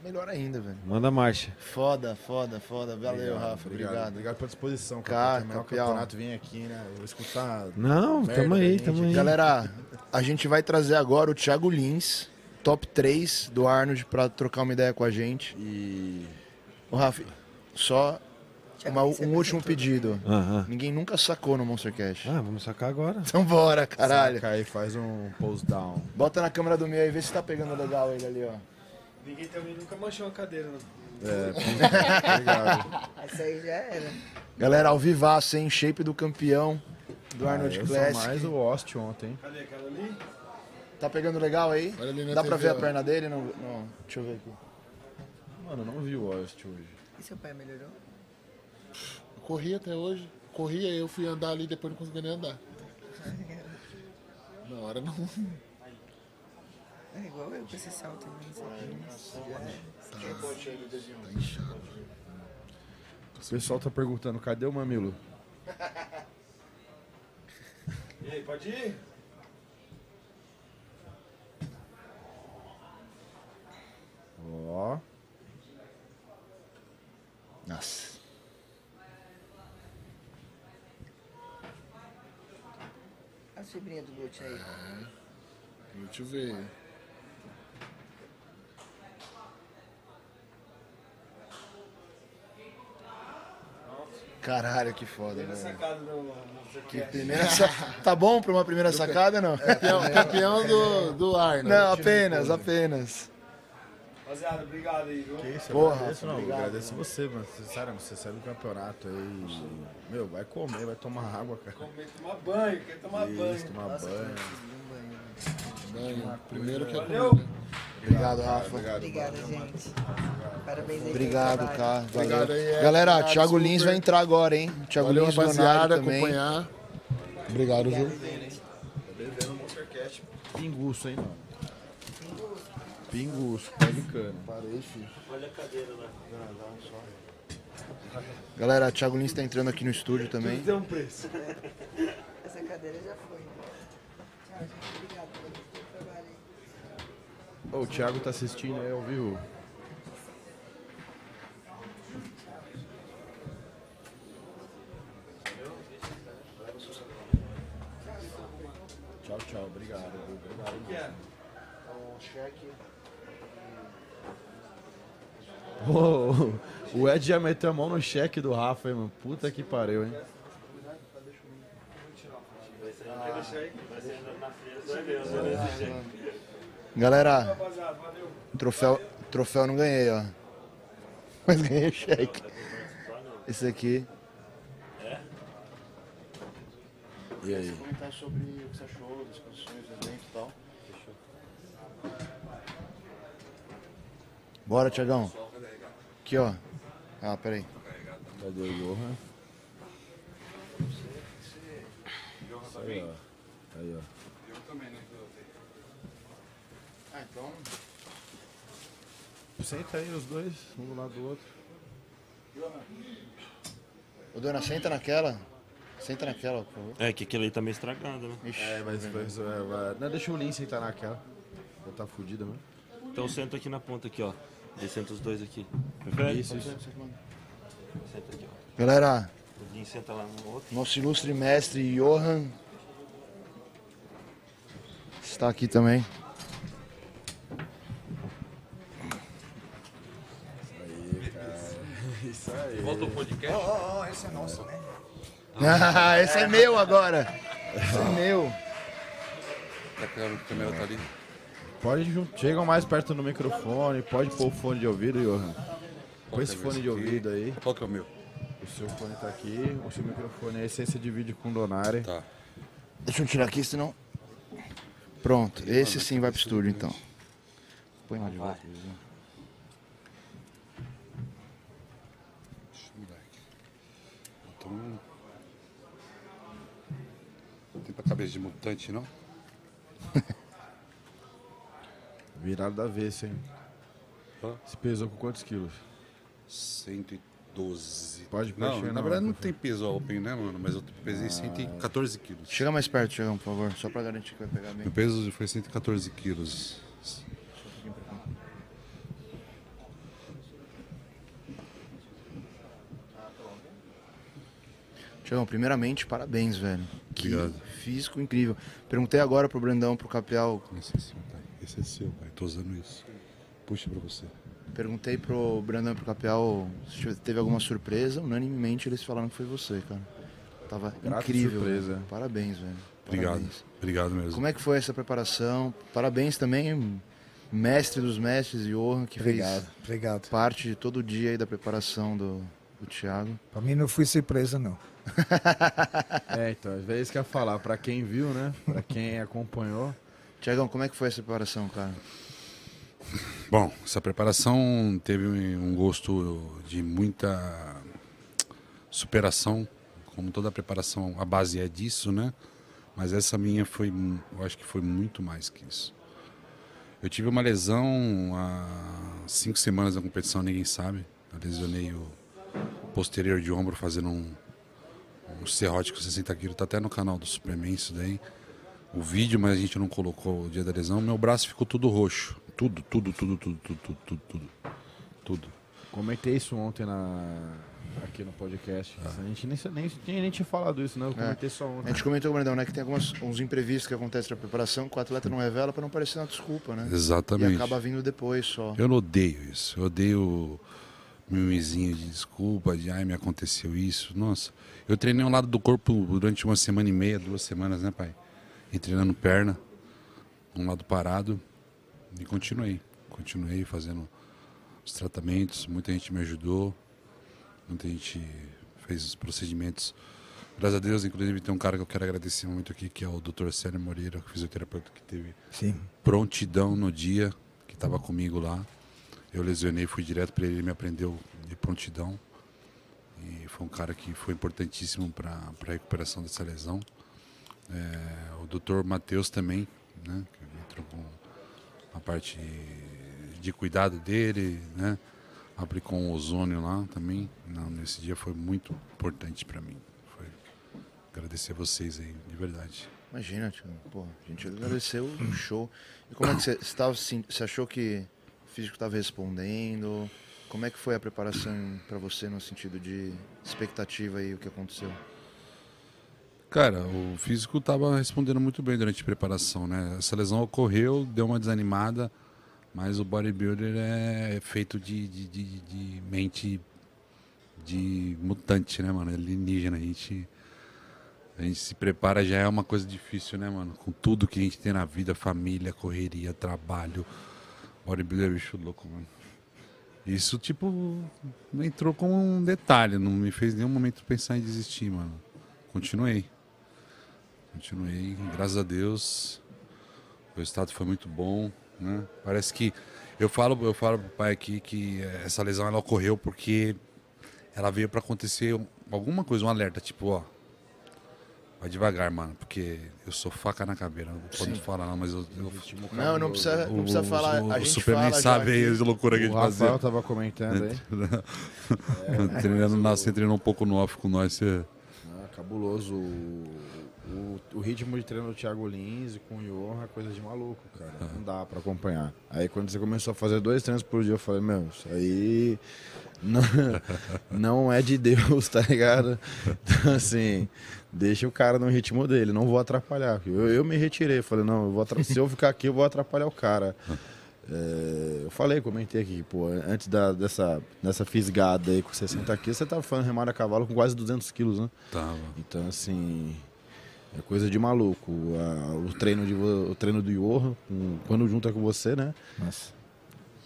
melhor ainda, velho. Manda marcha. Foda, foda, foda. Valeu, Rafa. Obrigado. Obrigado pela disposição, Cara, cara. O campeão. campeonato, vem aqui, né? Eu vou escutar. Não, tamo aí, tamo aí. Galera, a gente vai trazer agora o Thiago Lins, top 3 do Arnold, pra trocar uma ideia com a gente. E. Ô, Rafa, só uma- é um último pedido. Aham. Ninguém nunca sacou no Monster Cash. Ah, vamos sacar agora. Então bora, caralho. Saca aí, faz um post down. Bota na câmera do meio aí, vê se tá pegando legal ele ali, ó. Ninguém também nunca manchou uma cadeira. É, obrigado. Essa aí já era. Galera, ao vivaço, hein? Shape do campeão do Arnold Ah, eu sou Classic. mais o Ost ontem. Cadê aquela ali? Tá pegando legal aí? Olha ali na Dá pra TV, ver a ó. perna dele? Não, não. Deixa eu ver aqui. Mano, eu não vi o Ost hoje. E seu pai melhorou? Corri até hoje. Corri, aí eu fui andar ali, depois não consegui nem andar. Na hora não. É igual eu com esse salto também. sabe? O pessoal tá perguntando, cadê o mamilo? E aí, pode ir? Ó. Nossa. As fibrinhas do glúteo aí. Deixa eu ver. Caralho, que foda, velho. Sacada no Que primeira sa... Tá bom pra uma primeira sacada, não? Campeão, campeão do, do Arnold. Não, apenas, apenas. Rapaziada, obrigado aí, viu? Que isso, Porra, agradeço, não, obrigado, agradeço você, mano. Sinceramente, você sai do campeonato aí. Meu, vai comer, vai tomar água, cara. Comer, tomar banho, quer tomar Isso, tomar banho. Banho. Primeiro que é Valeu. Obrigado, Rafa. Obrigada, gente. Parabéns aí Obrigado, cara. Obrigado Valeu. aí, é, Galera, obrigado, Thiago Lins vai entrar agora, hein? Thiago Valeu, Lins, rapaziada, também. acompanhar. Obrigado, viu? Bebendo Monstercast. Pinguço, hein, mano. Pingos, Pelicano. Parei, Parece. Olha a cadeira lá. Galera, Thiago Lins tá entrando aqui no estúdio também. Deu é um preço. Essa cadeira já foi. Tchau, gente. Obrigado trabalho. Oh, o Thiago tá assistindo aí ao vivo. Tchau, tchau. Obrigado. Obrigado. Mesmo. É? Tá cheque. Ô, o Ed já meteu a mão no cheque do Rafa, hein, mano. Puta que pariu, hein? Galera, troféu, troféu não ganhei, ó. Mas ganhei o cheque. Esse aqui. E aí? comentar sobre o que você achou das condições do evento e tal. Bora, Tiagão. Aqui, ó. Ah, peraí. Cadê o Johan? Aí, ó. Aí, ó. Ah, então. Senta aí os dois, um do lado do outro. Ô, dona, senta naquela. Senta naquela, por favor. É, que aquele aí tá meio estragado, né? Ixi, É, mas, mas é, vai- Não, deixa o Lin sentar naquela. Já tá fudida mesmo. Então senta aqui na ponta aqui, ó. E senta os dois aqui. Prefere? Isso, isso. Senta aqui, ó. Galera, O Dinho senta lá no outro. nosso ilustre mestre Johan está aqui também. Isso aí. Volta o podcast. Ó, ó, esse é nosso, né? Ah, esse é meu agora. Esse é meu. Tá que a câmera tá ali. Pode chegam mais perto do microfone, pode pôr o fone de ouvido, Johan. Põe esse é fone de aqui? ouvido aí. Qual que é o meu? O seu fone tá aqui, o seu microfone é a essência de vídeo com Donari. Tá. Deixa eu tirar aqui, senão. Pronto, esse sim vai pro estúdio então. Põe lá de volta. Luizinho. Moleque. Então. Tem pra cabeça de mutante, não? Virado da vez, hein? Hã? Se pesou com quantos quilos? 112. Pode Não, mexer, na não, verdade não tem peso open, né, mano? Mas eu pesei 114 quilos. Chega mais perto, Tiagão, por favor, só pra garantir que vai pegar bem. Meu peso foi 114 quilos. Tiagão, primeiramente, parabéns, velho. Que Obrigado. físico incrível. Perguntei agora pro Brandão, pro Capial, Esse é seu, pai. Tô usando isso. Puxa pra você. perguntei pro Brandão e pro Capial se teve alguma surpresa. Unanimemente eles falaram que foi você, cara. Tava Grata incrível. surpresa. velho. Parabéns, velho. Obrigado. Parabéns. Obrigado mesmo. Como é que foi essa preparação? Parabéns também, mestre dos mestres, Johan, que Obrigado, fez obrigado. parte de todo o dia aí da preparação do, do Thiago. Pra mim não fui surpresa, não. É, então, às vezes quer falar, pra quem viu, né? Pra quem acompanhou. Tiagão, como é que foi essa preparação, cara? Bom, essa preparação teve um gosto de muita superação, como toda preparação, a base é disso, né? Mas essa minha foi, eu acho que foi muito mais que isso. Eu tive uma lesão há cinco semanas na competição, ninguém sabe. Eu lesionei o posterior de ombro fazendo um, um serrote com 60 quilos, tá até no canal do Superman isso daí. O vídeo, mas a gente não colocou o dia da lesão. Meu braço ficou tudo roxo. Tudo, tudo, tudo, tudo, tudo, tudo, tudo, tudo. Tudo. Comentei isso ontem na... aqui no podcast. Ah. A gente nem, nem, nem, nem tinha falado isso, né? Eu comentei só A ontem. gente comentou, Brandão, né, que tem alguns uns imprevistos que acontecem na preparação que o atleta não revela pra não parecer uma desculpa, né? Exatamente. E acaba vindo depois só. Eu não odeio isso. Eu odeio mimizinho de desculpa, de ai, me aconteceu isso. Nossa, eu treinei um lado do corpo durante uma semana e meia, duas semanas, né, pai? E treinando perna, um lado parado, e continuei. Continuei fazendo os tratamentos, muita gente me ajudou, muita gente fez os procedimentos. Graças a Deus, inclusive, tem um cara que eu quero agradecer muito aqui, que é o Dr. Célio Moreira, fisioterapeuta que teve Sim. prontidão no dia que estava comigo lá. Eu lesionei, fui direto para ele, ele me aprendeu de prontidão. E foi um cara que foi importantíssimo para a recuperação dessa lesão. É, o doutor Matheus também, né, entrou com a parte de cuidado dele, né, aplicou um ozônio lá também. Não, nesse dia foi muito importante para mim. Foi agradecer vocês aí, de verdade. Imagina. Pô, a gente agradeceu o show. E como é que você estava Você achou que o físico estava respondendo? Como é que foi a preparação pra você no sentido de expectativa e o que aconteceu? Cara, o físico estava respondendo muito bem durante a preparação, né? Essa lesão ocorreu, deu uma desanimada, mas o bodybuilder é feito de, de, de, de mente de mutante, né, mano? Alienígena. A gente, a gente se prepara já é uma coisa difícil, né, mano? Com tudo que a gente tem na vida, família, correria, trabalho. Bodybuilder é bicho louco, mano. Isso, tipo, entrou como um detalhe, não me fez nenhum momento pensar em desistir, mano. Continuei. Continuei, graças a Deus. O resultado foi muito bom, né? Parece que eu falo, eu falo pro pai aqui que essa lesão ela ocorreu porque ela veio para acontecer alguma coisa, um alerta, tipo, ó, Vai devagar, mano, porque eu sou faca na cabeça. Não pode falar, não, mas eu. eu não, não precisa, não precisa falar. O, a gente o Superman fala sabe aí as loucuras que a gente fazia. O Rafael tava comentando aí. é, treinando, você treinou um pouco no off com nós. Você... Ah, cabuloso. O, o, ritmo de treino do Thiago Lins e com o Johan é coisa de maluco, cara. Não dá pra acompanhar. Aí quando você começou a fazer dois treinos por dia, eu falei, meu, isso aí não, não é de Deus, tá ligado? Então, assim, deixa o cara no ritmo dele, não vou atrapalhar. Eu, eu me retirei, falei, não, eu vou se eu ficar aqui, eu vou atrapalhar o cara. É, eu falei, comentei aqui, pô, antes da, dessa, dessa fisgada aí com 60 quilos, você tava falando remar a cavalo com quase 200 quilos, né? Tava. Então, assim, é coisa de maluco. o, treino de, o treino do Johan, quando junta com você, né? Nossa.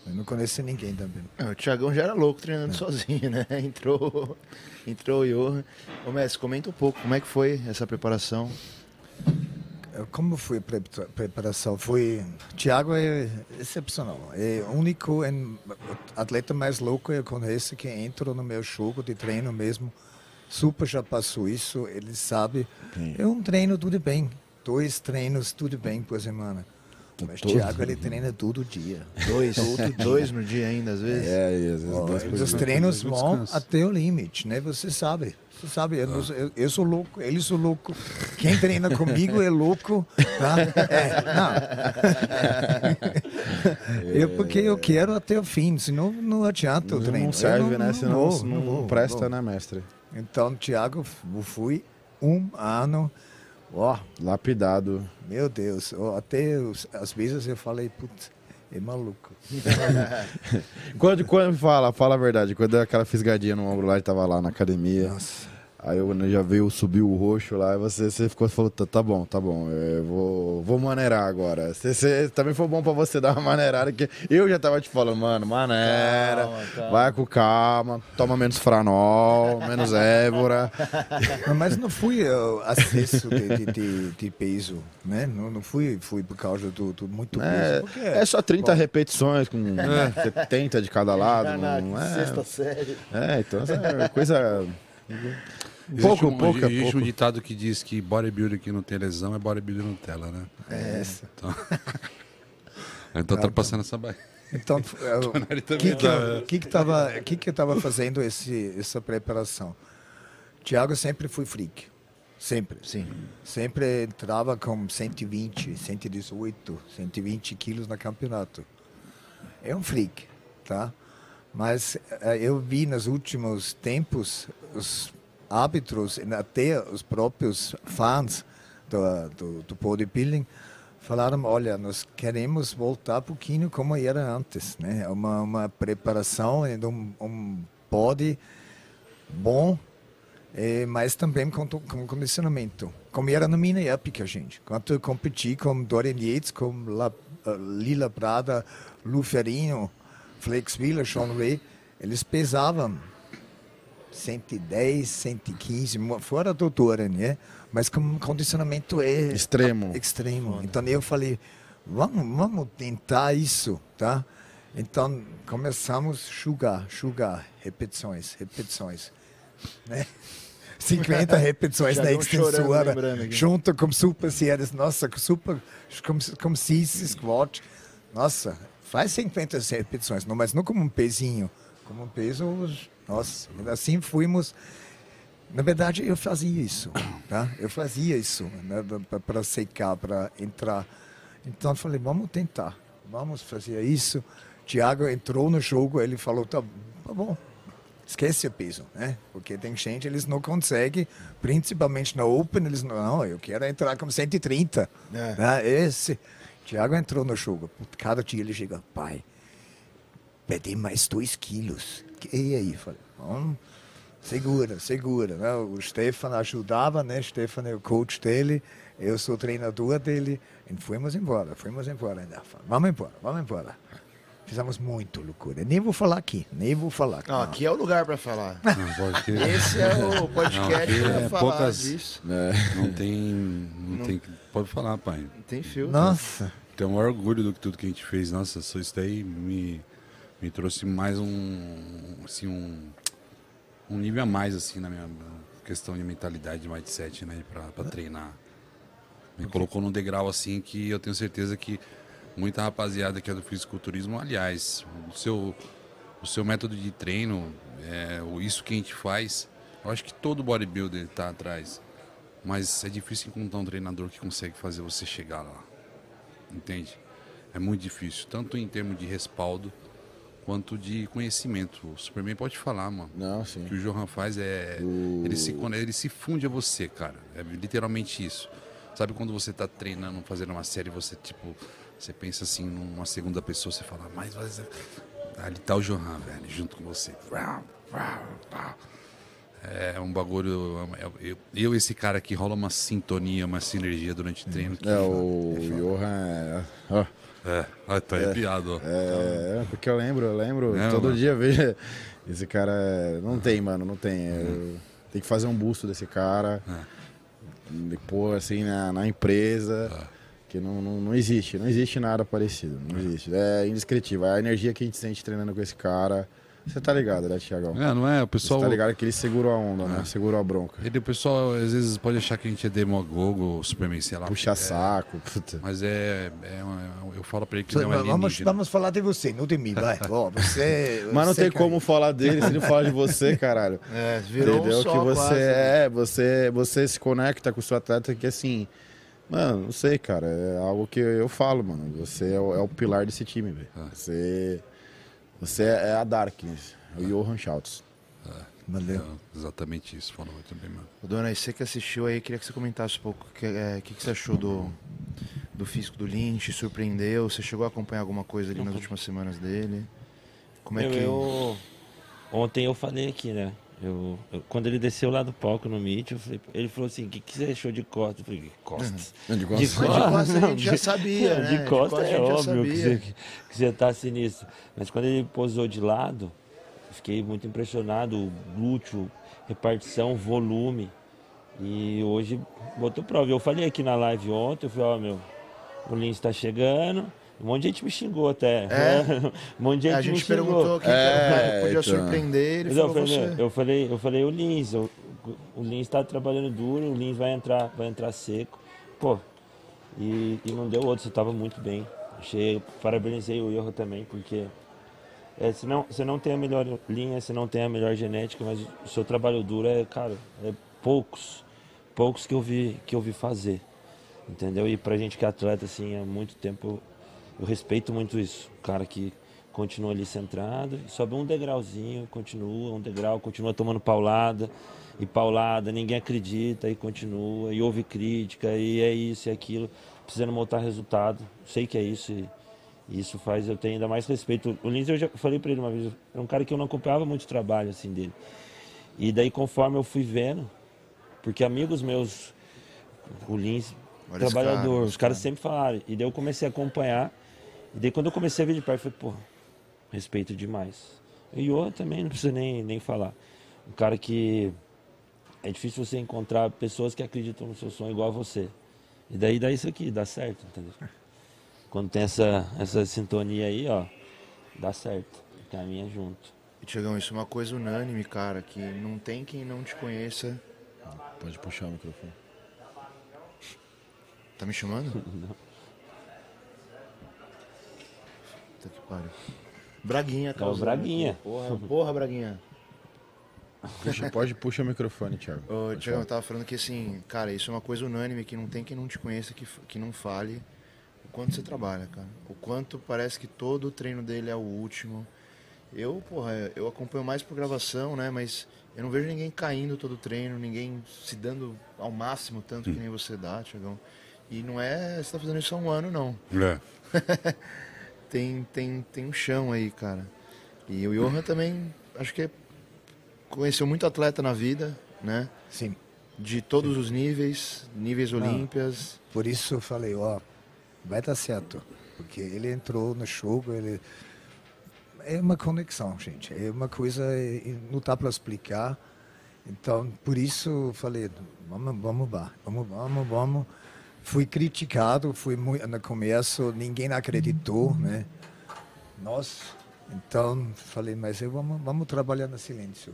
Eu não conheço ninguém também. o Thiagão já era louco treinando é. sozinho, né? Entrou, entrou o Johan. Ô, Messi, comenta um pouco como é que foi essa preparação. Como foi a preparação? Foi. Thiago é excepcional. É o único atleta mais louco que eu conheço que entrou no meu jogo de treino mesmo. Super já passou isso, ele sabe. Sim. É um treino, tudo bem. Dois treinos, tudo bem por semana. Mas o Thiago ele treina todo dia. Dois, dois no dia ainda, às vezes. É, e às vezes oh, dois Os treinos vão até o limite, né? Você sabe. Você sabe, eu, ah. eu, eu, sou louco, ele sou louco. Quem treina comigo é louco. Tá? É, não. eu, porque eu quero até o fim, senão não adianta o treino. Não serve, não, né? Senão não, não, não, presta, né, mestre? Então, Thiago, eu fui um ano Ó, lapidado. Meu Deus, ó, até os, às vezes eu falei, putz, é maluco. quando, quando fala, fala a verdade, quando deu aquela fisgadinha no ombro lá e tava lá na academia. Nossa. Aí eu já veio subir o roxo lá, e você, você ficou falou, tá, tá bom, tá bom, eu vou, vou maneirar agora. Você, você, também foi bom pra você dar uma maneirada, que eu já tava te falando, mano, maneira, calma, calma. vai com calma, toma menos franol, menos évora. Mas não fui uh, acesso de, de, de, peso, né? Não, não fui, fui por causa do, do muito é, peso. É, é só 30 bom. repetições com é. 70 de cada lado. Não, não é, sexta série. É, então é coisa... Pouco, um, pouco, existe pouco. um ditado que diz que bodybuilder que não tem lesão é bodybuilder Nutella, né? É essa. Então, então tá passando essa barriga. Então, o que que, tá... que que tava, que que eu tava fazendo esse, essa preparação? Thiago sempre foi freak. Sempre. Sim. Sempre entrava com 120, 118, 120 quilos no campeonato. É um freak, tá? Mas uh, eu vi nos últimos tempos os árbitros, até os próprios fãs do, do, do bodybuilding, falaram, olha, nós queremos voltar um pouquinho como era antes, né? Uma, uma preparação, um, um body bom, é, mas também com, com condicionamento. Como era na minha época, gente. Quando eu competi com Dorian Yates, com La, uh, Lila Prada, Lu Ferrino, Flex Wheeler, Sean Ray, eles pesavam 110, 115, fora do doutora, né? Mas com condicionamento é extremo. extremo. Então eu falei, vamos, vamos tentar isso, tá? Então começamos a sugar, sugar, repetições, repetições, né? 50 repetições na extensora, junto com super séries, nossa, super, como, como se squat, nossa, faz 50 repetições, não, mas não como um pezinho, como um peso nossa, assim fomos. Na verdade, eu fazia isso, tá? Eu fazia isso né, para secar, para entrar. Então, eu falei, vamos tentar, vamos fazer isso. Tiago entrou no jogo, ele falou, tá, tá bom, esquece o peso, né? Porque tem gente, eles não conseguem, principalmente na Open, eles não, não eu quero entrar com 130. É. Né? Esse, Thiago entrou no jogo, cada dia ele chega, pai, perdi mais dois quilos. E aí? Falei, vamos, segura, segura. Né? O Stefan ajudava, né? Stefan é o coach dele, eu sou treinador dele. E fomos embora, fomos embora. Vamos embora, vamos embora. Fizemos muito loucura. Nem vou falar aqui, nem vou falar. Aqui, não, aqui é o lugar para falar. Não, Esse é o podcast para é falar poucas, disso. É, não tem, não, não, tem, pode falar, pai. Não tem fio. Nossa. Tem um orgulho do que tudo que a gente fez. Nossa, isso daí me, me trouxe mais um, assim, um, um nível a mais assim na minha questão de mentalidade, de mindset, né, para treinar. Me colocou num degrau assim que eu tenho certeza que muita rapaziada que é do fisiculturismo, aliás, o seu, o seu método de treino, é, isso que a gente faz, eu acho que todo bodybuilder está atrás. Mas é difícil encontrar um treinador que consegue fazer você chegar lá. Entende? É muito difícil, tanto em termos de respaldo quanto de conhecimento. O Superman pode falar, mano. Não, sim. O que o Johan faz é. O... Ele, se, ele se funde a você, cara. É literalmente isso. Sabe quando você está treinando, fazendo uma série, você tipo você pensa assim numa segunda pessoa, você fala, mas, mas ali tá o Johan, velho, junto com você. É um bagulho. Eu, eu, esse cara aqui rola uma sintonia, uma sinergia durante o treino. é, o é Johan é. É, ah, tá arrepiado, é, é, porque eu lembro, eu lembro, é, todo mano. dia vejo. Esse cara não tem, mano, não tem. Tem que fazer um busto desse cara. É. Depois, assim, na, na empresa. É. Que não, não, não existe, não existe nada parecido. Não existe. É indescritível. A energia que a gente sente treinando com esse cara. Você tá ligado, né, Tiagão? É, não é? O pessoal. Você tá ligado que ele segurou a onda, né? é. né? Segurou a bronca. Ele, o pessoal às vezes pode achar que a gente é demagogo, Superman, sei lá. Puxa é, saco. Puta. Mas é, é, Eu falo pra ele que Você, não é vamos, vamos falar de você, não de mim, vai. oh, você, Mas não você tem como falar dele se não falar de você, caralho. É, virou Entendeu? Um que você quase, é, você, você se conecta com o seu atleta que assim. Mano, não sei, cara. É algo que eu falo, mano. Você é o, é o pilar desse time, velho. Ah. Você, você é a Darkness, é o Johan Schultz. Ah. Valeu. É exatamente isso, falou também, mano. Dona, você que assistiu aí, queria que você comentasse um pouco o que, é, que, que, você achou do, do físico do Lynch, surpreendeu? Você chegou a acompanhar alguma coisa ali nas últimas semanas dele? Como é eu, que. Eu... Ontem eu falei aqui, né? Eu, eu, quando ele desceu lá do palco no Meet, falei, ele falou assim: o que, que você achou de Costa? Eu falei: Costas? Uhum. De Costas, de Costa, a gente já sabia. Né? De Costa é óbvio que você, que você tá sinistro. Mas quando ele posou de lado, fiquei muito impressionado. Glúteo, repartição, volume. E hoje botou prova. Eu falei aqui na live ontem: eu falei, ó, oh, meu, o Lins está chegando um monte de gente me xingou até. É. um monte de gente, a gente me xingou. perguntou quem é, podia então. surpreender, ele falou eu falei, você. Eu falei, eu falei o Lins, o, o Lins está trabalhando duro, o Lins vai entrar, vai entrar seco. Pô, e, e não deu outro, você estava muito bem. Achei, parabenizei o erro também, porque é, você, não, você não tem a melhor linha, você não tem a melhor genética, mas o seu trabalho duro é, cara, é poucos, poucos que eu vi, que eu vi fazer. Entendeu? E pra gente que é atleta, assim, há muito tempo eu respeito muito isso. O cara que continua ali centrado, sobe um degrauzinho, continua, um degrau, continua tomando paulada e paulada, ninguém acredita e continua, e ouve crítica, e é isso e aquilo, precisando montar resultado. Sei que é isso e, e isso faz eu ter ainda mais respeito. O Lins eu já falei para ele uma vez, é um cara que eu não acompanhava muito trabalho assim dele. E daí conforme eu fui vendo, porque amigos meus, o Lins, Olha trabalhador, cara, os caras cara. sempre falaram, e daí eu comecei a acompanhar e daí quando eu comecei a ver de perto, eu falei, pô, respeito demais. E o também, não precisa nem, nem falar. Um cara que é difícil você encontrar pessoas que acreditam no seu sonho igual a você. E daí dá isso aqui, dá certo, entendeu? Quando tem essa, essa sintonia aí, ó, dá certo. Caminha junto. E Tiagão, isso é uma coisa unânime, cara, que não tem quem não te conheça. Pode puxar o microfone. Tá me chamando? não. Puta que pariu. Braguinha, cara. É o Braguinha. Porra, porra, Braguinha. Puxa, pode puxar o microfone, Thiago. Ô, Thiago, eu tava falando que assim, cara, isso é uma coisa unânime que não tem quem não te conheça que, que não fale o quanto você trabalha, cara. O quanto parece que todo o treino dele é o último. Eu, porra, eu acompanho mais por gravação, né? Mas eu não vejo ninguém caindo todo treino, ninguém se dando ao máximo tanto que nem você dá, Tiagão. E não é. Você tá fazendo isso há um ano, não. É. tem, tem, tem um chão aí, cara. E o Johan também, acho que conheceu muito atleta na vida, né? Sim. De todos os níveis, níveis olímpias. Por isso eu falei, ó, vai dar certo. Porque ele entrou no jogo, ele. É uma conexão, gente. É uma coisa. Não dá para explicar. Então, por isso eu falei, vamos, vamos lá, vamos, vamos, vamos. Fui criticado, fui muito, no começo, ninguém acreditou, né? Nós, então, falei, mas eu, vamos, vamos trabalhar no silêncio.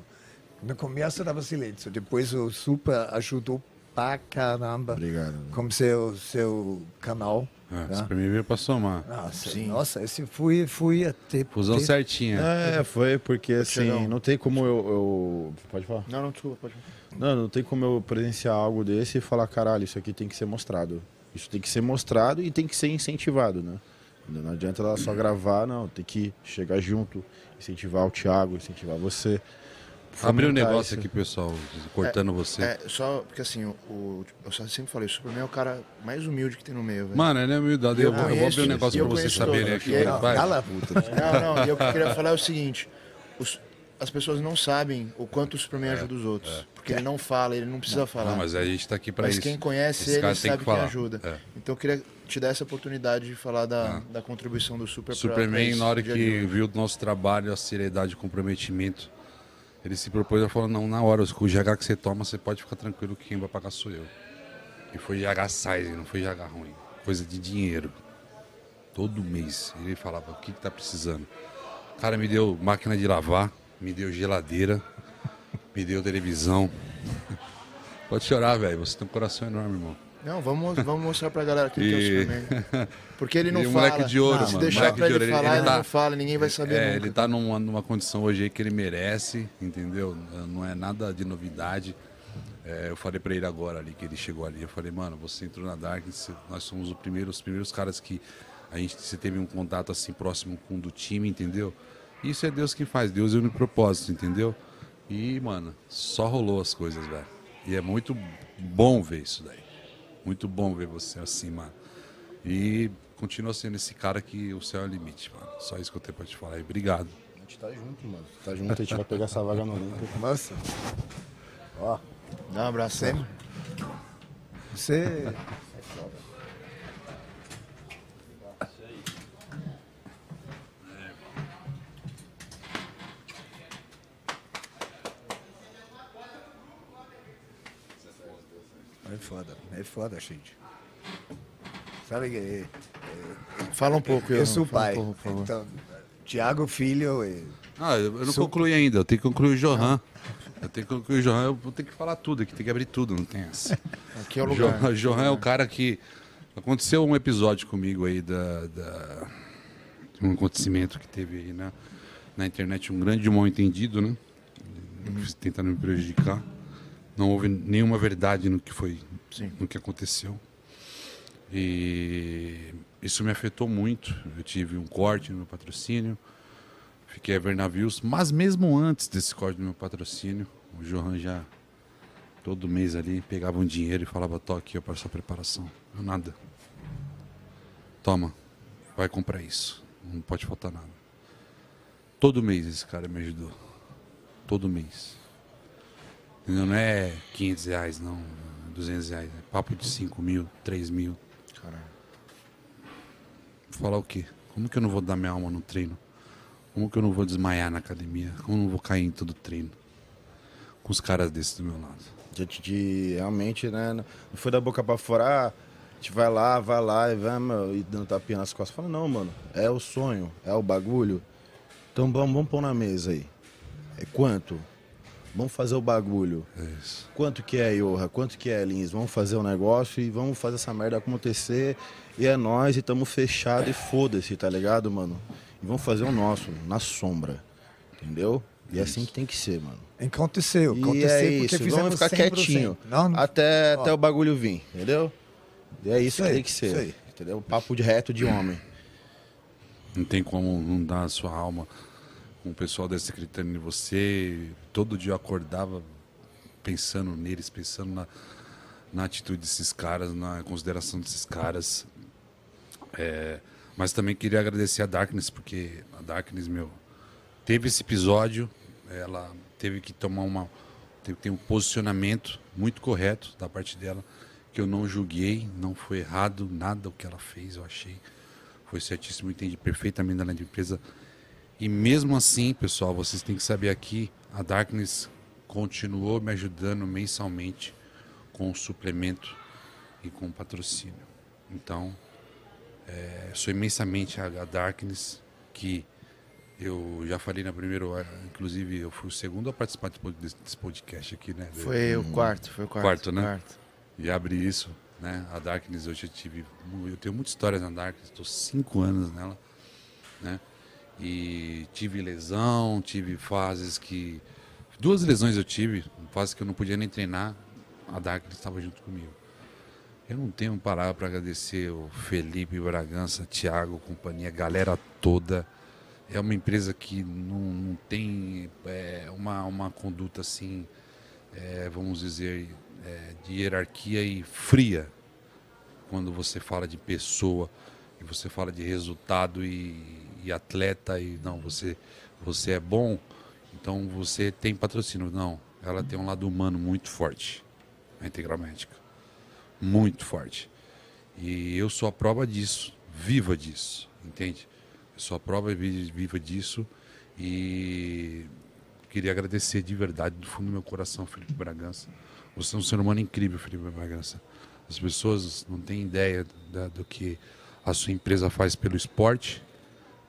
No começo estava silêncio, depois o Super ajudou pra caramba. Obrigado. Com seu, seu canal. É, né? Isso pra mim veio pra somar. Nossa, Sim. nossa, esse fui, fui até. Fusão até- certinha. É, foi porque assim, não tem como eu, eu- Pode falar? Não, não, desculpa, pode Não, não tem como eu presenciar algo desse e falar, caralho, isso aqui tem que ser mostrado. Isso tem que ser mostrado e tem que ser incentivado, né? Não adianta ela só gravar, não. Tem que chegar junto, incentivar o Thiago, incentivar você. Abriu um negócio isso. aqui, pessoal, cortando você. É, só porque assim, o, o- eu sempre falei, o Superman é o cara mais humilde que tem no meio, velho. Mano, ele é humildade. Eu, Eu vou- eu vou abrir um negócio pra você conheço saber todo. aqui. E aí- Não, vai. cala a puta. Não, não, e eu o que eu queria falar é o seguinte: os- as pessoas não sabem o quanto o Superman ajuda os outros. Porque ele não fala, ele não precisa falar. Não, mas a gente tá aqui pra Mas isso. quem conhece Esse ele sabe que falar. ajuda. É. Então eu queria te dar essa oportunidade de falar da, da contribuição do Super Superman, na hora que viu o nosso trabalho, a seriedade, o comprometimento, ele se propôs a falar, não, na hora, o GH que você toma, você pode ficar tranquilo que quem vai pagar sou eu. E foi GH size, não foi GH ruim. Coisa de dinheiro. Todo mês. Ele falava, o que, que tá precisando? O cara me deu máquina de lavar, me deu geladeira, me deu televisão. Pode chorar, velho. Você tem um coração enorme, irmão. Não, vamos, vamos mostrar pra galera quem que é o E- Superman. Porque ele não E o fala. moleque de ouro, Se mano, deixar pra de ele falar, ele ele, tá- não fala, ninguém vai saber É, nunca. ele tá numa, numa condição hoje aí que ele merece, entendeu? Não é nada de novidade. É, eu falei pra ele agora ali, que ele chegou ali, eu falei, mano, você entrou na Dark, nós somos o primeiro, os primeiros caras que a gente você teve um contato assim próximo com o do time, entendeu? Isso é Deus que faz, Deus é o propósito, entendeu? E, mano, só rolou as coisas, velho. E é muito bom ver isso daí. Muito bom ver você assim, mano. E continua sendo esse cara que o céu é o limite, mano. Só isso que eu tenho pra te falar. E obrigado. A gente tá junto, mano. Tá junto, a gente vai pegar essa vaga no Olímpico. Nossa, ó, Dá um abraço aí. você. É foda, é foda, gente. Sabe que Fala um pouco, eu Johan, sou fala um pai. pouco. Então, Tiago Filho e Ah, eu eu não Sou- concluí ainda. Eu tenho que concluir o Johan. Eu tenho que concluir o Johan. Eu vou ter que falar tudo aqui. Tem que abrir tudo, não tem essa. Aqui é o lugar. Johan, Johan é o cara que. Aconteceu um episódio comigo aí da, da- um acontecimento que teve aí na, na internet, um grande mal entendido, né? Tentando me prejudicar. Não houve nenhuma verdade no que foi, Sim. no que aconteceu. E isso me afetou muito. Eu tive um corte no meu patrocínio, fiquei a ver navios, mas mesmo antes desse corte do meu patrocínio, o Johan já todo mês ali pegava um dinheiro e falava: Tô aqui para sua preparação. Eu nada. Toma, vai comprar isso. Não pode faltar nada. Todo mês esse cara me ajudou. Todo mês. Não é 500 reais, não. 200 reais. É papo de 5 mil, 3 mil. Caralho. Falar o quê? Como que eu não vou dar minha alma no treino? Como que eu não vou desmaiar na academia? Como eu não vou cair em todo treino? Com os caras desses do meu lado. Diante de realmente, né? Não foi da boca pra fora, ah, a gente vai lá, vai lá e vai, meu, e dando tapinha nas costas. Fala, não, mano, é o sonho, é o bagulho. Então vamos, vamos pôr na mesa aí. É quanto? Vamos fazer o bagulho. Isso. Quanto que é, Iorra? Quanto que é, Lins? Vamos fazer o negócio e vamos fazer essa merda acontecer. E é nós e tamo fechado e foda-se, tá ligado, mano? E vamos fazer o nosso, na sombra. Entendeu? E é assim que tem que ser, mano. Aconteceu, E aconteceu é isso, vamos ficar 100%. quietinho. Não, Até, Ó. até o bagulho vir, entendeu? E é isso, Isso que aí, tem que ser. isso aí. Entendeu? Papo de reto de homem. Não tem como não dar a sua alma com o pessoal da Secretaria de você. Todo dia eu acordava pensando neles, pensando na, na atitude desses caras, na consideração desses caras. É, mas também queria agradecer a Darkness, porque a Darkness, meu, teve esse episódio, ela teve que tomar uma. teve um posicionamento muito correto da parte dela, que eu não julguei, não foi errado nada o que ela fez, eu achei. Foi certíssimo, entendi perfeitamente da empresa. E mesmo assim, pessoal, vocês têm que saber aqui, a Darkness continuou me ajudando mensalmente com o suplemento e com o patrocínio. Então, é, sou imensamente a, a Darkness, que eu já falei na primeira hora, inclusive eu fui o segundo a participar desse, podcast aqui, né? Foi o quarto, foi o quarto. Quarto, né? Quarto. E abri isso, né? A Darkness eu já tive, eu tenho muitas histórias na Darkness, estou cinco anos nela, né? E tive lesão, tive fases que duas lesões eu tive, fases que eu não podia nem treinar, a Darkness estava junto comigo. Eu não tenho palavra para agradecer o Felipe Bragança, Thiago, companhia, galera toda. É uma empresa que não, não tem é, uma, uma conduta assim, é, vamos dizer, é, de hierarquia e fria. Quando você fala de pessoa e você fala de resultado e, e atleta e não, você, você é bom, então você tem patrocínio. Não, ela tem um lado humano muito forte, a Integral Médica muito forte. E eu sou a prova disso, viva disso, entende? Eu sou a prova viva disso e queria agradecer de verdade, do fundo do meu coração, Felipe Bragança. Você é um ser humano incrível, Felipe Bragança. As pessoas não têm ideia da, do que a sua empresa faz pelo esporte,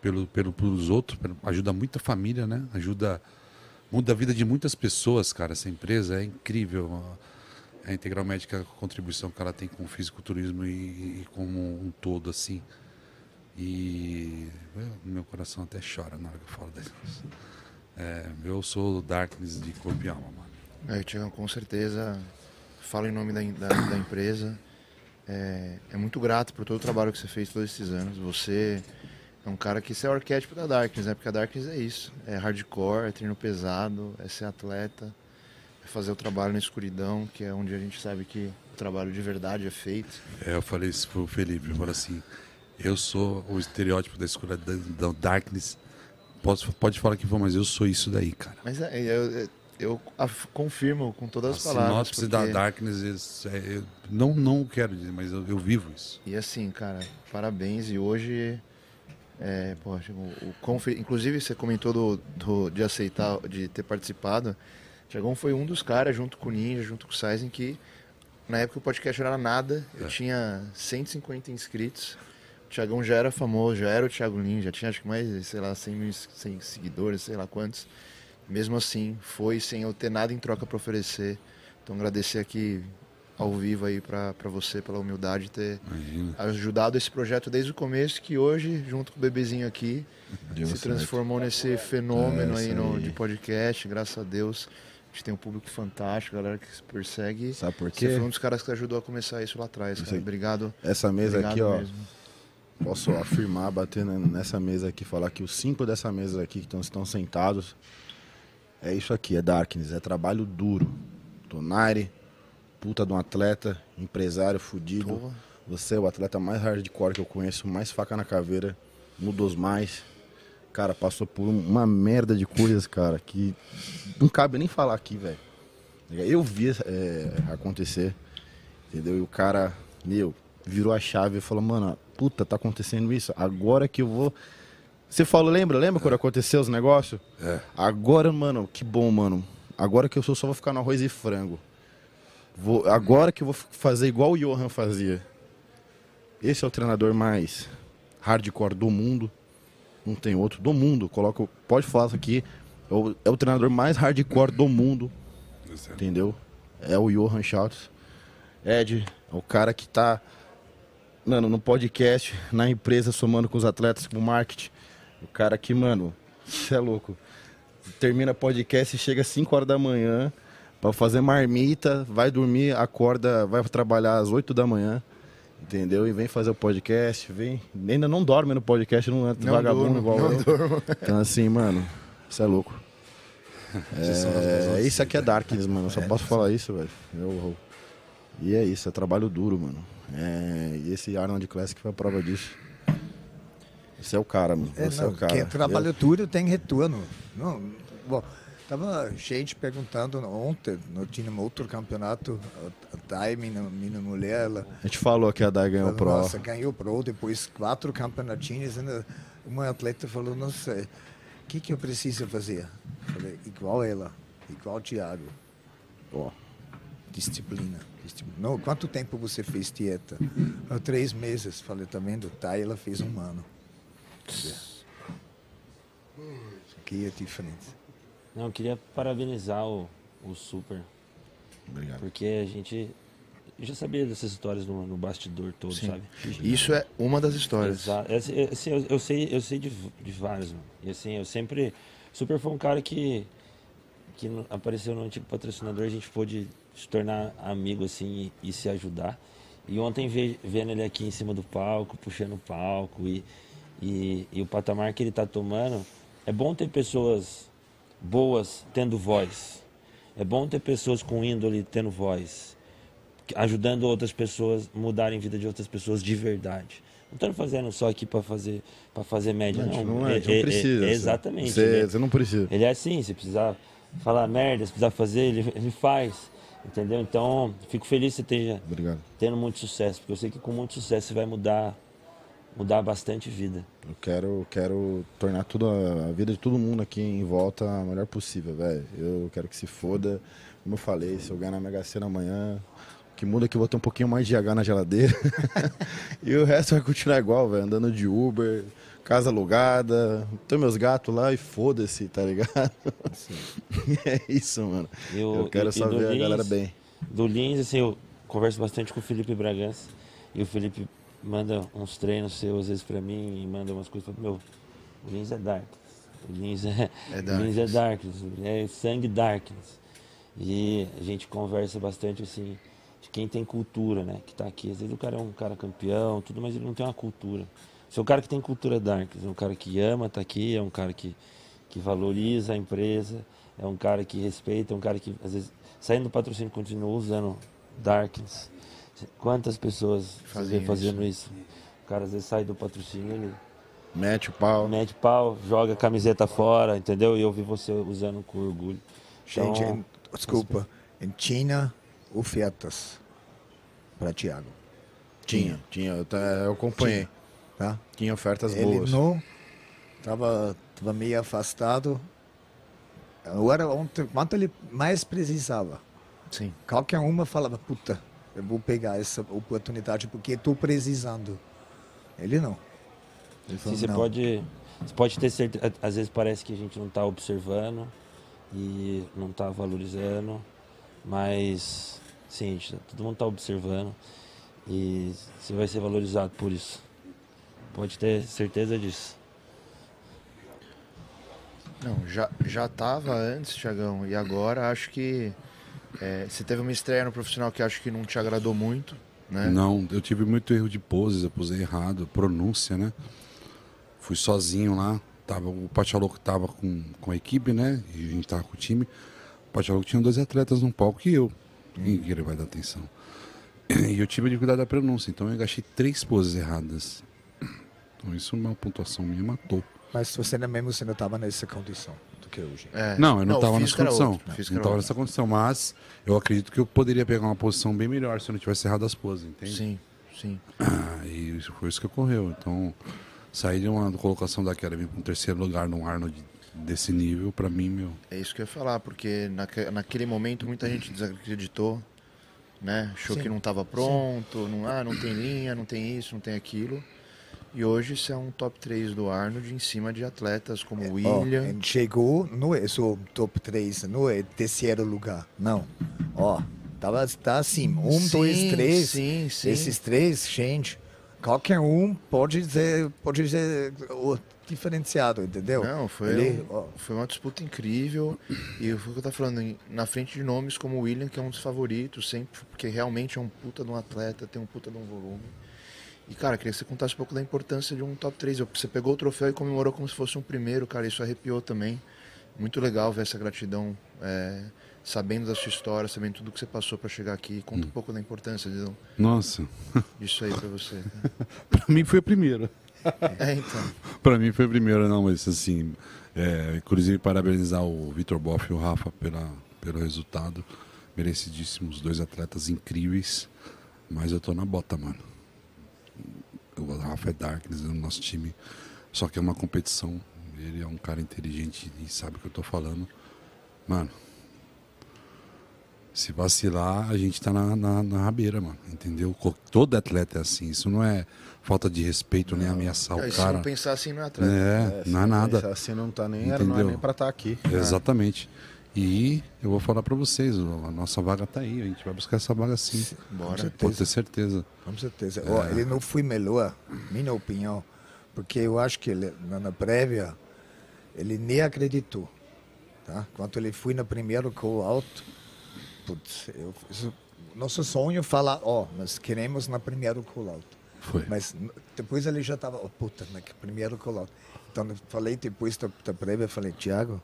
pelo, pelo, pelos outros, ajuda muita família, né? Ajuda, muda a vida de muitas pessoas, cara. Essa empresa é incrível a Integral Médica, a contribuição que ela tem com o fisiculturismo e, e como um todo, assim. E meu coração até chora na hora que eu falo disso. É, eu sou o Darkness de corpo e alma, mano. É, Tiagão, com certeza, falo em nome da, da, da empresa. É, é, muito grato por todo o trabalho que você fez todos esses anos. Você é um cara que você é o arquétipo da Darkness, né? Porque a Darkness é isso. É hardcore, é treino pesado, é ser atleta fazer o trabalho na escuridão, que é onde a gente sabe que o trabalho de verdade é feito. É, eu falei isso pro Felipe, eu falei assim, eu sou o estereótipo da escuridão, da darkness. Pode, pode falar que for, mas eu sou isso daí, cara. Mas é, eu, eu, eu confirmo com todas as a palavras. Sinopse porque... da darkness, é, eu não, não quero dizer, mas eu, eu vivo isso. E assim, cara, parabéns. E hoje é, poxa, o, o, inclusive você comentou do, do, de aceitar, de ter participado. Tiagão foi um dos caras, junto com o Ninja, junto com o Sizen, que na época o podcast não era nada. Eu é. tinha 150 inscritos. O Tiagão já era famoso, já era o Thiago Ninja, já tinha acho que mais, sei lá, 100 mil 100 seguidores, sei lá quantos. Mesmo assim, foi sem eu ter nada em troca para oferecer. Então agradecer aqui ao vivo aí para você pela humildade de ter Imagina. ajudado esse projeto desde o começo, que hoje, junto com o bebezinho aqui, Deus se transformou certo. nesse fenômeno é, aí, no, de podcast, graças a Deus. A gente tem um público fantástico, galera que se persegue. Sabe por quê? Você foi um dos caras que ajudou a começar isso lá atrás, cara. Obrigado. Essa mesa Obrigado aqui, ó. Mesmo. Posso afirmar, bater nessa mesa aqui, falar que os cinco dessa mesa aqui que estão, estão sentados, é isso aqui, é Darkness, é trabalho duro. Tonari, puta de um atleta, empresário fudido. Você é o atleta mais hardcore que eu conheço, mais faca na caveira, um dos mais cara, passou por uma merda de coisas, cara, que não cabe nem falar aqui, velho. Eu vi é, acontecer, entendeu? E o cara, meu, virou a chave e falou, mano, puta, tá acontecendo isso. Agora que eu vou. Você falou, lembra? Lembra é. quando aconteceu os negócios? É. Agora, mano, que bom, mano. Agora que eu só vou ficar no arroz e frango. Vou, agora que eu vou fazer igual o Johan fazia. Esse é o treinador mais hardcore do mundo não tem outro do mundo. Coloco, pode falar isso aqui. É o, é o treinador mais hardcore do mundo. Entendeu? É o Johan Schultz. Ed, é o cara que tá mano, no podcast, na empresa, somando com os atletas, com o marketing. O cara que, mano, você é louco. Termina podcast e chega às 5 horas da manhã para fazer marmita, vai dormir, acorda, vai trabalhar às 8 da manhã. Entendeu? E vem fazer o podcast, vem. Ainda não dorme no podcast, não é não vagabundo durmo, igual não eu. Durmo. Então, assim, mano, Isso é louco. É, isso aqui é Darkness, mano. Eu só posso falar isso, velho. Eu, e é isso, é trabalho duro, mano. É, e esse Arnold Classic foi a prova disso. Esse é o cara, mano. É, Esse não, é o cara. Quem trabalha Eu- duro tem retorno. Não, bom, tava gente perguntando ontem, no tinha um outro campeonato, a Dai, minha, minha mulher, ela A gente falou que a Dai ganhou o Pro. Nossa, ganhou Pro, depois quatro campeonatinhos. Ainda uma atleta falou, não sei, o que, que eu preciso fazer? Falei, igual ela, igual o Thiago. Ó, Disciplina. disciplina. Não, quanto tempo você fez dieta? "Ah, três meses. Falei, tá vendo? Tá, ela fez um ano. Aqui é diferente. Não, eu queria parabenizar o, o Super. Obrigado. Porque a gente já sabia dessas histórias no, no bastidor todo, Sim. sabe? Isso é uma das histórias. Exato. Assim, assim, eu, eu sei, eu sei de, de vários, mano. E assim, eu sempre. Super foi um cara que, que apareceu no antigo patrocinador, a gente pôde se tornar amigo assim e, e se ajudar. E ontem ve- vendo ele aqui em cima do palco, puxando o palco e, e, e o patamar que ele tá tomando, é bom ter pessoas boas tendo voz. É bom ter pessoas com índole tendo voz ajudando outras pessoas mudarem a vida de outras pessoas de verdade. Não estamos fazendo só aqui para fazer para fazer média, Não, não. não é, não precisa, é- você- exatamente. você- ele, você não precisa. Ele é assim, se precisar falar merda, se precisar fazer, ele, ele faz. Entendeu? Então, fico feliz que você esteja Obrigado. tendo muito sucesso, porque eu sei que com muito sucesso você vai mudar mudar bastante vida. Eu quero, quero tornar tudo a, a vida de todo mundo aqui em volta a melhor possível, velho. Eu quero que se foda. Como eu falei, se eu ganhar na Mega Sena amanhã, o que muda é que eu vou ter um pouquinho mais de GH na geladeira. e o resto vai continuar igual, velho. Andando de Uber, casa alugada, tenho meus gatos lá e foda-se, tá ligado? é isso, mano. E o- eu quero e- e só do ver a Lins- galera bem. Do Lins, assim, eu converso bastante com o Felipe Bragança. E o Felipe manda uns treinos seus, às vezes, pra mim, e manda umas coisas. Meu, o Lins é Dark. O Lins é, É o Lins é Darkness. É sangue Darkness. E a gente conversa bastante, assim, de quem tem cultura, né? Que tá aqui. Às vezes o cara é um cara campeão, tudo, mas ele não tem uma cultura. Você é um cara que tem cultura Darkness. É um cara que ama tá aqui, é um cara que, que valoriza a empresa, é um cara que respeita, é um cara que, às vezes, saindo do patrocínio, continua usando Darkness. Quantas pessoas Fazem fazendo isso? O cara às vezes sai do patrocínio, ele Mete o pau. mete pau, joga a camiseta fora, entendeu? E eu vi você usando com orgulho. Gente, Então, em- desculpa, em China, ofertas para Thiago. Tinha, tinha. Eu, eu acompanhei. Tá? Tinha ofertas Ele boas. não estava tava meio afastado. Agora, ontem, quanto ele mais precisava. Sim. Qualquer uma falava, puta, eu vou pegar essa oportunidade porque estou precisando. Ele não. Ele Sim, falou, você não. pode, você pode ter certeza. Às vezes parece que a gente não está observando e não está valorizando, mas sim, tá- todo mundo está observando e você vai ser valorizado por isso. Pode ter certeza disso. Não, já, já tava antes, Thiagão, e agora acho que é, você teve uma estreia no profissional que acho que não te agradou muito, né? Não, eu tive muito erro de poses, eu posei errado, pronúncia, né? Fui sozinho lá, tava, o Pachaloco tava com, com a equipe, né? E a gente tava com o time. O Pachaloco tinha dois atletas no palco e eu. Que ele vai dar atenção? E eu tive de cuidar da pronúncia, então eu gastei três poses erradas. Então isso uma pontuação minha matou. Mas você não mesmo você não estava nessa condição do que hoje. É. Não, eu não estava nessa condição. não estava nessa condição, mas eu acredito que eu poderia pegar uma posição bem melhor se eu não tivesse errado as poses, entende? Sim, sim. Ah, e isso foi isso que ocorreu. Então, sair de uma colocação daquela e vir para um terceiro lugar num Arnold desse nível, para mim, meu. É isso que eu ia falar, porque naque, naquele momento muita gente desacreditou, né? Achou Sim. que não estava pronto, não, ah, não tem linha, não tem isso, não tem aquilo. E hoje isso é um top 3 do Arnold em cima de atletas como o Ó, William. ele chegou, não é só top 3, não é terceiro lugar. Não. Ó, tava, tá assim, um, Sim, dois, três. sim, sim. Esses três, gente, qualquer um pode ser, pode ser diferenciado, entendeu? Não, foi, Ele, um- ó, foi uma disputa incrível. E o que eu tava falando, na frente de nomes como o William, que é um dos favoritos, sempre, porque realmente é um puta de um atleta, tem um puta de um volume. E, cara, queria que você contasse um pouco da importância de um top 3. Você pegou o troféu e comemorou como se fosse um primeiro, cara, isso arrepiou também. Muito legal ver essa gratidão, é, sabendo da sua história, sabendo tudo que você passou para chegar aqui. Conta um pouco da importância de, Nossa, disso aí para você. pra mim foi a primeira. É, então. Pra mim foi a primeira, não, mas assim, é, inclusive parabenizar o Vitor Boff e o Rafa pela, pelo resultado. Merecidíssimos, dois atletas incríveis. Mas eu tô na bota, mano. O Rafa é Darkness no nosso time. Só que é uma competição. Ele é um cara inteligente e sabe o que eu tô falando. Mano, se vacilar, a gente tá na, na, na rabeira, mano. Entendeu? Todo atleta é assim. Isso não é falta de respeito nem ameaçar É, o se cara. não pensar assim, não é atleta. É, se não é nada. pensar Assim não tá nem, era, não é nem pra estar aqui. Exatamente. E eu vou falar pra vocês, a nossa vaga tá aí, a gente vai buscar essa vaga sim. Bora. Pode ter certeza. Com certeza. É. Ó, ele não foi melhor, minha opinião, porque eu acho que ele, na, na prévia ele nem acreditou. Tá? Quando ele foi no primeiro call-out, putz, eu, isso- nosso sonho é falar, ó, nós queremos na primeiro call-out. Foi. Mas depois ele já estava, oh, puta, na primeiro call-out. Então eu falei depois da, da prévia, falei, Thiago,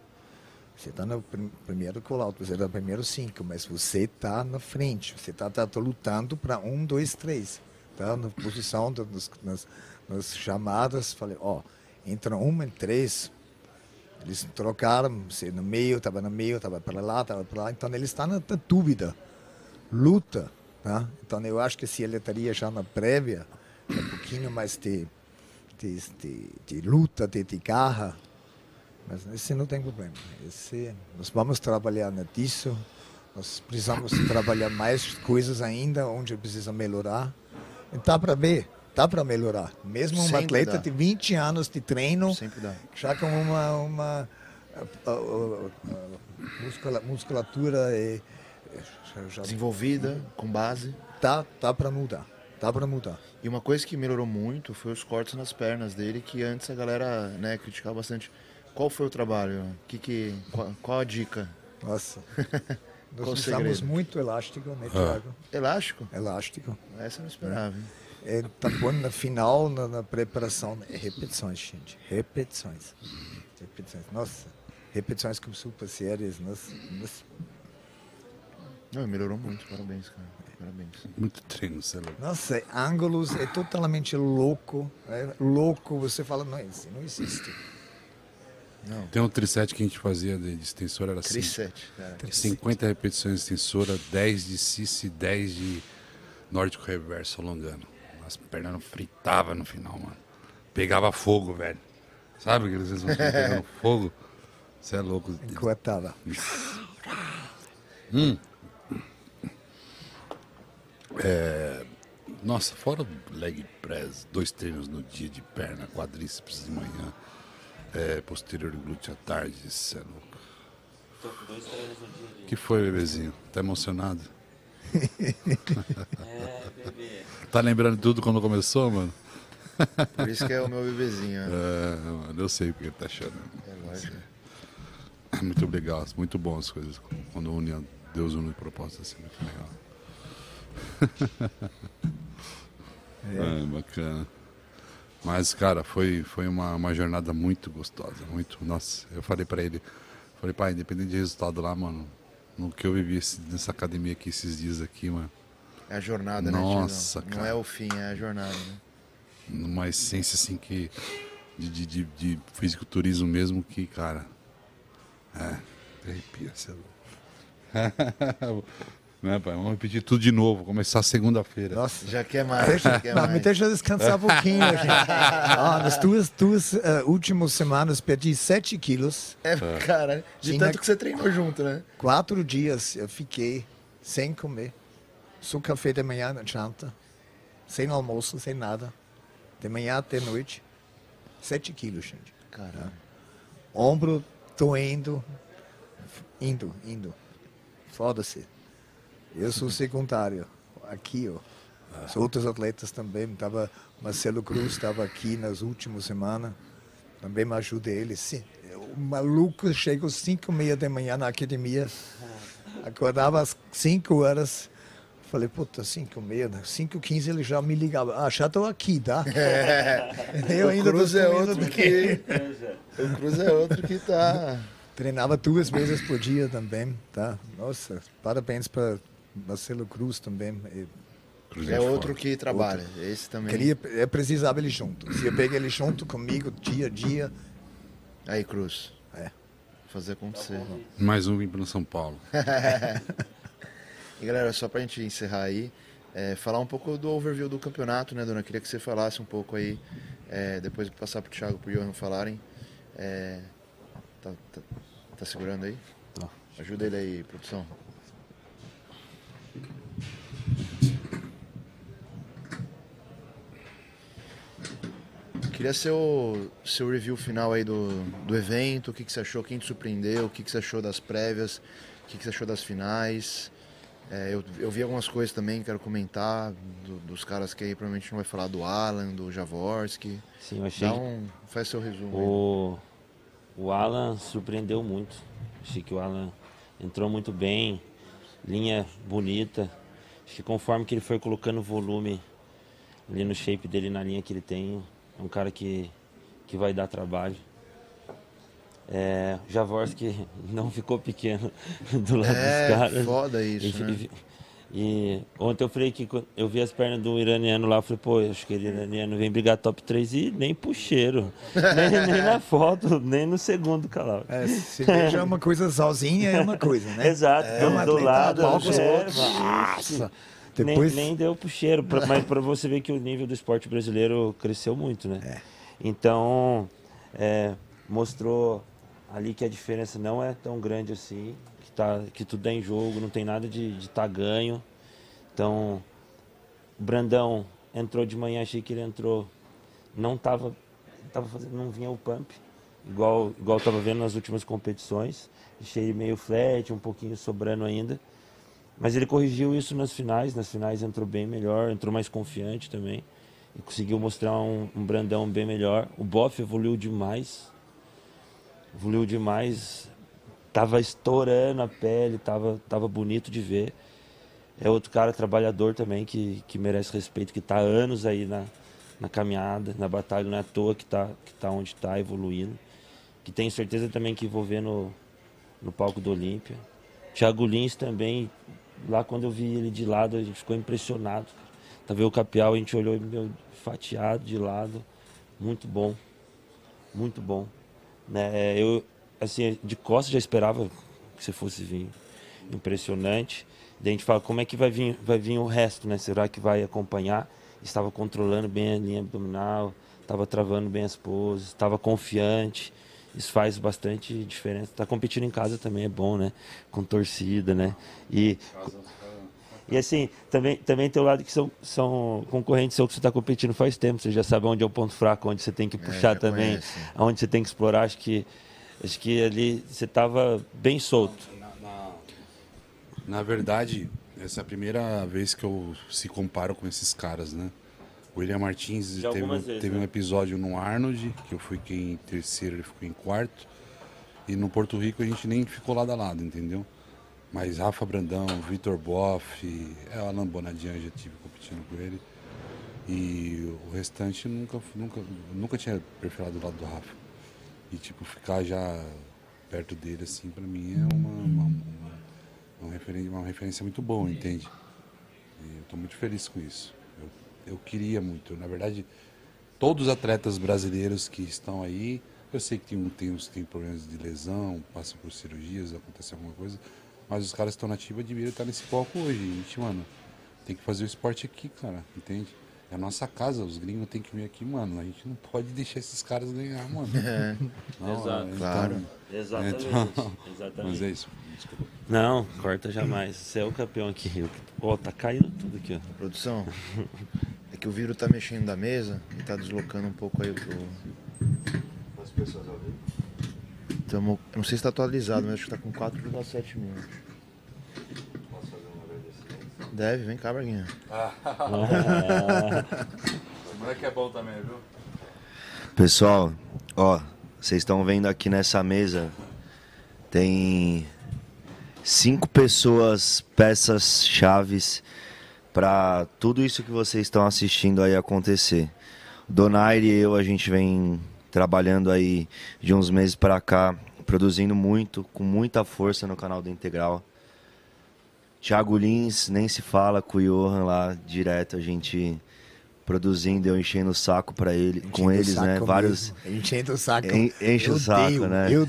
você está no prim- primeiro call-out, você está no primeiro cinco, mas você está na frente, você está tá, tá lutando para um, dois, três. Tá? Na posição, do- nos, nas, nas chamadas, falei, ó, entra um e três, eles trocaram, você no meio, estava no meio, estava para lá, estava para lá, então ele está na, na dúvida, luta. Tá? Então eu acho que se ele estaria já na prévia, um pouquinho mais de, de, de, de luta, de garra, mas esse não tem problema. Esse, nós vamos trabalhar nisso. Nós precisamos trabalhar mais coisas ainda, onde precisa melhorar. E dá para ver, dá para melhorar. Mesmo um Sempre atleta dá. de 20 anos de treino, já com uma, uma a- a- a- muscula- musculatura e, já, já Desenvolvida, com base. dá, dá para mudar. Dá para mudar. E uma coisa que melhorou muito foi os cortes nas pernas dele, que antes a galera né, criticava bastante. Qual foi o trabalho? Que que, qual, qual a dica? Nossa. Nós usamos segredo? muito elástico, Ah. né, Thiago? Elástico? Elástico. Essa eu não esperava. hein? É, tá bom na final, na, na preparação. É repetições, gente. Repetições. Repetições. Nossa. Repetições com super séries. Nossa. nossa. Não, melhorou muito, parabéns, cara. Parabéns. Muito treino, lá. Nossa, ângulos é totalmente louco. É louco. Você fala, não, isso não existe. Não. Tem um tricete que a gente fazia de, de extensor, era assim. Tricete, cara. 50 repetições de extensora, 10 de cici, 10 de nórdico reverso alongando. As pernas não fritavam no final, mano. Pegava fogo, velho. Sabe aqueles vezes você pegando fogo? Você é louco. Enquanto Hum. É, Nossa, fora o leg press, dois treinos no dia de perna, quadríceps de manhã, é, posterior glúteo à tarde, isso é louco. Tô com dois treinos no dia de. que foi, bebezinho? Tá emocionado? É, bebê. Tá lembrando tudo quando começou, mano? Por isso que é o meu bebezinho. ó. É, mano, eu sei porque ele tá chorando. É lógico. É muito legal, muito bom as coisas. Quando une a Deus une o propósito assim, muito legal. É, bacana. Mas, cara, foi, foi uma, uma jornada muito gostosa. Muito. Nossa, eu falei pra ele, falei, pai, independente de resultado lá, mano, no que eu vivi esse- nessa academia aqui esses dias aqui, mano, É a jornada, Nossa, né, Tiagão? Não é o fim, é a jornada, né? numa essência assim que. De, de, de, de fisiculturismo mesmo que, cara. É, arrepia, é. né, pai? Vamos repetir tudo de novo, começar segunda-feira. Nossa. Já quer mais, já quer Não, me deixa descansar um pouquinho, gente. Ah, nas duas, duas eh, últimas semanas perdi 7 quilos. É, cara, de Tinha- tanto que você treinou junto, né? Quatro dias eu fiquei sem comer. Só café de manhã na janta. Sem almoço, sem nada. De manhã até noite. 7 quilos, gente. Caramba. Ombro doendo. Indo, indo. Foda-se. Eu sou secundário. Aqui, ó. Os outros atletas também. Tava, Marcelo Cruz estava aqui nas últimas semanas. Também me ajuda ele. Sim. O maluco chegou às 5 e meia da manhã na academia. Acordava às 5 horas. Falei, puta, 5 e meia, 5 e 15 ele já me ligava. Ah, já estou aqui, tá? Eu o ainda Cruz é outro bem. que. O Cruz é outro que tá. Treinava duas vezes por dia também, tá? Nossa, parabéns para Marcelo Cruz também. Cruz é, é outro que trabalha, outro. esse também. Queria, eu precisava ele junto. Se eu pegar ele junto comigo dia a dia. Aí, Cruz. É. Fazer acontecer. Mais um vim para São Paulo. e galera, só para a gente encerrar aí, é, falar um pouco do overview do campeonato, né, dona? Queria que você falasse um pouco aí, é, depois de passar para o Thiago e para o Johan falarem. É, tá, tá, tá, segurando aí? Tá. Ajuda ele aí, produção. Queria seu, seu review final aí do, do evento, o que, que você achou, quem te surpreendeu, o que, que você achou das prévias, o que, que você achou das finais. É, eu, eu vi algumas coisas também, quero comentar, do, dos caras que aí provavelmente não vai falar do Alan, do Javorski. Sim, eu achei. Então, faz seu resumo. O, o Alan surpreendeu muito. Achei que o Alan entrou muito bem, linha bonita. Acho que conforme que ele foi colocando volume ali no shape dele, na linha que ele tem, é um cara que, que vai dar trabalho. É, Javorski não ficou pequeno do lado é, dos caras. foda isso, né? E ontem eu falei que eu vi as pernas do iraniano lá, eu falei, pô, acho que o iraniano vem brigar top 3 e nem puxeiro. nem, nem, na foto, nem no segundo calor. É, se veja uma coisa sozinha é uma coisa, né? Exato, é, um do lado, é, nossa. Depois... Nem, nem deu puxeiro, pra, mas para você ver que o nível do esporte brasileiro cresceu muito, né? É. Então, é, mostrou ali que a diferença não é tão grande assim tá, que tudo é em jogo, não tem nada de estar tá ganho. Então, o Brandão entrou de manhã, achei que ele entrou, não tava, tava fazendo, não vinha o pump, igual igual tava vendo nas últimas competições. Achei ele meio flat, um pouquinho sobrando ainda. Mas ele corrigiu isso nas finais, nas finais entrou bem melhor, entrou mais confiante também. E conseguiu mostrar um, um Brandão bem melhor. O Boff evoluiu demais. Evoluiu demais tava estourando a pele, tava, tava bonito de ver. É outro cara trabalhador também que, que merece respeito, que está anos aí na, na caminhada, na batalha, não é à toa que está que tá onde está, evoluindo. Que tenho certeza também que vou ver no, no palco do Olímpia. Thiago Lins também, lá quando eu vi ele de lado, a gente ficou impressionado. Tá vendo o Capial, a gente olhou meu fatiado de lado. Muito bom, muito bom. Né? Eu, assim, de costas já esperava que você fosse vir impressionante. Daí a gente fala, como é que vai vir, vai vir o resto, né? Será que vai acompanhar? Estava controlando bem a linha abdominal, estava travando bem as poses, estava confiante. Isso faz bastante diferença. Tá competindo em casa também é bom, né? Com torcida, né? E e assim, também, também tem o lado que são, são concorrentes seu que você está competindo faz tempo. Você já sabe onde é o ponto fraco, onde você tem que é, puxar é, também, conhece. onde você tem que explorar. Acho que Acho que ali você estava bem solto. Na, na, na, verdade, essa é a primeira vez que eu se comparo com esses caras, né? O William Martins teve, vezes, teve né? um episódio no Arnold, que eu fiquei em terceiro, ele ficou em quarto. E no Porto Rico a gente nem ficou lado a lado, entendeu? Mas Rafa Brandão, Vitor Boff, é, o Alan Bonadian já tive competindo com ele. E o restante nunca, nunca, nunca tinha perfilado do lado do Rafa. E, tipo, ficar já perto dele, assim, para mim é uma, uma, uma, uma, referência, uma referência muito boa, entende? E eu tô muito feliz com isso. Eu, eu queria muito. Na verdade, todos os atletas brasileiros que estão aí, eu sei que tem, tem, tem problemas de lesão, passam por cirurgias, acontece alguma coisa, mas os caras que estão na ativa deveriam estar nesse palco hoje. Gente, mano, tem que fazer o esporte aqui, cara, entende? É a nossa casa, os gringos têm que vir aqui, mano. A gente não pode deixar esses caras ganhar, mano. É. Não, Exato. Então, claro. Exatamente. Então, Exatamente. Mas é isso. Desculpa. Não, corta jamais. Você é o campeão aqui. Ó, oh, tá caindo tudo aqui, ó. Produção. É que o vírus tá mexendo da mesa e tá deslocando um pouco aí pro. As pessoas ao vivo? Tamo, não sei se tá atualizado, mas acho que tá com 4,7 mil. Deve, vem cá, Braguinha. Ah. Esse moleque é bom também, viu? Pessoal, ó, vocês estão vendo aqui nessa mesa, tem cinco pessoas, peças chaves para tudo isso que vocês estão assistindo aí acontecer. Donaire e eu, a gente vem trabalhando aí de uns meses para cá produzindo muito, com muita força no canal do Integral. Thiago Lins, nem se fala com o Johan lá direto, a gente produzindo, eu enchendo o saco para ele, enchendo com eles, né? Vários mesmo. enchendo o saco. En, enche eu o saco, odeio. né? Eu,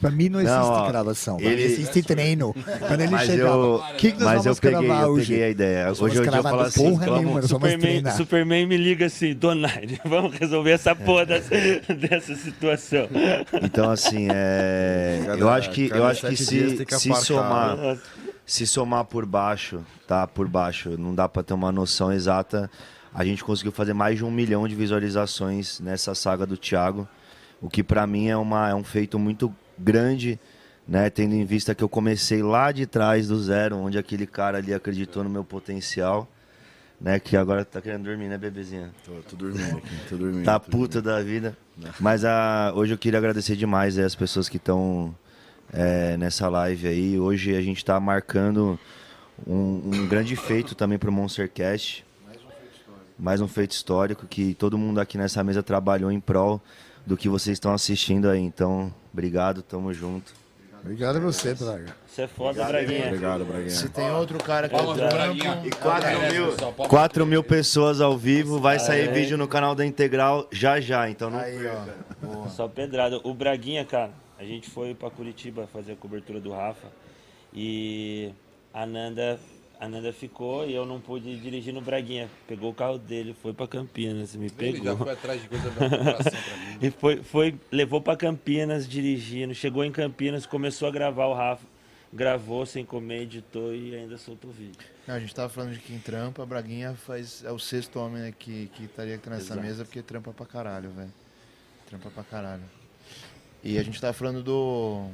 pra mim não existe não, ó, gravação, ele... existe treino. Quando ele mas chegava, eu, que, que nós mas vamos eu peguei, eu hoje? peguei a ideia. Hoje, hoje eu falo assim, porra nenhuma, Superman, Superman me liga assim, Donald, vamos resolver essa porra dessa, dessa situação. Então assim, é, eu acho que eu acho que se, se somar se somar por baixo, tá? Por baixo, não dá para ter uma noção exata a gente conseguiu fazer mais de um milhão de visualizações nessa saga do Thiago, o que para mim é, uma, é um feito muito grande, né? Tendo em vista que eu comecei lá de trás do zero, onde aquele cara ali acreditou no meu potencial, né? Que agora tá querendo dormir, né, bebezinha? Tô, tô dormindo aqui, tô dormindo. Tá puta da vida. Mas a, hoje eu queria agradecer demais as pessoas que estão é, nessa live aí. Hoje a gente tá marcando um, um grande feito também pro Monstercast mais um feito histórico que todo mundo aqui nessa mesa trabalhou em prol do que vocês estão assistindo aí. Então, obrigado, tamo junto. Obrigado a você, Braga. Você é foda, obrigado, Braguinha. Obrigado, Braguinha. Se tem outro cara que é E 4 mil, 4 mil pessoas ao vivo, vai sair vídeo no canal da Integral já já, então não aí, ó. Só pedrada. O Braguinha, cara, a gente foi pra Curitiba fazer a cobertura do Rafa e a Nanda a Nanda ficou e eu não pude dirigir no Braguinha. Pegou o carro dele, foi para Campinas, me pegou. Ele já foi atrás de coisa da pra mim. e foi, foi, levou para Campinas dirigindo. Chegou em Campinas, começou a gravar o Rafa. Gravou sem comer, editou e ainda soltou o vídeo. Não, a gente tava falando de quem trampa, Braguinha faz, é o sexto homem né, que, que estaria aqui nessa Exato. mesa porque trampa pra caralho, velho. Trampa pra caralho. E a gente tava falando do.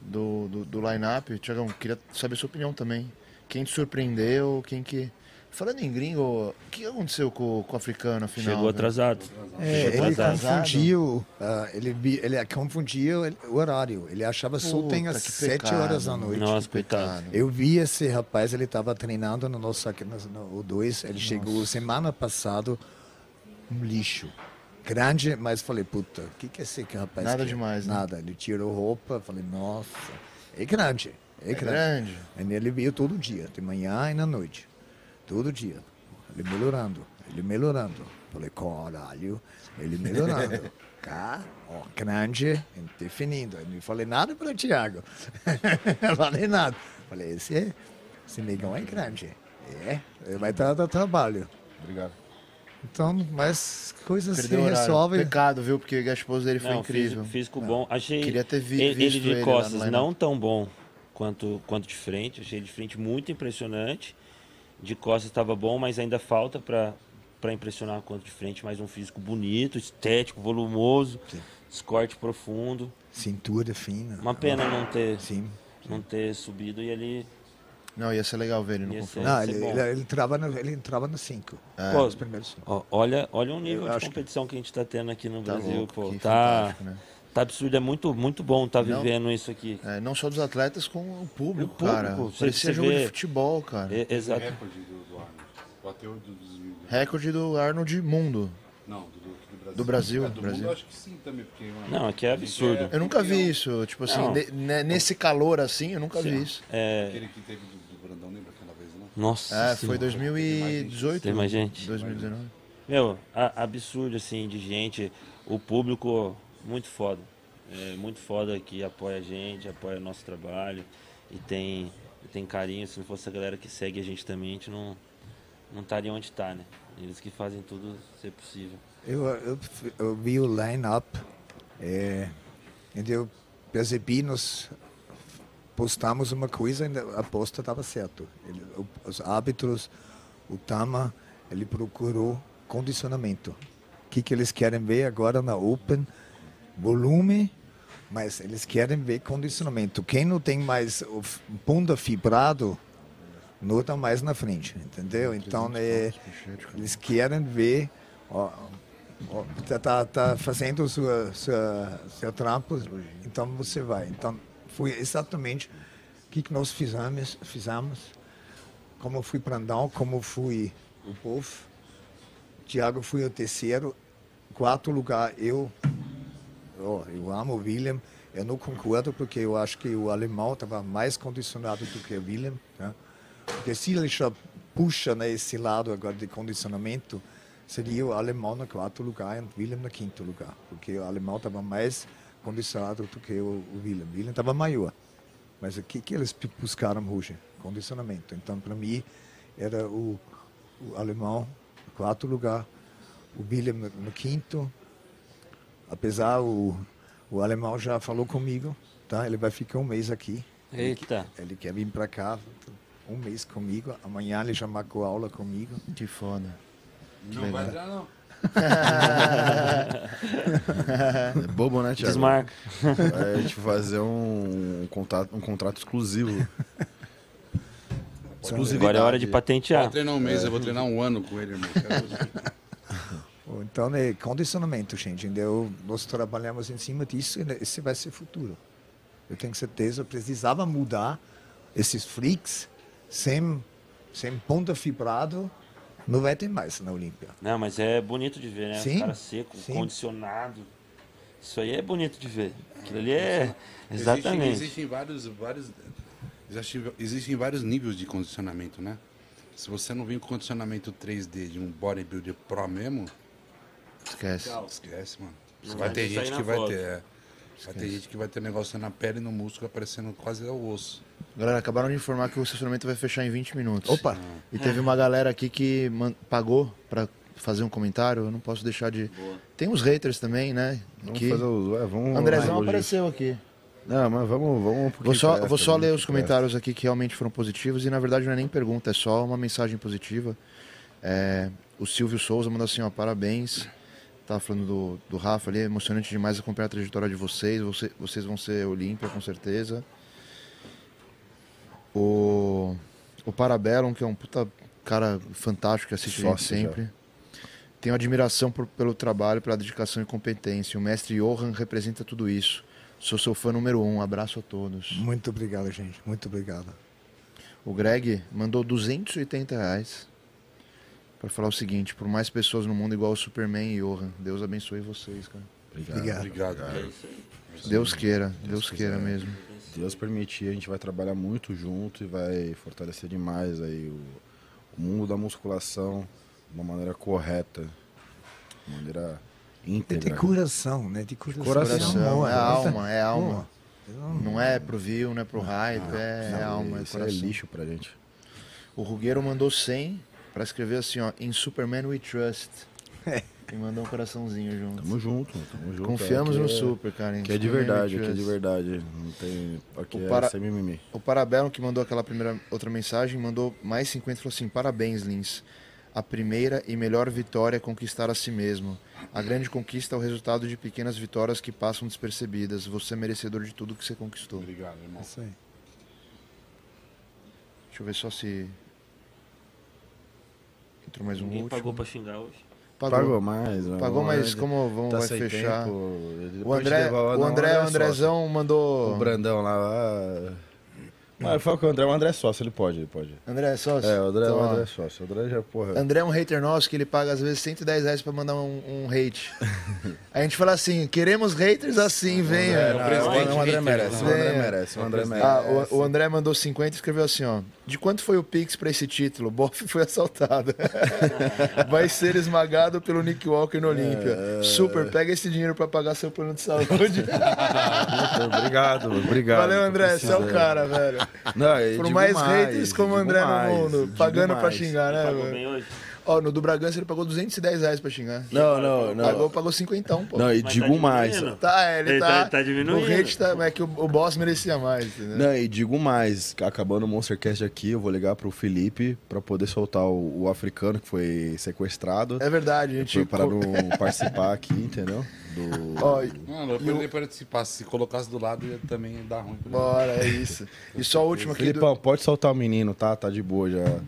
Do, do, do line-up, Tiagão, queria saber a sua opinião também. Quem te surpreendeu? Quem que. Falando em gringo, o que aconteceu com, com o africano afinal? Chegou atrasado. É, Chegou ele atrasado. confundiu, uh, ele, ele confundia o horário. Ele achava soltem às sete horas da noite. Nossa, coitado. Eu vi esse rapaz, ele estava treinando no nosso no, no 2. Ele Nossa. chegou semana passada, um lixo. Grande, mas falei, puta, o que, que é esse rapaz? Nada quer? demais, né? Nada. Ele tirou roupa, falei, nossa, é grande. É grande. É grande. Ele veio todo dia, de manhã e na noite. Todo dia. Ele melhorando, ele melhorando. Falei, caralho, ele melhorando. Cá, ó, grande, definindo. Eu não falei nada para o Thiago. não falei nada. Falei, esse, esse negão é grande. É, ele vai dar trabalho. Obrigado. Então, mas coisas Perdeu se resolvem. Pecado, viu? Porque a esposa dele foi não, incrível. Físico, físico bom. Achei Queria ter vi, ele, visto ele de costas ele não tão bom quanto, quanto de frente. Achei de frente muito impressionante. De costas estava bom, mas ainda falta para para impressionar quanto de frente. Mais um físico bonito, estético, volumoso, Sim. corte profundo. Cintura fina. Uma pena não ter, Sim. não ter subido e ele não, ia ser legal ver ele no confronto. Não, ele, ele, ele, entrava no, ele entrava no 5. É. Pô, primeiros cinco. Olha, olha o nível Eu de competição que... que... a gente está tendo aqui no tá Brasil. Louco, pô. Tá, né? tá absurdo, é muito, muito bom estar tá vivendo isso aqui. É, não só dos atletas, como o público, o público cara. Parecia jogo vê... de futebol, cara. É, exato. Recorde do, do Arnold. Bateu do, do, Recorde do Arnold mundo. Não, do, do Brasil. É, do Brasil. Mundo, acho que sim também, porque, mano, não, aqui é absurdo. Eu nunca vi isso, tipo assim, ne, nesse calor assim, eu nunca sim. vi isso. É... Aquele que teve do, Nossa. É, foi 2018. Tem mais gente. 2019. Meu, a, absurdo assim de gente, o público muito foda. É, muito foda que apoia a gente, apoia o nosso trabalho e tem, tem carinho. Se não fosse a galera que segue a gente também, a gente não, não estaria onde está, né? Eles que fazem tudo ser possível. Eu, eu, eu vi o line-up é, e eu percebi, nós postamos uma coisa e a aposta estava certo. Ele, os árbitros, o Tama, ele procurou condicionamento. O que, que eles querem ver agora na Open? Volume, mas eles querem ver condicionamento. Quem não tem mais o bunda fibrado, não está mais na frente, entendeu? Então, é, eles querem ver... Ó, Está tá, tá fazendo sua, sua, seu trampo, então você vai. Então, foi exatamente o que, que nós fizemos, fizemos, como fui Brandão, como fui o povo. Tiago foi o terceiro, quarto lugar eu, oh, eu amo o William, Eu não concordo porque eu acho que o alemão estava mais condicionado do que o Willem. Né? Porque se ele já puxa nesse lado agora de condicionamento, seria o alemão no quarto lugar e o Willem no quinto lugar. Porque o alemão estava mais condicionado do que o, o Willem. O Willem estava maior. Mas o que, que eles buscaram hoje? Condicionamento. Então, para mim, era o, o alemão no quarto lugar, o Willem no, no quinto. Apesar o, o alemão já falou comigo, tá? Ele vai ficar um mês aqui. Eita. Ele, ele quer vir para cá um mês comigo. Amanhã ele já marcou aula comigo. Que foda. Não vai entrar, não. É bobo, né, Thiago? Desmarca. Vai a gente fazer um, um, contrato, um contrato exclusivo. Agora é hora de patentear. Vai treinar um mês, eu vou treinar um ano com ele, irmão. Então, é condicionamento, gente. Entendeu? Nós trabalhamos em cima disso e esse vai ser o futuro. Eu tenho certeza, eu precisava mudar esses freaks sem, sem ponta fibrado. Não vai ter mais na Olímpia. Não, mas é bonito de ver, né? Sim, Os caras secos, sim. condicionado. Isso aí é bonito de ver. Aquilo ali é. Existem, Exatamente. existem vários, vários, existem, existem vários níveis de condicionamento, né? Se você não vir com condicionamento 3D de um bodybuilder pro mesmo, Esquece. esquece, mano. Vai ter gente que vai foto. ter. é. Vai ter gente que vai ter negócio na pele e no músculo aparecendo quase ao osso. Galera, acabaram de informar que o estacionamento vai fechar em 20 minutos. Opa! E teve uma galera aqui que pagou pra fazer um comentário. Eu não posso deixar de. Tem uns haters também, né? Vamos que... fazer os. É, vamos Andrezão apareceu aqui. Não, mas vamos. vamos pro Vou só, presta, vou só ler os comentários aqui que realmente foram positivos e na verdade não é nem pergunta, é só uma mensagem positiva. É, o Silvio Souza mandou assim, ó, parabéns. Tava falando do, do Rafa ali, é emocionante demais acompanhar a trajetória de vocês. Você- vocês vão ser Olímpia, com certeza. O, o Parabellum, que é um puta cara fantástico que assiste Sócio já. sempre. Tenho admiração por- pelo trabalho, pela dedicação e competência. O mestre Johan representa tudo isso. Sou seu fã número um. Abraço a todos. Muito obrigado, gente. Muito obrigado. O Greg mandou 280 reais para falar o seguinte: por mais pessoas no mundo igual o Superman e Johan, Deus abençoe vocês, cara. Obrigado. Obrigado. É aí. Deus queira, Deus queira quiser. mesmo. Deus permitir, a gente vai trabalhar muito junto e vai fortalecer demais aí o, o mundo da musculação de uma maneira correta, de maneira É de íntegra. coração, né? De coração. Coração, amor, é né? alma, é alma. Amor. Não é pro view, não é pro hype, é, é Não, alma, é isso é coração. lixo pra gente. O Rugueiro mandou 100 para escrever assim, ó, in Superman we trust. E mandou um coraçãozinho junto. Tamo junto, tamo junto. Confiamos é, no é- Super, cara. Que é de verdade, que é de verdade. Não tem. Aqui O é para- sem mimimi. O Parabellum, que mandou aquela primeira outra mensagem, mandou mais 50 e falou assim: Parabéns, Lins. A primeira e melhor vitória é conquistar a si mesmo. A grande conquista é o resultado de pequenas vitórias que passam despercebidas. Você é merecedor de tudo que você conquistou. Obrigado, irmão. Isso aí. Deixa eu ver só se. Entrou mais um Ninguém último. pagou pra xingar hoje. Pagou mais. ó. Pagou, mas como vamos, tá vai fechar. O André, o André, é o Andrezão mandou. O Brandão lá. Mas fala que o André, o André é sócio, ele pode, ele pode. André, é sócio? É, o André, Então, o André é sócio. O André já, porra. André é um hater nosso que ele paga às vezes 110 reais pra mandar um, um hate. a gente fala assim, queremos haters assim, venha. É, não, o André merece, o né? André merece, o André merece. Ah, o, o André mandou 50 e escreveu assim, ó. De quanto foi o Pix pra esse título? Boff foi assaltado. Vai ser esmagado pelo Nick Walker no Olímpia. Super, pega esse dinheiro pra pagar seu plano de saúde. obrigado, obrigado. Valeu, André. Você é o cara, velho. Não, mais mais, haters como André mais, no mundo, pagando pra mais. xingar, né, Pagou bem hoje? Ó, no do Bragança ele pagou 210 reais pra xingar. Não, não, não. Pagou, pagou 50, pô. Não, e Mas digo tá mais. diminuindo. Tá, é, ele, Ele tá, tá- tá diminuindo. O hate tá, é que o, o boss merecia mais, entendeu? Não, e digo mais, acabando o Monstercast aqui, eu vou ligar pro Felipe pra poder soltar o, o africano que foi sequestrado. É verdade, a gente. Pra não participar aqui, entendeu? Do... Ó, Mano, eu poderia participar. Se colocasse do lado, ia também dar ruim. pra mim. bora, é isso. E só o último aqui. do- Felipão, pode soltar o menino, tá? Tá de boa já.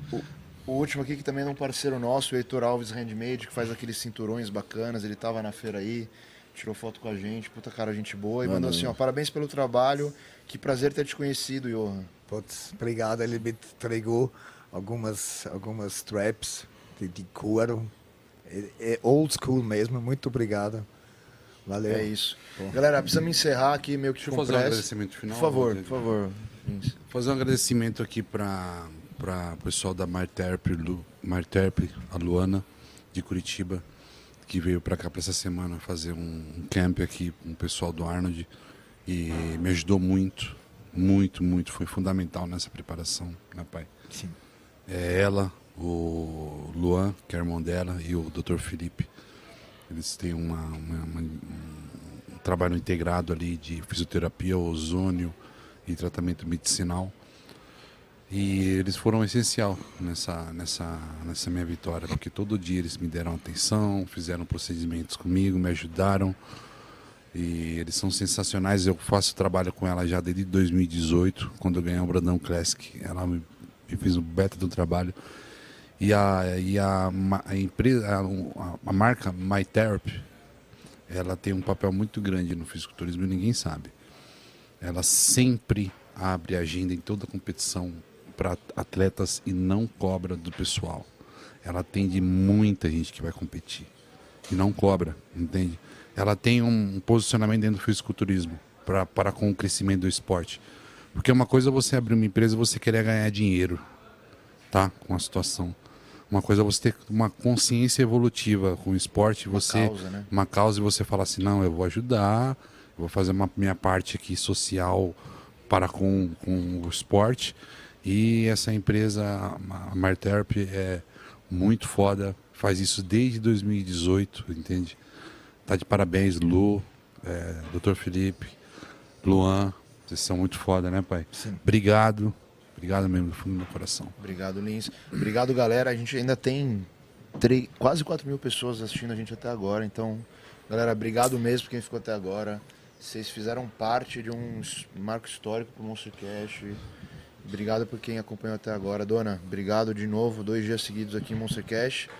O último aqui que também é um parceiro nosso, o Heitor Alves Handmade, que faz aqueles cinturões bacanas. Ele tava na feira aí, tirou foto com a gente, puta cara, gente boa. E Mano, mandou assim, ó, parabéns pelo trabalho. Que prazer ter te conhecido, Johan. Putz, obrigado. Ele me entregou algumas, algumas traps de, de couro. É, é old school mesmo. Muito obrigado. Valeu. É isso. Bom. Galera, precisamos encerrar aqui meio que Deixa eu fazer um agradecimento final. Por favor, por favor. Isso. Fazer um agradecimento aqui para o pessoal da Marterp, Lu, Marterp, a Luana, de Curitiba, que veio para cá para essa semana fazer um, um camp aqui com o pessoal do Arnold e me ajudou muito, muito, muito. Foi fundamental nessa preparação, né, pai? Sim. É ela, o Luan, que é irmão dela, e o Dr. Felipe. Eles têm uma, uma, uma, um trabalho integrado ali de fisioterapia, ozônio e tratamento medicinal. E eles foram essencial nessa, nessa, nessa minha vitória, porque todo dia eles me deram atenção, fizeram procedimentos comigo, me ajudaram. E eles são sensacionais. Eu faço trabalho com ela já desde 2018, quando eu ganhei o Brandão Classic. Ela me, me fez um beta do trabalho. E a, e a, a empresa, a, a marca MyTherapy, ela tem um papel muito grande no fisiculturismo e ninguém sabe. Ela sempre abre agenda em toda competição para atletas e não cobra do pessoal. Ela atende muita gente que vai competir e não cobra, entende? Ela tem um posicionamento dentro do fisiculturismo para com o crescimento do esporte. Porque uma coisa é você abrir uma empresa e você querer ganhar dinheiro, tá? Com a situação. Uma coisa é você ter uma consciência evolutiva com o esporte, você uma causa, né? uma causa e você falar assim, não, eu vou ajudar, eu vou fazer uma minha parte aqui social para com, com o esporte. E essa empresa, a Marterp, é muito foda, faz isso desde 2018, entende? Tá de parabéns, Lu, é, Dr. Felipe, Luan, vocês são muito foda, né, pai? Sim. Obrigado, obrigado mesmo do fundo do meu coração. Obrigado, Lins. Obrigado, galera. A gente ainda tem 3, quase 4 mil pessoas assistindo a gente até agora, então, galera, obrigado mesmo por quem ficou até agora. Vocês fizeram parte de um marco histórico para o Monstercast. Obrigado por quem acompanhou até agora. Dona, obrigado de novo, dois dias seguidos aqui em Monstercast.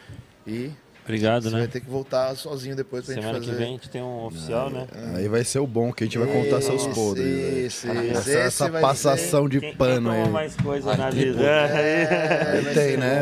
E Obrigado, você né? vai ter que voltar sozinho depois pra Semana gente fazer. que vem a gente tem um oficial, né? Aí vai ser o bom, que a gente vai contar seus Isso, podres. né? isso, Essa, isso. essa Esse vai passação de Quem- pano quem aí. tomou mais coisa Ai, na vida? É, vai Tem, né?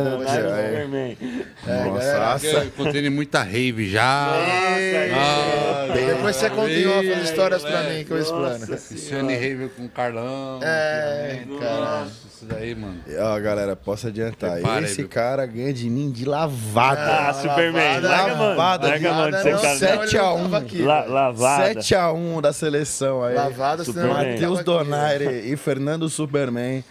é. É, Nossa, Eu encontrei muita rave já. Ah, Depois você conta em off as histórias pra mim que eu explano. Luciane Rave com o Carlão. É, cara. Isso daí, mano. E, Ó, galera, posso adiantar. Prepara aí, Esse viu? cara ganha de mim de lavada. Ah, Superman. lavada, a lavada, Larga a não, sério, 7 a eu 1. tava aqui, La- velho. lavada. 7x1 da seleção aí. Lavada, Matheus aqui. Donaire e Fernando Superman.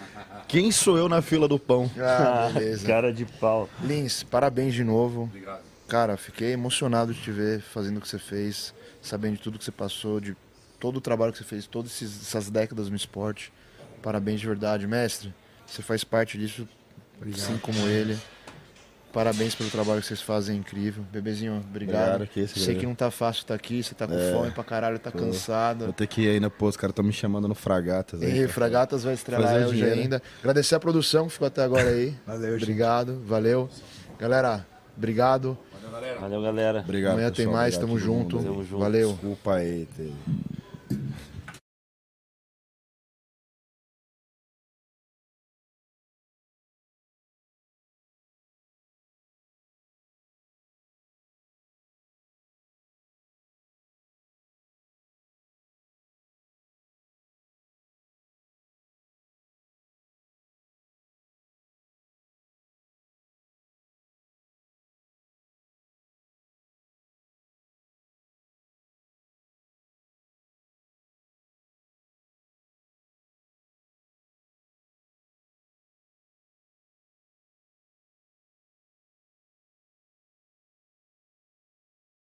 Quem sou eu na fila do pão? Ah, beleza. Cara de pau. Lins, parabéns de novo. Cara, fiquei emocionado de te ver fazendo o que você fez, sabendo de tudo que você passou, de todo o trabalho que você fez, todas essas décadas no esporte. Parabéns de verdade, mestre. Você faz parte disso, assim como ele. Parabéns pelo trabalho que vocês fazem, é incrível. Bebezinho, obrigado. Obrigado, que isso, Sei galera. que não tá fácil estar aqui, você tá com É, fome pra caralho, tá tô. cansado. Vou ter que ir ainda, pô, os caras estão me chamando no Fragatas. aí, E. Fragatas vai estrelar Fazer hoje dinheiro. ainda. Agradecer a produção que ficou até agora aí. Valeu, gente. Obrigado, valeu. Galera, obrigado. Valeu, galera. Obrigado, Amanhã tem pessoal. mais, Obrigado tamo junto. Tamo junto. Valeu. Desculpa aí. ter-